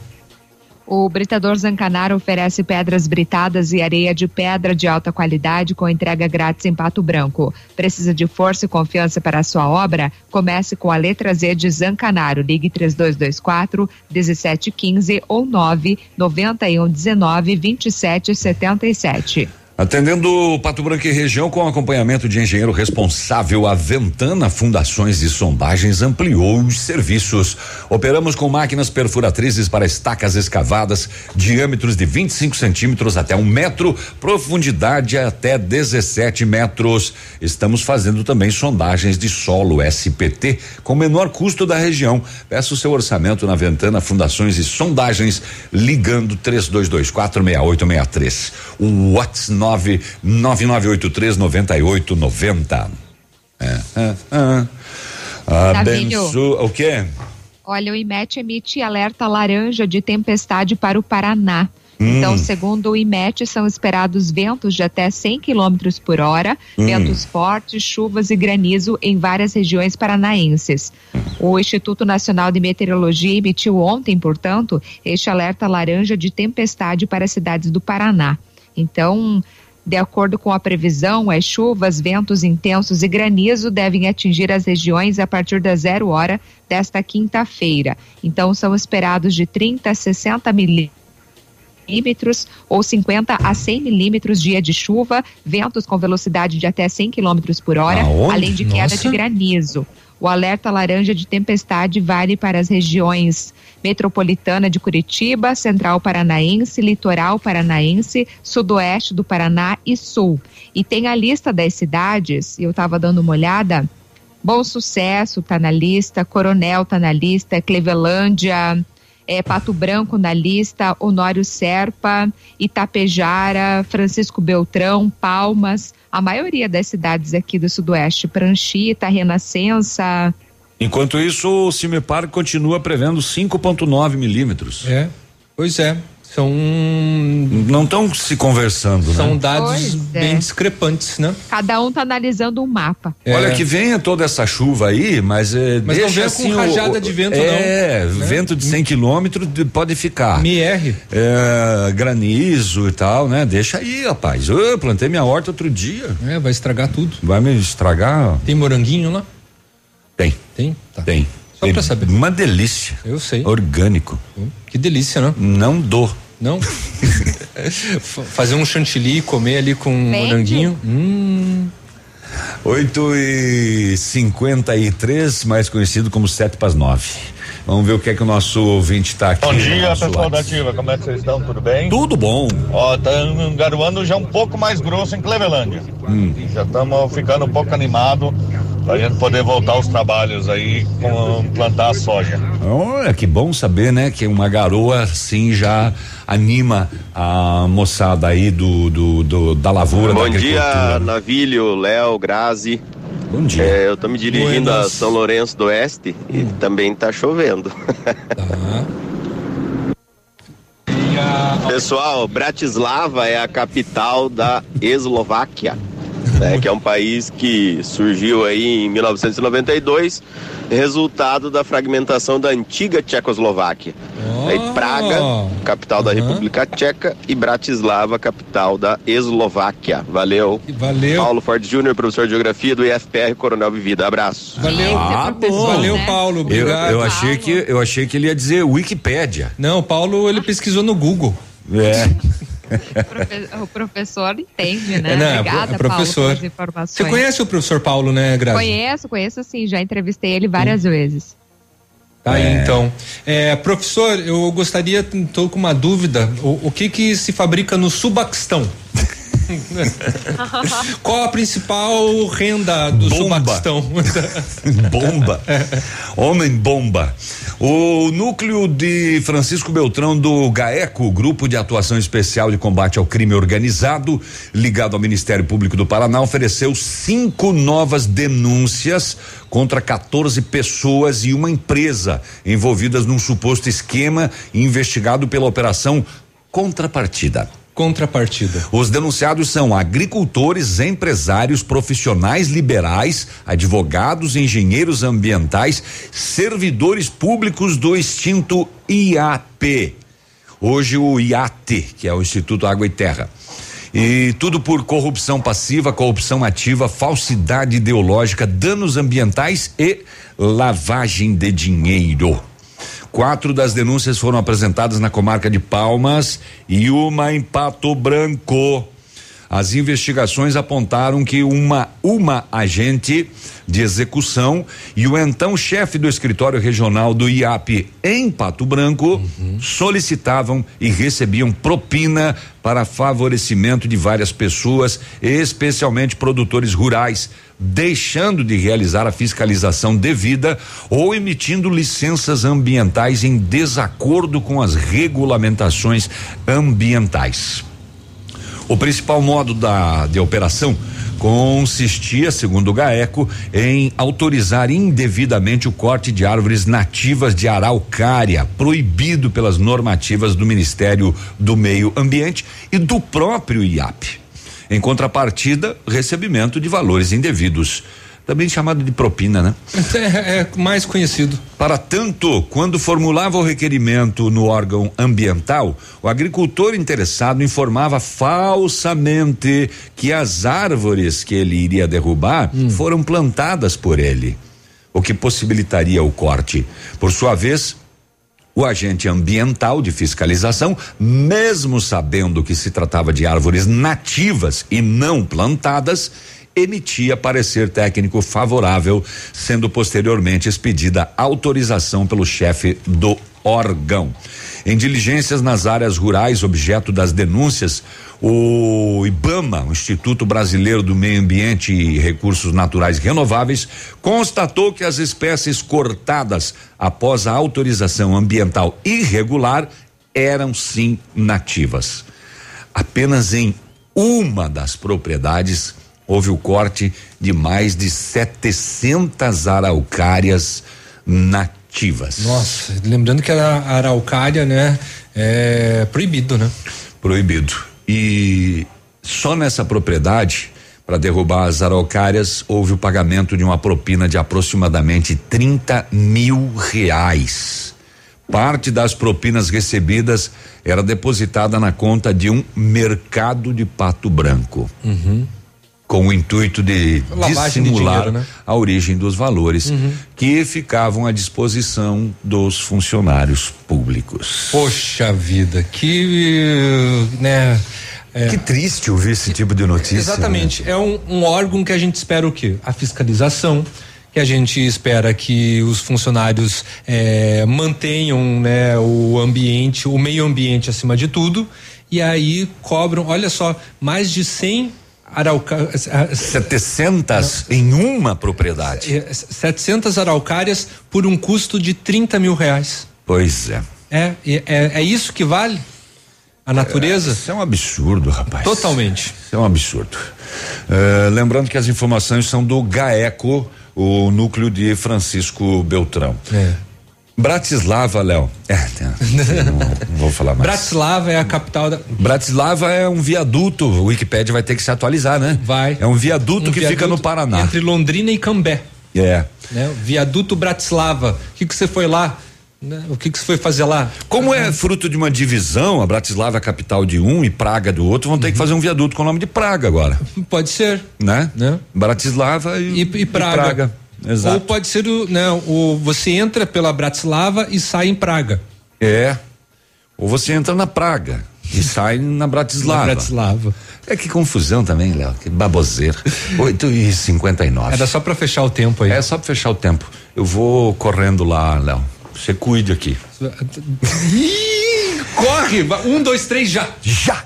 O Britador Zancanaro oferece pedras britadas e areia de pedra de alta qualidade com entrega grátis em Pato Branco. Precisa de força e confiança para a sua obra? Comece com a letra Z de Zancanaro. Ligue 3224 1715 ou 991 19 27 77. Atendendo Pato Branco e região com acompanhamento de engenheiro responsável, a Ventana Fundações e Sondagens ampliou os serviços. Operamos com máquinas perfuratrizes para estacas escavadas, diâmetros de 25 centímetros até um metro, profundidade até 17 metros. Estamos fazendo também sondagens de solo SPT com menor custo da região. Peça o seu orçamento na Ventana Fundações e Sondagens, ligando 3224 6863. O WhatsApp 99839890. É, é, é. Tavinho. Abençoa. O quê? Olha, o IMET emite alerta laranja de tempestade para o Paraná. Hum. Então, segundo o IMET, são esperados ventos de até 100 km por hora, Hum. ventos fortes, chuvas e granizo em várias regiões paranaenses. O Instituto Nacional de Meteorologia emitiu ontem, portanto, este alerta laranja de tempestade para as cidades do Paraná. Então, de acordo com a previsão, as chuvas, ventos intensos e granizo devem atingir as regiões a partir da zero hora desta quinta-feira. Então, são esperados de 30 a 60 milímetros ou 50 a 100 milímetros dia de chuva, ventos com velocidade de até 100 quilômetros por hora, Aonde? além de queda Nossa. de granizo. O alerta laranja de tempestade vale para as regiões metropolitana de Curitiba, Central Paranaense, Litoral Paranaense, Sudoeste do Paraná e Sul. E tem a lista das cidades, eu estava dando uma olhada. Bom Sucesso está na lista, Coronel está na lista, Clevelândia, é, Pato Branco na lista, Honório Serpa, Itapejara, Francisco Beltrão, Palmas, a maioria das cidades aqui do Sudoeste, Pranchita, Renascença. Enquanto isso, o Cimepar continua prevendo 5,9 milímetros. É, pois é. São. Não estão se conversando, São né? dados Pois é. bem discrepantes, né? Cada um está analisando um mapa. Olha que venha toda essa chuva aí, mas é, Mas não deixa venha assim com o- rajada de vento, é, não, né? vento de 100 quilômetros de- pode ficar. Erre. É, granizo e tal, né? Deixa aí, rapaz. Eu plantei minha horta outro dia. É, vai estragar tudo. Vai me estragar? Tem moranguinho lá? Tem. Tem? Tá. Tem. Só pra saber. Uma delícia. Eu sei. Orgânico. Que delícia, né? Não dou. Não? Fazer um chantilly e comer ali com um moranguinho. Hum. 8 e 53 mais conhecido como 7 para as 9. Vamos ver o que é que o nosso ouvinte está aqui. Bom dia, pessoal da. Ativa. Como é que vocês estão? Tudo bem? Tudo bom. Ó, tá garoando já um pouco mais grosso em Clevelândia. Hum. Já estamos ficando um pouco animado pra gente poder voltar aos trabalhos aí com plantar a soja. Olha, que bom saber, né? Que uma garoa assim já anima a moçada aí do, do, do- da lavoura, da Bom dia, agricultura. Navilho, Léo, Grazi. Bom dia. É, eu tô me dirigindo Buenas. a São Lourenço do Oeste e também tá chovendo. Pessoal, Bratislava é a capital da Eslováquia, né, que é um país que surgiu aí em 1992, resultado da fragmentação da antiga Tchecoslováquia. Aí Praga, capital da República Tcheca, e Bratislava, capital da Eslováquia. Valeu. Valeu. Paulo Forte Júnior, professor de Geografia do IFPR Coronel Vivida. Abraço. Valeu, Ah, bom. valeu, Paulo. Eu, Obrigado. eu achei que eu achei que ele ia dizer Wikipédia. Não, o Paulo ele pesquisou no Google. É. O professor entende, né? É, não, é Obrigada, é professor. Paulo, pelas informações. Você conhece o professor Paulo, né, Grazi? Conheço, conheço sim, já entrevistei ele várias vezes. Tá aí, É. então. É, professor, eu gostaria, estou com uma dúvida. O, o que que se fabrica no Subaquistão? Qual a principal renda do Bomba. Bomba. Homem bomba. O núcleo de Francisco Beltrão do GAECO, Grupo de Atuação Especial de Combate ao Crime Organizado, ligado ao Ministério Público do Paraná, ofereceu cinco novas denúncias contra 14 pessoas e uma empresa envolvidas num suposto esquema investigado pela Operação Contrapartida. Contrapartida. Os denunciados são agricultores, empresários, profissionais liberais, advogados, engenheiros ambientais, servidores públicos do extinto IAP. Hoje o IAT, que é o Instituto Água e Terra. E tudo por corrupção passiva, corrupção ativa, falsidade ideológica, danos ambientais e lavagem de dinheiro. Quatro das denúncias foram apresentadas na comarca de Palmas e uma em Pato Branco. As investigações apontaram que uma uma agente de execução e o então chefe do escritório regional do IAP em Pato Branco solicitavam e recebiam propina para favorecimento de várias pessoas, especialmente produtores rurais, deixando de realizar a fiscalização devida ou emitindo licenças ambientais em desacordo com as regulamentações ambientais. O principal modo da, de operação consistia, segundo o GAECO, em autorizar indevidamente o corte de árvores nativas de araucária, proibido pelas normativas do Ministério do Meio Ambiente e do próprio IAP. Em contrapartida, recebimento de valores indevidos. Também chamado de propina, né? É, é mais conhecido. Para tanto, quando formulava o requerimento no órgão ambiental, o agricultor interessado informava falsamente que as árvores que ele iria derrubar foram plantadas por ele, o que possibilitaria o corte. Por sua vez, o agente ambiental de fiscalização, mesmo sabendo que se tratava de árvores nativas e não plantadas, emitia parecer técnico favorável, sendo posteriormente expedida autorização pelo chefe do órgão. Em diligências nas áreas rurais, objeto das denúncias, o IBAMA, o Instituto Brasileiro do Meio Ambiente e Recursos Naturais Renováveis, constatou que as espécies cortadas após a autorização ambiental irregular eram sim nativas. Apenas em uma das propriedades houve o corte de mais de 700 araucárias nativas. Nossa, lembrando que a araucária, né, é proibido, né? Proibido. E só nessa propriedade, para derrubar as araucárias, houve o pagamento de uma propina de aproximadamente 30 mil reais. Parte das propinas recebidas era depositada na conta de um mercado de pato branco. Uhum. Com o intuito de Lavagem de dissimular dinheiro, né? a origem dos valores Uhum. que ficavam à disposição dos funcionários públicos. Poxa vida, que né? é- Que triste ouvir esse tipo de notícia. Exatamente. né? É um, um órgão que a gente espera o quê? A fiscalização. Que a gente espera que os funcionários eh, mantenham né, o ambiente, o meio ambiente acima de tudo. E aí cobram, olha só, mais de 100 araucárias. 700 em uma propriedade. 700 araucárias por um custo de 30 mil reais. Pois é. É, é, é, é isso que vale? a natureza. Isso é um absurdo, rapaz. Totalmente. Isso é um absurdo. É, lembrando que as informações são do GAECO, o núcleo de Francisco Beltrão. É. Bratislava, Léo. É, não, não vou falar mais. Bratislava é a capital da. Bratislava é um viaduto. O Wikipedia vai ter que se atualizar, né? Vai. É um viaduto Um que fica no Paraná. Entre Londrina e Cambé. É. Né? Viaduto Bratislava. O que que você foi lá? Né? O que que você foi fazer lá? Como é fruto de uma divisão, a Bratislava é a capital de um e Praga do outro, vão ter que fazer um viaduto com o nome de Praga agora. Pode ser. Né? Bratislava e, E, e Praga. Exato. Ou pode ser o, não, o você entra pela Bratislava e sai em Praga. É. Ou você entra na Praga e sai na Bratislava. Na Bratislava. É que confusão também, Léo. Que baboseira. 8 e 59 Era só pra fechar o tempo aí. É só pra fechar o tempo. Eu vou correndo lá, Léo. Você cuide aqui. Corre! Um, dois, três, já! Já!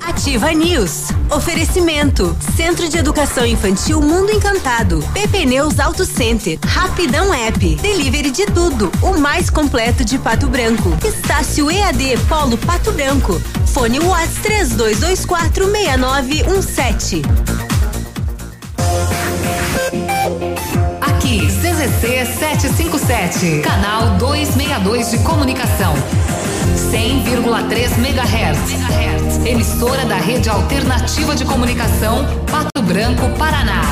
Ativa News. Oferecimento. Centro de Educação Infantil Mundo Encantado. PP Neus Auto Center. Rapidão App. Delivery de tudo. O mais completo de Pato Branco. Estácio EAD Polo Pato Branco. Fone Whats 3224 6917. Aqui, CZC 757, canal 262 de comunicação. 100,3 MHz. Emissora da Rede Alternativa de Comunicação, Pato Branco, Paraná.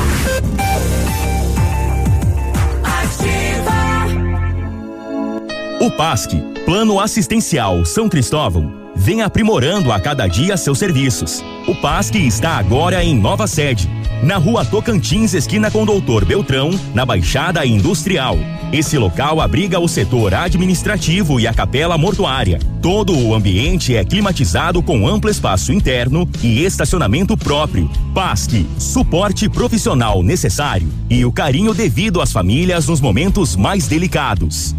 O PASC, Plano Assistencial São Cristóvão, vem aprimorando a cada dia seus serviços. O PASC está agora em nova sede, na rua Tocantins, esquina com Doutor Beltrão, na Baixada Industrial. Esse local abriga o setor administrativo e a capela mortuária. Todo o ambiente é climatizado com amplo espaço interno e estacionamento próprio. PASC, suporte profissional necessário e o carinho devido às famílias nos momentos mais delicados.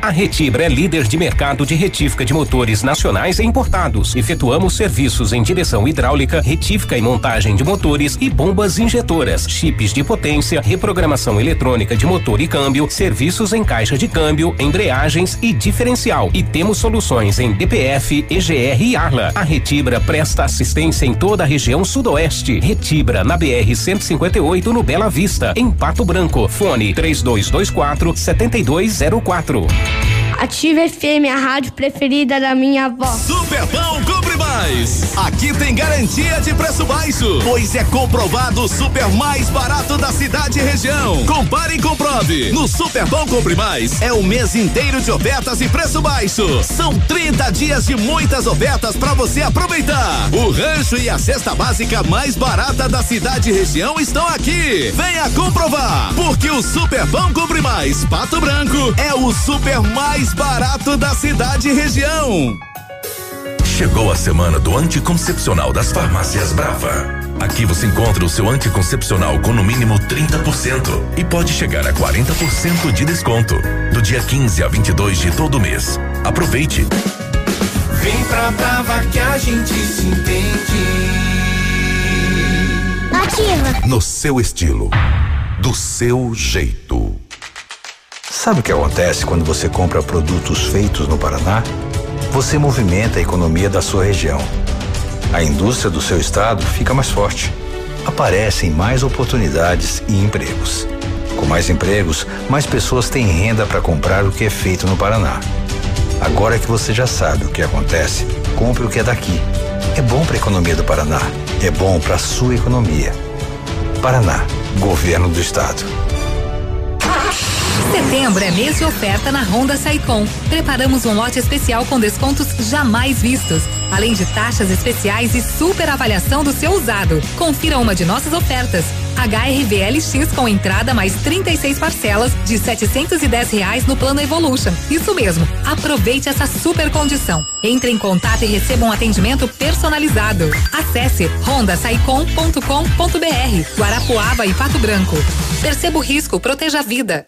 A Retibra é líder de mercado de retífica de motores nacionais e importados. Efetuamos serviços em direção hidráulica, retífica e montagem de motores e bombas injetoras, chips de potência, reprogramação eletrônica de motor e câmbio, serviços em caixa de câmbio, embreagens e diferencial. E temos soluções em DPF, EGR e Arla. A Retibra presta assistência em toda a região sudoeste. Retibra na BR 158 no Bela Vista, em Pato Branco. Fone 3224 7204. Ativa FM, a rádio preferida da minha avó. Superpão Compre Mais. Aqui tem garantia de preço baixo, pois é comprovado o super mais barato da cidade e região. Compare e comprove. No Superpão Compre Mais é o mês inteiro de ofertas e preço baixo. São 30 dias de muitas ofertas para você aproveitar. O rancho e a cesta básica mais barata da cidade e região estão aqui. Venha comprovar, porque o Superpão Compre Mais Pato Branco é o super mais barato da cidade e região. Chegou a semana do anticoncepcional das farmácias Brava. Aqui você encontra o seu anticoncepcional com no mínimo 30% e pode chegar a 40% de desconto. Do dia 15 a 22 de todo mês. Aproveite. Vem pra Brava que a gente se entende. Ativa. No seu estilo, do seu jeito. Sabe o que acontece quando você compra produtos feitos no Paraná? Você movimenta a economia da sua região. A indústria do seu estado fica mais forte. Aparecem mais oportunidades e empregos. Com mais empregos, mais pessoas têm renda para comprar o que é feito no Paraná. Agora que você já sabe o que acontece, compre o que é daqui. É bom para a economia do Paraná. É bom para a sua economia. Paraná, Governo do Estado. Setembro é mês de oferta na Honda Saicom. Preparamos um lote especial com descontos jamais vistos, além de taxas especiais e super avaliação do seu usado. Confira uma de nossas ofertas. HRV LX com entrada mais 36 parcelas de 710 reais no plano Evolution. Isso mesmo. Aproveite essa super condição. Entre em contato e receba um atendimento personalizado. Acesse rondasaicom.com.br. Guarapuava e Pato Branco. Perceba o risco, proteja a vida.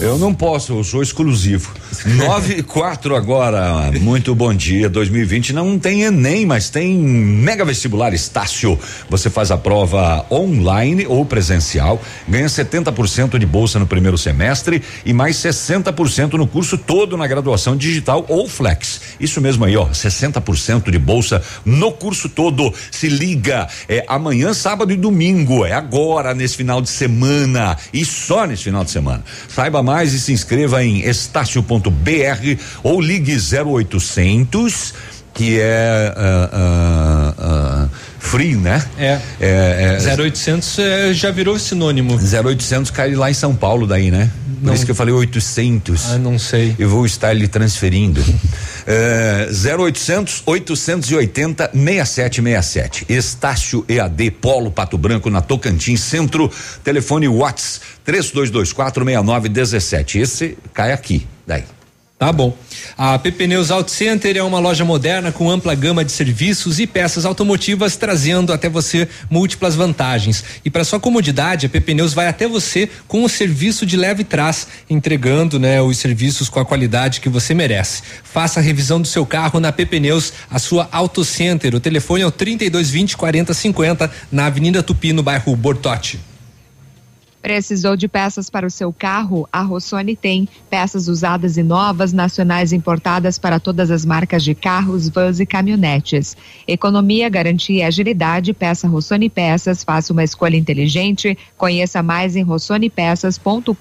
Eu não posso, eu sou exclusivo. Nove e quatro agora. Muito bom dia. 2020 não tem Enem, mas tem Mega Vestibular Estácio. Você faz a prova online ou presencial, ganha 70% de bolsa no primeiro semestre e mais 60% no curso todo na graduação digital ou flex. Isso mesmo aí, ó, 60% de bolsa no curso todo. Se liga, é amanhã, sábado e domingo, é agora nesse final de semana e só nesse final de semana. Saiba mais e se inscreva em estácio.br ou ligue 0800 que é uh, uh, uh, free, né? É. é, é 0800 é, já virou sinônimo. 0800 cai lá em São Paulo daí, né? Por Não. isso que eu falei 800. Ah, não sei. Eu vou estar lhe transferindo. é, 0800 880 6767. Estácio EAD Polo Pato Branco na Tocantins Centro. Telefone Whats 3224 6917. Esse cai aqui, daí. Tá bom. A PP Neus Auto Center é uma loja moderna com ampla gama de serviços e peças automotivas, trazendo até você múltiplas vantagens. E para sua comodidade, a PP Neus vai até você com o serviço de leve trás, entregando, né, os serviços com a qualidade que você merece. Faça a revisão do seu carro na PP Neus, a sua Auto Center. O telefone é o 3220 4050 na Avenida Tupi, no bairro Bortote. Precisou de peças para o seu carro? A Rossoni tem peças usadas e novas, nacionais importadas para todas as marcas de carros, vans e caminhonetes. Economia, garantia e agilidade. Peça Rossoni Peças. Faça uma escolha inteligente. Conheça mais em rossonipeças.com.br.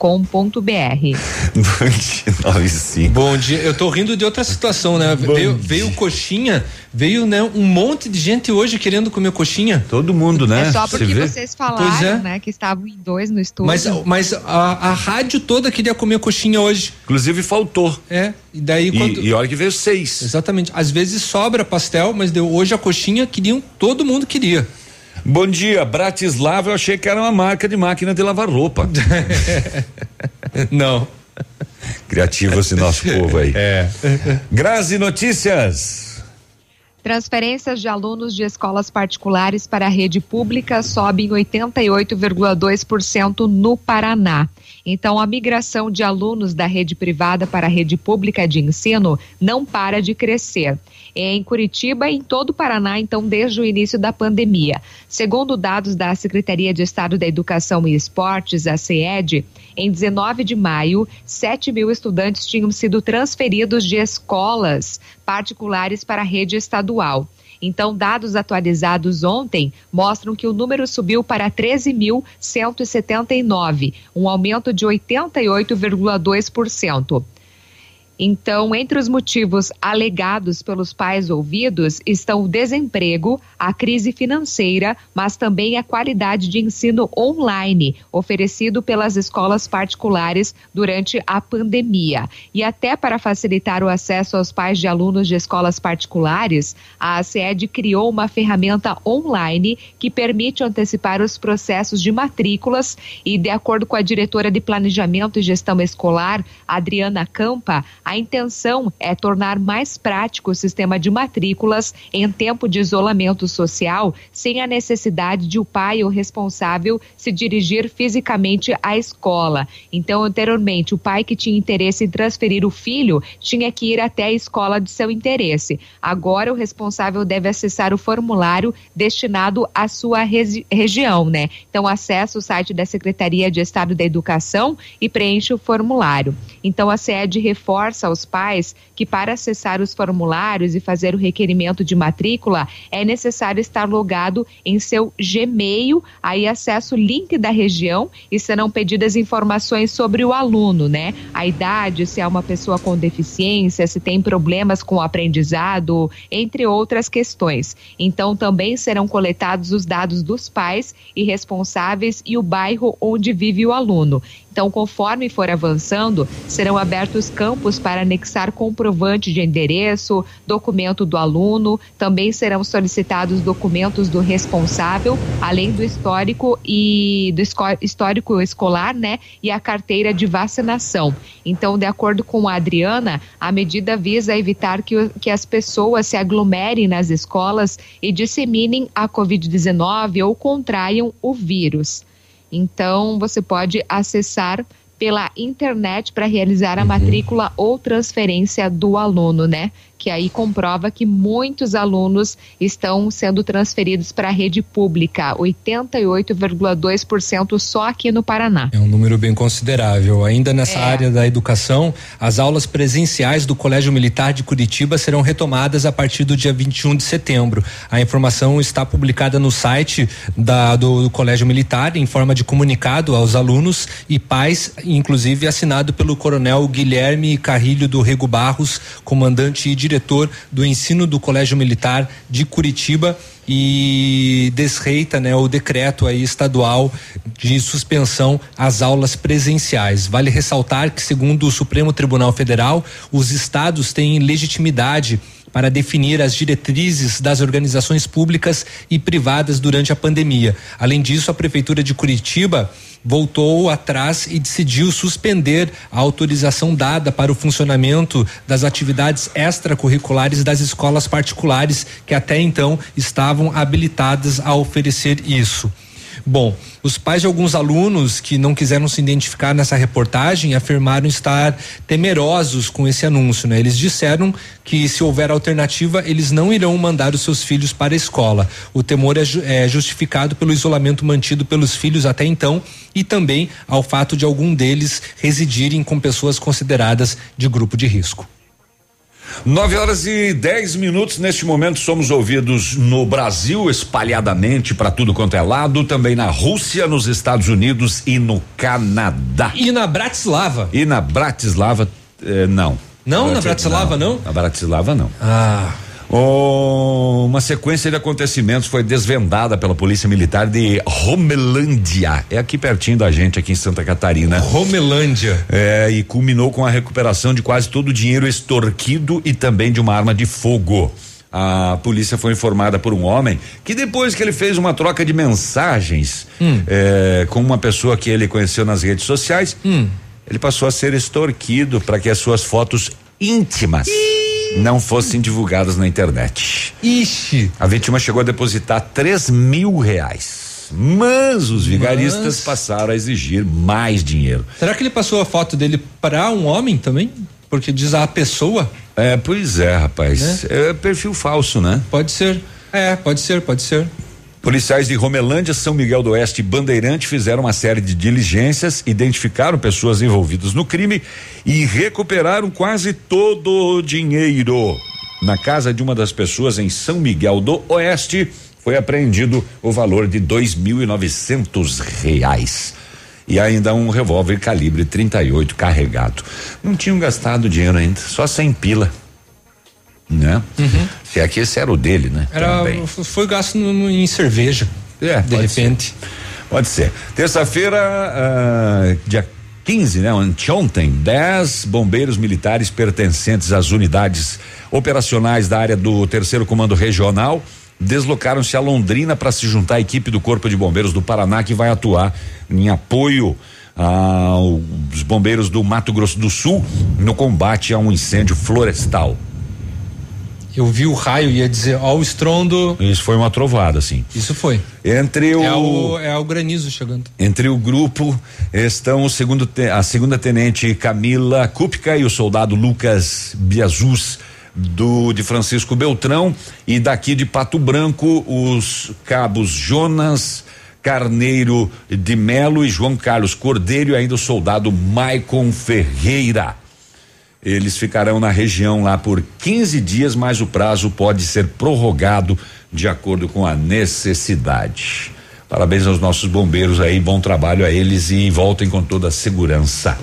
Bom dia. Eu tô rindo de outra situação, né? Veio, veio coxinha, veio né, um monte de gente hoje querendo comer coxinha. Todo mundo, né? É só porque vocês falaram, Pois é. né, que estavam em dois no estúdio. Mas, mas a, a rádio toda queria comer coxinha hoje. Inclusive faltou. É. E daí quando. E, e olha que veio seis. Exatamente. Às vezes sobra pastel, mas deu hoje a coxinha queriam, todo mundo queria. Bom dia, Bratislava, eu achei que era uma marca de máquina de lavar roupa. Não. Criativo esse nosso povo aí. É. Grazi Notícias. Transferências de alunos de escolas particulares para a rede pública sobem 88,2% no Paraná. Então, a migração de alunos da rede privada para a rede pública de ensino não para de crescer. Em Curitiba e em todo o Paraná, então, desde o início da pandemia. Segundo dados da Secretaria de Estado da Educação e Esportes, a CED, em 19 de maio, 7 mil estudantes tinham sido transferidos de escolas particulares para a rede estadual. Então, dados atualizados ontem mostram que o número subiu para 13.179, um aumento de 88,2%. Então, entre os motivos alegados pelos pais ouvidos estão o desemprego, a crise financeira, mas também a qualidade de ensino online oferecido pelas escolas particulares durante a pandemia. E até para facilitar o acesso aos pais de alunos de escolas particulares, a ACED criou uma ferramenta online que permite antecipar os processos de matrículas e, de acordo com a diretora de Planejamento e Gestão Escolar, Adriana Campa, a intenção é tornar mais prático o sistema de matrículas em tempo de isolamento social, sem a necessidade de o pai ou responsável se dirigir fisicamente à escola. Então, anteriormente, o pai que tinha interesse em transferir o filho tinha que ir até a escola de seu interesse. Agora, o responsável deve acessar o formulário destinado à sua região, né? Então, acessa o site da Secretaria de Estado da Educação e preenche o formulário. Então, a sede reforça aos pais que para acessar os formulários e fazer o requerimento de matrícula é necessário estar logado em seu Gmail, aí acessa o link da região e serão pedidas informações sobre o aluno, né? A idade, se é uma pessoa com deficiência, se tem problemas com o aprendizado, entre outras questões. Então também serão coletados os dados dos pais e responsáveis e o bairro onde vive o aluno. Então, conforme for avançando, serão abertos campos para anexar comprovante de endereço, documento do aluno, também serão solicitados documentos do responsável, além do histórico e do histórico escolar, né, e a carteira de vacinação. Então, de acordo com a Adriana, a medida visa evitar que, que as pessoas se aglomerem nas escolas e disseminem a Covid-19 ou contraiam o vírus. Então, você pode acessar pela internet para realizar a uhum. matrícula ou transferência do aluno, né? Que aí comprova que muitos alunos estão sendo transferidos para a rede pública, 88,2% só aqui no Paraná. É um número bem considerável. Ainda nessa é. área da educação, as aulas presenciais do Colégio Militar de Curitiba serão retomadas a partir do dia 21 de setembro. A informação está publicada no site da, do, do Colégio Militar em forma de comunicado aos alunos e pais, inclusive assinado pelo Coronel Guilherme Carrilho do Rego Barros, comandante de diretor do ensino do Colégio Militar de Curitiba e desreita né, o decreto aí estadual de suspensão às aulas presenciais. Vale ressaltar que, segundo o Supremo Tribunal Federal, os estados têm legitimidade para definir as diretrizes das organizações públicas e privadas durante a pandemia. Além disso, a Prefeitura de Curitiba voltou atrás e decidiu suspender a autorização dada para o funcionamento das atividades extracurriculares das escolas particulares que até então estavam habilitadas a oferecer isso. Bom, os pais de alguns alunos que não quiseram se identificar nessa reportagem afirmaram estar temerosos com esse anúncio, né? Eles disseram que se houver alternativa, eles não irão mandar os seus filhos para a escola. O temor é, é justificado pelo isolamento mantido pelos filhos até então e também ao fato de algum deles residirem com pessoas consideradas de grupo de risco. 9 horas e 10 minutos. Neste momento, somos ouvidos no Brasil, espalhadamente para tudo quanto é lado, também na Rússia, nos Estados Unidos e no Canadá. E na Bratislava. E na Bratislava, eh, não. Não, na Bratislava não? não? Na Bratislava não. Ah. Oh, uma sequência de acontecimentos foi desvendada pela Polícia Militar de Romelândia. É aqui pertinho da gente, aqui em Santa Catarina. Romelândia. É, e culminou com a recuperação de quase todo o dinheiro extorquido e também de uma arma de fogo. A polícia foi informada por um homem que depois que ele fez uma troca de mensagens hum. é, com uma pessoa que ele conheceu nas redes sociais, hum. ele passou a ser extorquido para que as suas fotos íntimas. Ih não fossem divulgadas na internet. Ixi! A vítima chegou a depositar três mil reais. Mas os vigaristas Mas... passaram a exigir mais dinheiro. Será que ele passou a foto dele para um homem também? Porque diz a pessoa? É, pois é, rapaz. É, é perfil falso, né? Pode ser. É, pode ser, pode ser. Policiais de Romelândia, São Miguel do Oeste e Bandeirante fizeram uma série de diligências, identificaram pessoas envolvidas no crime e recuperaram quase todo o dinheiro. Na casa de uma das pessoas em São Miguel do Oeste, foi apreendido o valor de dois mil e novecentos reais. E ainda um revólver calibre 38 carregado. Não tinham gastado dinheiro ainda, só sem pila né? Uhum. Se é que esse era o dele, né? Era, foi gasto no, no, em cerveja. É, de repente. Ser. Pode ser. Terça-feira, uh, dia 15, né? Anteontem, 10 bombeiros militares pertencentes às unidades operacionais da área do terceiro comando regional deslocaram-se a Londrina para se juntar à equipe do Corpo de Bombeiros do Paraná que vai atuar em apoio aos bombeiros do Mato Grosso do Sul no combate a um incêndio florestal. Eu vi o raio e ia dizer, ó, o estrondo. Isso foi uma trovada, sim. Isso foi. Entre o. É o, é o granizo chegando. Entre o grupo estão o segundo, a segunda tenente Camila Kupka e o soldado Lucas Biazus do de Francisco Beltrão e daqui de Pato Branco os cabos Jonas Carneiro de Melo e João Carlos Cordeiro e ainda o soldado Maicon Ferreira. Eles ficarão na região lá por 15 dias, mas o prazo pode ser prorrogado de acordo com a necessidade. Parabéns aos nossos bombeiros aí, bom trabalho a eles e voltem com toda a segurança.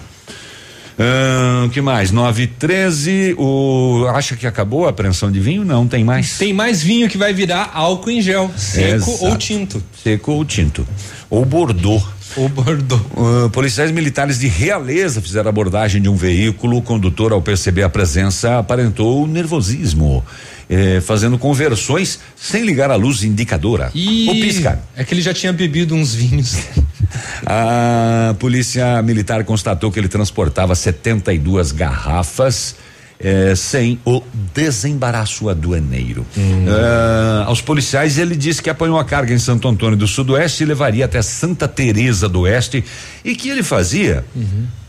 O que mais? 9 e 13. O acha que acabou a apreensão de vinho? Não, tem mais. Tem mais vinho que vai virar álcool em gel, seco Exato. ou tinto. Seco ou tinto. Ou bordô. O Bordeaux. Uh, policiais militares de Realeza fizeram abordagem de um veículo. O condutor, ao perceber a presença, aparentou nervosismo, eh, fazendo conversões sem ligar a luz indicadora. E ou piscar. É que ele já tinha bebido uns vinhos. A polícia militar constatou que ele transportava 72 garrafas. Eh, sem o desembaraço aduaneiro. Ah, aos policiais, ele disse que apanhou a carga em Santo Antônio do Sudoeste e levaria até Santa Teresa do Oeste e que ele fazia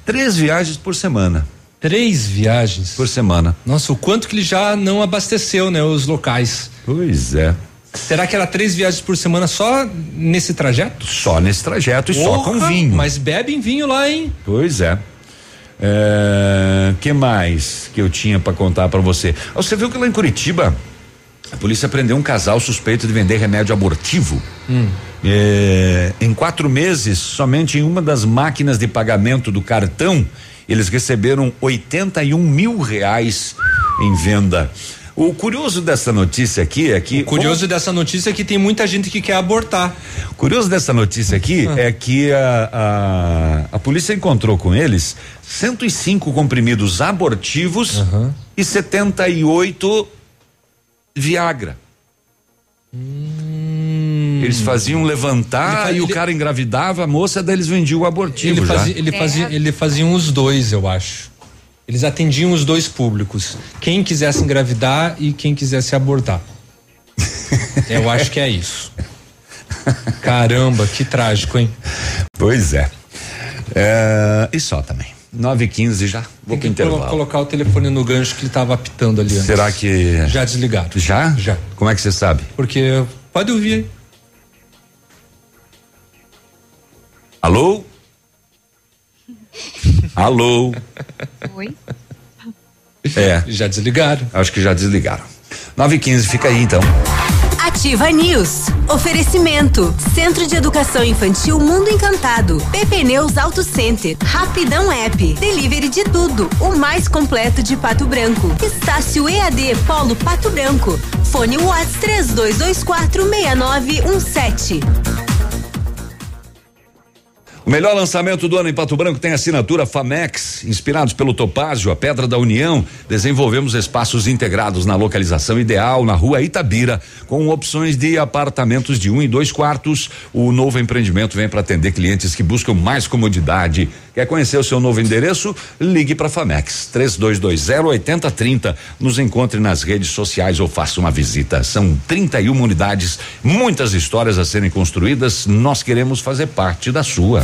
três viagens por semana. Três viagens por semana. Nossa, o quanto que ele já não abasteceu, né? Os locais. Pois é. Será que era três viagens por semana só nesse trajeto? Só nesse trajeto e só com vinho. Mas bebem vinho lá, hein? Pois é. É, que mais que eu tinha pra contar pra você? Ah, Você viu que lá em Curitiba a polícia prendeu um casal suspeito de vender remédio abortivo. É, em quatro meses, somente em uma das máquinas de pagamento do cartão, eles receberam 81 mil reais em venda. O curioso dessa notícia aqui é que. O curioso dessa notícia é que tem muita gente que quer abortar. O curioso dessa notícia aqui é que a, a, a polícia encontrou com eles 105 comprimidos abortivos e 78 Viagra. Eles faziam levantar e o ele- cara engravidava, a moça, daí eles vendiam o abortivo Ele já. fazia, ele fazia, ele faziam os dois, eu acho. Eles atendiam os dois públicos. Quem quisesse engravidar e quem quisesse abortar. eu acho que é isso. Caramba, que trágico, hein? Pois é. É, e só também. 9 e 15 já. Vou pro Tem que intervalo. colo- colocar o telefone no gancho que ele estava apitando ali antes. Será que. Já desligaram. Já? Já. Como é que você sabe? Porque pode ouvir. Alô? Alô? Oi? É. Já desligaram. Acho que já desligaram. 9 e 15 fica aí então. Ativa News. Oferecimento. Centro de Educação Infantil Mundo Encantado. PP Neus Auto Center. Rapidão App. Delivery de tudo. O mais completo de Pato Branco. Estácio EAD Polo Pato Branco. Fone Whats 3224 6917. O melhor lançamento do ano em Pato Branco tem assinatura Famex. Inspirados pelo Topázio, a Pedra da União, desenvolvemos espaços integrados na localização ideal, na rua Itabira, com opções de apartamentos de um e dois quartos. O novo empreendimento vem para atender clientes que buscam mais comodidade. Quer conhecer o seu novo endereço? Ligue para Famex 3220 8030. Nos encontre nas redes sociais ou faça uma visita. São 31 unidades, muitas histórias a serem construídas. Nós queremos fazer parte da sua.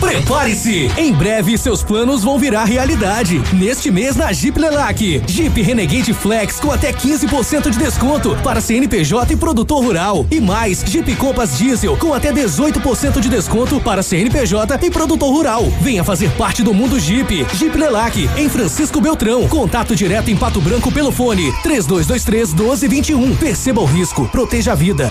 Prepare-se! Em breve seus planos vão virar realidade. Neste mês na Jeep Lelac. Jeep Renegade Flex com até 15% de desconto para CNPJ e produtor rural. E mais, Jeep Compass Diesel com até 18% de desconto para CNPJ e produtor rural. Venha fazer parte do mundo Jeep. Jeep Lelac em Francisco Beltrão. Contato direto em Pato Branco pelo fone 3223 1221. Perceba o risco, proteja a vida.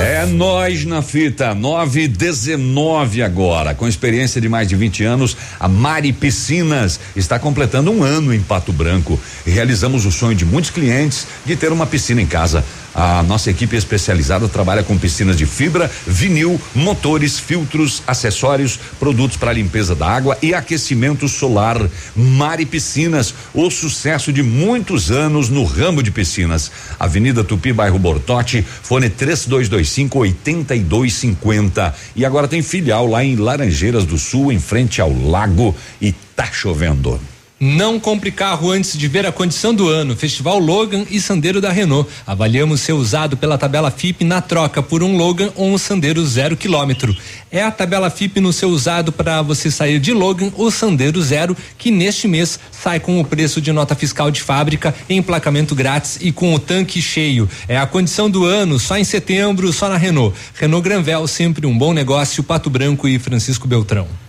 É nós na fita, 919 agora. Com experiência de mais de 20 anos, a Mari Piscinas está completando um ano em Pato Branco. Realizamos o sonho de muitos clientes de ter uma piscina em casa. A nossa equipe especializada trabalha com piscinas de fibra, vinil, motores, filtros, acessórios, produtos para limpeza da água e aquecimento solar. Mari Piscinas, o sucesso de muitos anos no ramo de piscinas. Avenida Tupi, bairro Bortote, fone 3225 8250. E agora tem filial lá em Laranjeiras do Sul, em frente ao lago e tá chovendo. Não compre carro antes de ver a condição do ano. Festival Logan e Sandero da Renault. Avaliamos ser usado pela tabela FIP na troca por um Logan ou um Sandero zero quilômetro. É a tabela FIP no seu usado para você sair de Logan ou Sandero zero, que neste mês sai com o preço de nota fiscal de fábrica, emplacamento grátis e com o tanque cheio. É a condição do ano, só em setembro, só na Renault. Renault Granvel, sempre um bom negócio. Pato Branco e Francisco Beltrão.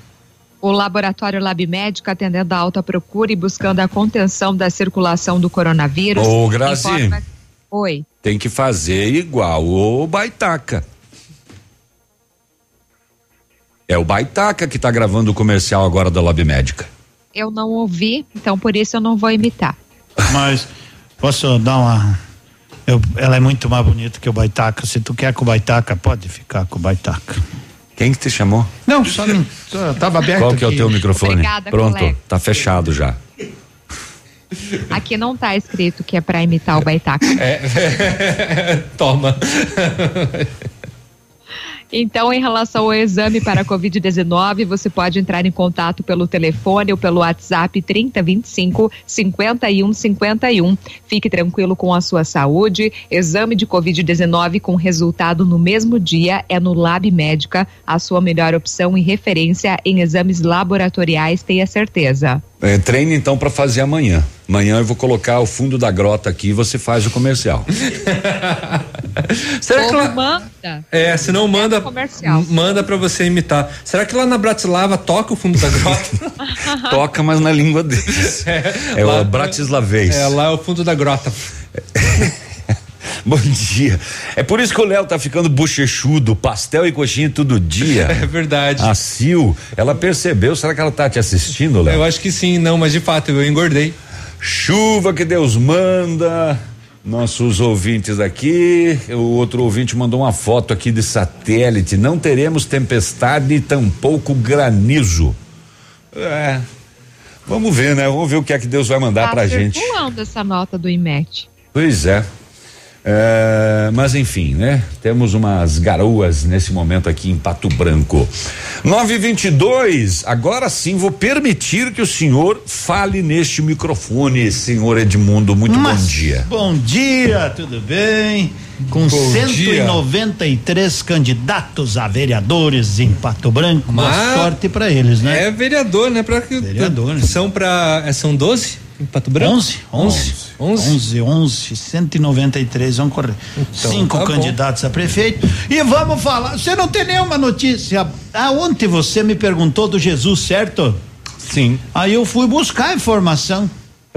O laboratório Lab Médica atendendo a alta procura e buscando a contenção da circulação do coronavírus. Ô, Grazi. informa- Oi. Tem que fazer igual o Baitaca. É o Baitaca que tá gravando o comercial agora da Lab Médica. Eu não ouvi, então por isso eu não vou imitar. Mas posso dar uma. eu- ela é muito mais bonita que o Baitaca. Se tu quer com o Baitaca, pode ficar com o Baitaca. Quem que te chamou? Não, só não. Tava aberto. Qual que é o aqui. teu microfone? Obrigada, Pronto, colega. tá fechado já. Aqui não tá escrito que é para imitar o Baitaca. Toma. Então, em relação ao exame para a Covid-19, você pode entrar em contato pelo telefone ou pelo WhatsApp 3025 5151. Fique tranquilo com a sua saúde. Exame de Covid-19 com resultado no mesmo dia é no Lab Médica, a sua melhor opção e referência em exames laboratoriais, tenha certeza. É, treine então para fazer amanhã. Amanhã eu vou colocar o fundo da grota aqui e você faz o comercial. Será que lá, manda. é, se não manda, comercial. m- manda para você imitar. Será que lá na Bratislava toca o fundo da grota? Toca, mas na língua deles. É, lá- o Bratislavês. É, lá é o fundo da grota. Bom dia. É por isso que o Léo tá ficando bochechudo, pastel e coxinha todo dia. É verdade. A Sil, ela percebeu, será que ela tá te assistindo, Léo? Eu acho que sim, não, mas de fato eu engordei. Chuva que Deus manda. Nossos ouvintes aqui, o outro ouvinte mandou uma foto aqui de satélite. Não teremos tempestade e tampouco granizo. É. Vamos ver, né? Vamos ver o que é que Deus vai mandar tá pra gente. circulando essa nota do IMET. Pois é. É, mas enfim, né? Temos umas garoas nesse momento aqui em Pato Branco. 922. Agora sim vou permitir que o senhor fale neste microfone, senhor Edmundo. Muito Mas, bom dia. Bom dia, tudo bem? Com Bom 193 candidatos a vereadores em Pato Branco. Boa Mas- sorte pra eles, né? É vereador, né? Pra, Vereador, né? São pra. é, São 12 em Pato Branco? 11, 11, 11. 11, 11, 193 vão correr. Cinco tá bom. candidatos a prefeito. E vamos falar. Você não tem nenhuma notícia. Ah, ontem você me perguntou do Jesus, certo? Sim. Aí eu fui buscar a informação.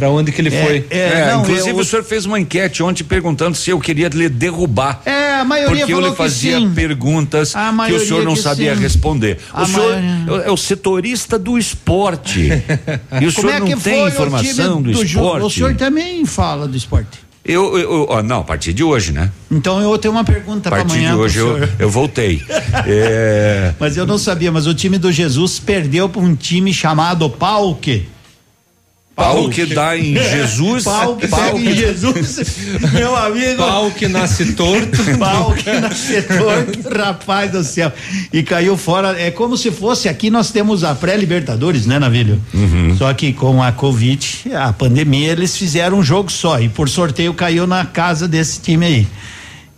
Pra onde que ele É, foi? é, não, inclusive eu- o senhor fez uma enquete ontem perguntando se eu queria lhe derrubar. É, a maioria Porque eu lhe que fazia sim. perguntas A que o senhor não que sabia sim. responder. A o senhor maioria- é o setorista do esporte. e o Como senhor é não que tem informação do, Ju- esporte. O senhor também fala do esporte. Eu, eu, eu- ó, não, a partir de hoje, né? Então eu tenho uma pergunta A para partir amanhã. de pro hoje eu, eu voltei. É, Mas eu não sabia, mas o time do Jesus perdeu para um time chamado Pauque. Pau que dá em Jesus. Pau que pega em Jesus. Meu amigo. Pau que nasce torto. Pau que nasce torto, rapaz do céu. E caiu fora. É como se fosse aqui nós temos a pré-Libertadores, né, Navilho? Uhum. Só que com a Covid, a pandemia, eles fizeram um jogo só. E por sorteio caiu na casa desse time aí.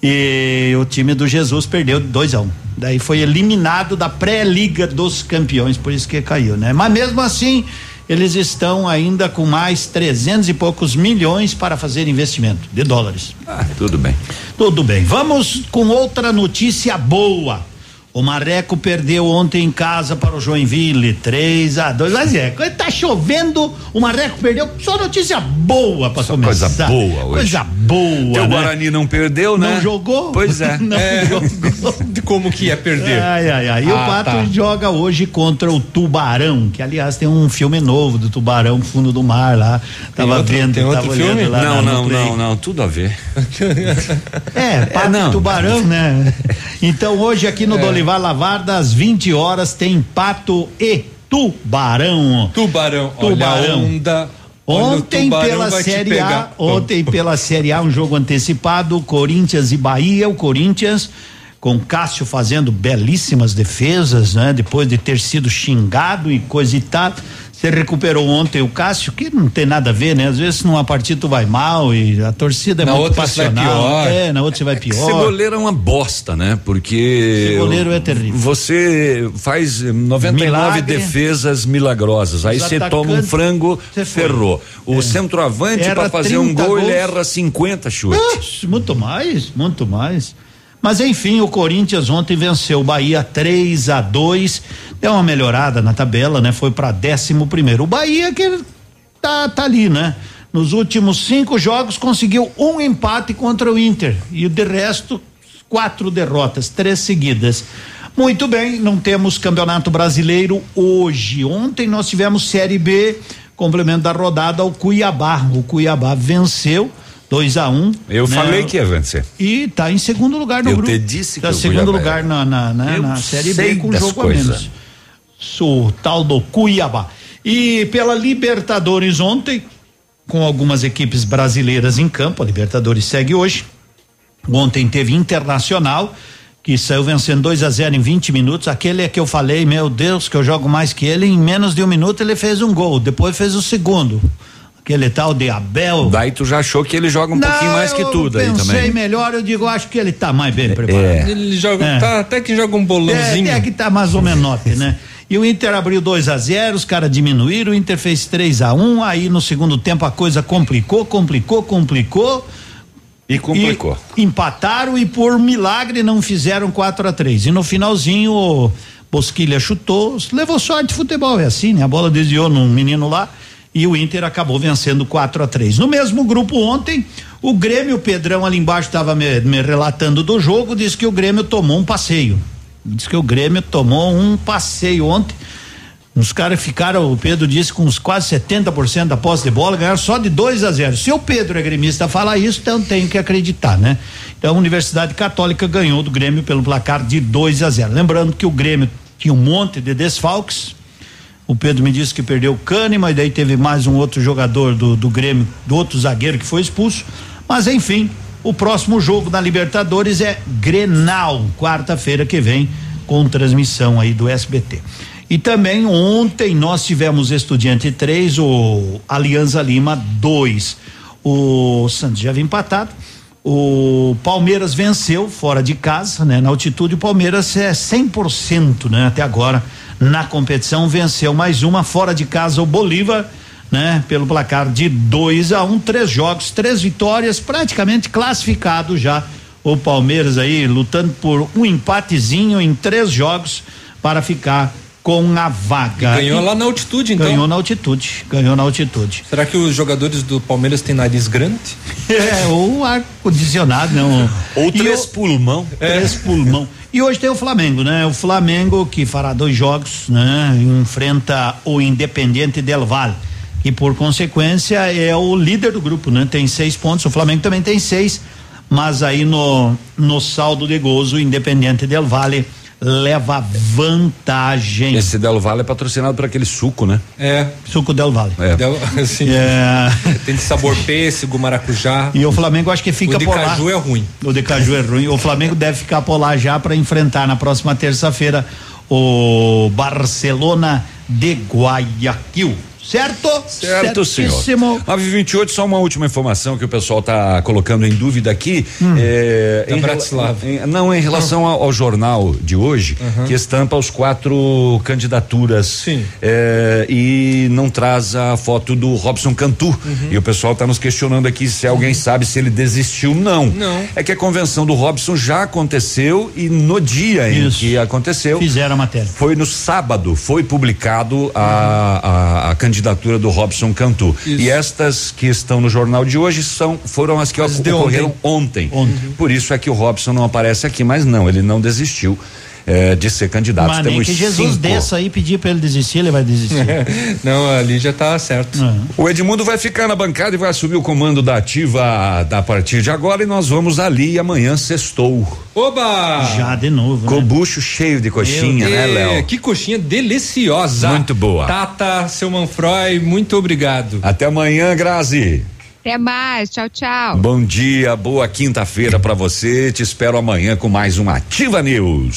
E o time do Jesus perdeu 2 a 1 um. Daí foi eliminado da pré-liga dos campeões, por isso que caiu, né? Mas mesmo assim, eles estão ainda com mais 300 e poucos milhões para fazer investimento de dólares. Ah, tudo bem. Tudo bem. Vamos com outra notícia boa. O Marreco perdeu ontem em casa para o Joinville, 3 a 2 Mas é, tá chovendo, o Marreco perdeu. Só notícia boa para começar. Coisa boa hoje. Coisa boa. Né? Guarani não perdeu, né? Não jogou? Pois é. Não É, jogou. como que ia perder? Ai, ai, ai. E o Ah, Pato tá. joga hoje contra o Tubarão, que aliás tem um filme novo do Tubarão Fundo do Mar lá. Tava outro- vendo, tem outro tava olhando filme? lá Não, não, não, não, tudo a ver. É, Pato não. e Tubarão, né? Então hoje aqui É. no Dolivar Lavarda, às 20 horas, tem Pato e Tubarão. Tubarão, olha a Tubarão. onda. olha o Ontem pela vai Série A, ontem pela Série A, um jogo antecipado, Corinthians e Bahia, o Corinthians com Cássio fazendo belíssimas defesas, né? Depois de ter sido xingado e coisa e tal. Você recuperou ontem o Cássio, que não tem nada a ver, né? Às vezes numa partida tu vai mal e a torcida é Na muito outra você vai passional. pior. É, na outra você vai pior. Ser goleiro é uma bosta, né? Porque. Ser goleiro é terrível. Você faz 99 Milagre. defesas milagrosas. Aí você toma um frango, ferrou. O centroavante, Erra para fazer um 30 gol, ele gols. erra 50 chutes. Muito mais, muito mais. Mas enfim, o Corinthians ontem venceu o Bahia 3 a 2 deu uma melhorada na tabela, né? Foi para décimo primeiro. O Bahia que tá, tá ali, né? Nos últimos cinco jogos conseguiu um empate contra o Inter e de resto quatro derrotas, três seguidas. Muito bem, não temos campeonato brasileiro hoje. Ontem nós tivemos Série B, complemento da rodada ao Cuiabá. O Cuiabá venceu 2 a 1 um, Eu né? falei que ia vencer. E tá em segundo lugar no Eu grupo. te disse tá que em o segundo lugar na, na, na, na Série B com das jogo a coisas. menos. O tal do Cuiabá. E pela Libertadores ontem, com algumas equipes brasileiras em campo, a Libertadores segue hoje. Ontem teve Internacional, que saiu vencendo 2 a 0 em 20 minutos. Aquele é que eu falei, meu Deus, que eu jogo mais que ele. Em menos de um minuto ele fez um gol, depois fez o segundo. Aquele tal de Abel. Daí tu já achou que ele joga um pouquinho mais que tudo aí pensei também. melhor, eu digo, acho que ele tá mais bem preparado. É. Ele joga, É. tá, até que joga um bolãozinho. É, é que tá mais ou menos, né? E o Inter abriu 2 a 0 os caras diminuíram, o Inter fez 3 a 1 aí no segundo tempo a coisa complicou, complicou, complicou. E complicou. E empataram e por milagre não fizeram 4 a 3 E no finalzinho o Bosquilha chutou, levou sorte, futebol é assim, né? A bola desviou num menino lá e o Inter acabou vencendo 4 a 3 No mesmo grupo ontem, o Grêmio, o Pedrão ali embaixo estava me, me relatando do jogo, disse que o Grêmio tomou um passeio. Diz que o Grêmio tomou um passeio ontem. Os caras ficaram, o Pedro disse, com uns quase 70% da posse de bola, ganharam só de 2 a 0. Se o Pedro é gremista falar isso, então tem que acreditar, né? Então a Universidade Católica ganhou do Grêmio pelo placar de 2 a 0. Lembrando que o Grêmio tinha um monte de desfalques. O Pedro me disse que perdeu o Kahneman, e daí teve mais um outro jogador do, do Grêmio, do outro zagueiro que foi expulso. Mas enfim, o próximo jogo na Libertadores é Grenal, quarta-feira que vem, com transmissão aí do SBT. E também ontem nós tivemos Estudiante 3, o Alianza Lima 2. O Santos já havia empatado. O Palmeiras venceu fora de casa, né? Na altitude o Palmeiras é 100%, né? Até agora na competição venceu mais uma fora de casa o Bolívar, né? Pelo placar de 2 a 1, um, três jogos, três vitórias, praticamente classificado já o Palmeiras aí lutando por um empatezinho em três jogos para ficar com a vaga. E ganhou lá na altitude, então. Ganhou na altitude, ganhou na altitude. Será que os jogadores do Palmeiras têm nariz grande? É, ou ar condicionado, não. Ou E três o- pulmão. Três pulmão. E hoje tem o Flamengo, né? O Flamengo que fará dois jogos, né? Enfrenta o Independiente Del Valle. E por consequência é o líder do grupo, né? Tem seis pontos. O Flamengo também tem seis. Mas aí no, no saldo de gols, o Independiente Del Valle leva vantagem. Esse Del Valle é patrocinado por aquele suco, né? É. Suco Del Valle. É. Del- assim, É. Tem de sabor pêssego, maracujá. E o Flamengo acho que fica o de caju é ruim. O de Caju é ruim. O Flamengo deve ficar por lá já para enfrentar na próxima terça-feira o Barcelona de Guayaquil. Certo? Certo, senhor. Certíssimo. 928, só uma última informação que o pessoal está colocando em dúvida aqui. Hum. É, Da em Bratislava. em- não, em relação ao, ao jornal de hoje, Uhum. que estampa os quatro candidaturas. Sim. É, e não traz a foto do Robson Cantu. Uhum. E o pessoal está nos questionando aqui se alguém sabe se ele desistiu. Não. Não. É que a convenção do Robson já aconteceu e no dia em Isso. que aconteceu. Fizeram a matéria. Foi no sábado, foi publicado a, a, a candidatura do Robson Cantu. Isso. E estas que estão no jornal de hoje são foram as que As ocorreram ontem. Por isso é que o Robson não aparece aqui, mas não, ele não desistiu eh, de ser candidato. Mas nem Temos que Jesus cinco. desça aí e pedir pra ele desistir, ele vai desistir. Não, ali já tá certo. O Edmundo vai ficar na bancada e vai assumir o comando da ativa da partir de agora e nós vamos ali e amanhã sextou. Oba! Já de novo. Com o né? bucho cheio de coxinha, né, É, Léo? Que coxinha deliciosa. Muito boa. Tata, seu Manfroy, muito obrigado. Até amanhã, Grazi. Até mais. Tchau, tchau. Bom dia, boa quinta-feira pra você. Te espero amanhã com mais um Ativa News.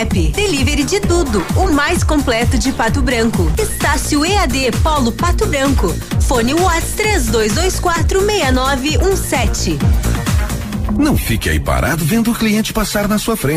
App. Delivery de tudo. O mais completo de Pato Branco. Estácio EAD Polo Pato Branco. Fone Watts 3224 6917. Não fique aí parado vendo o cliente passar na sua frente.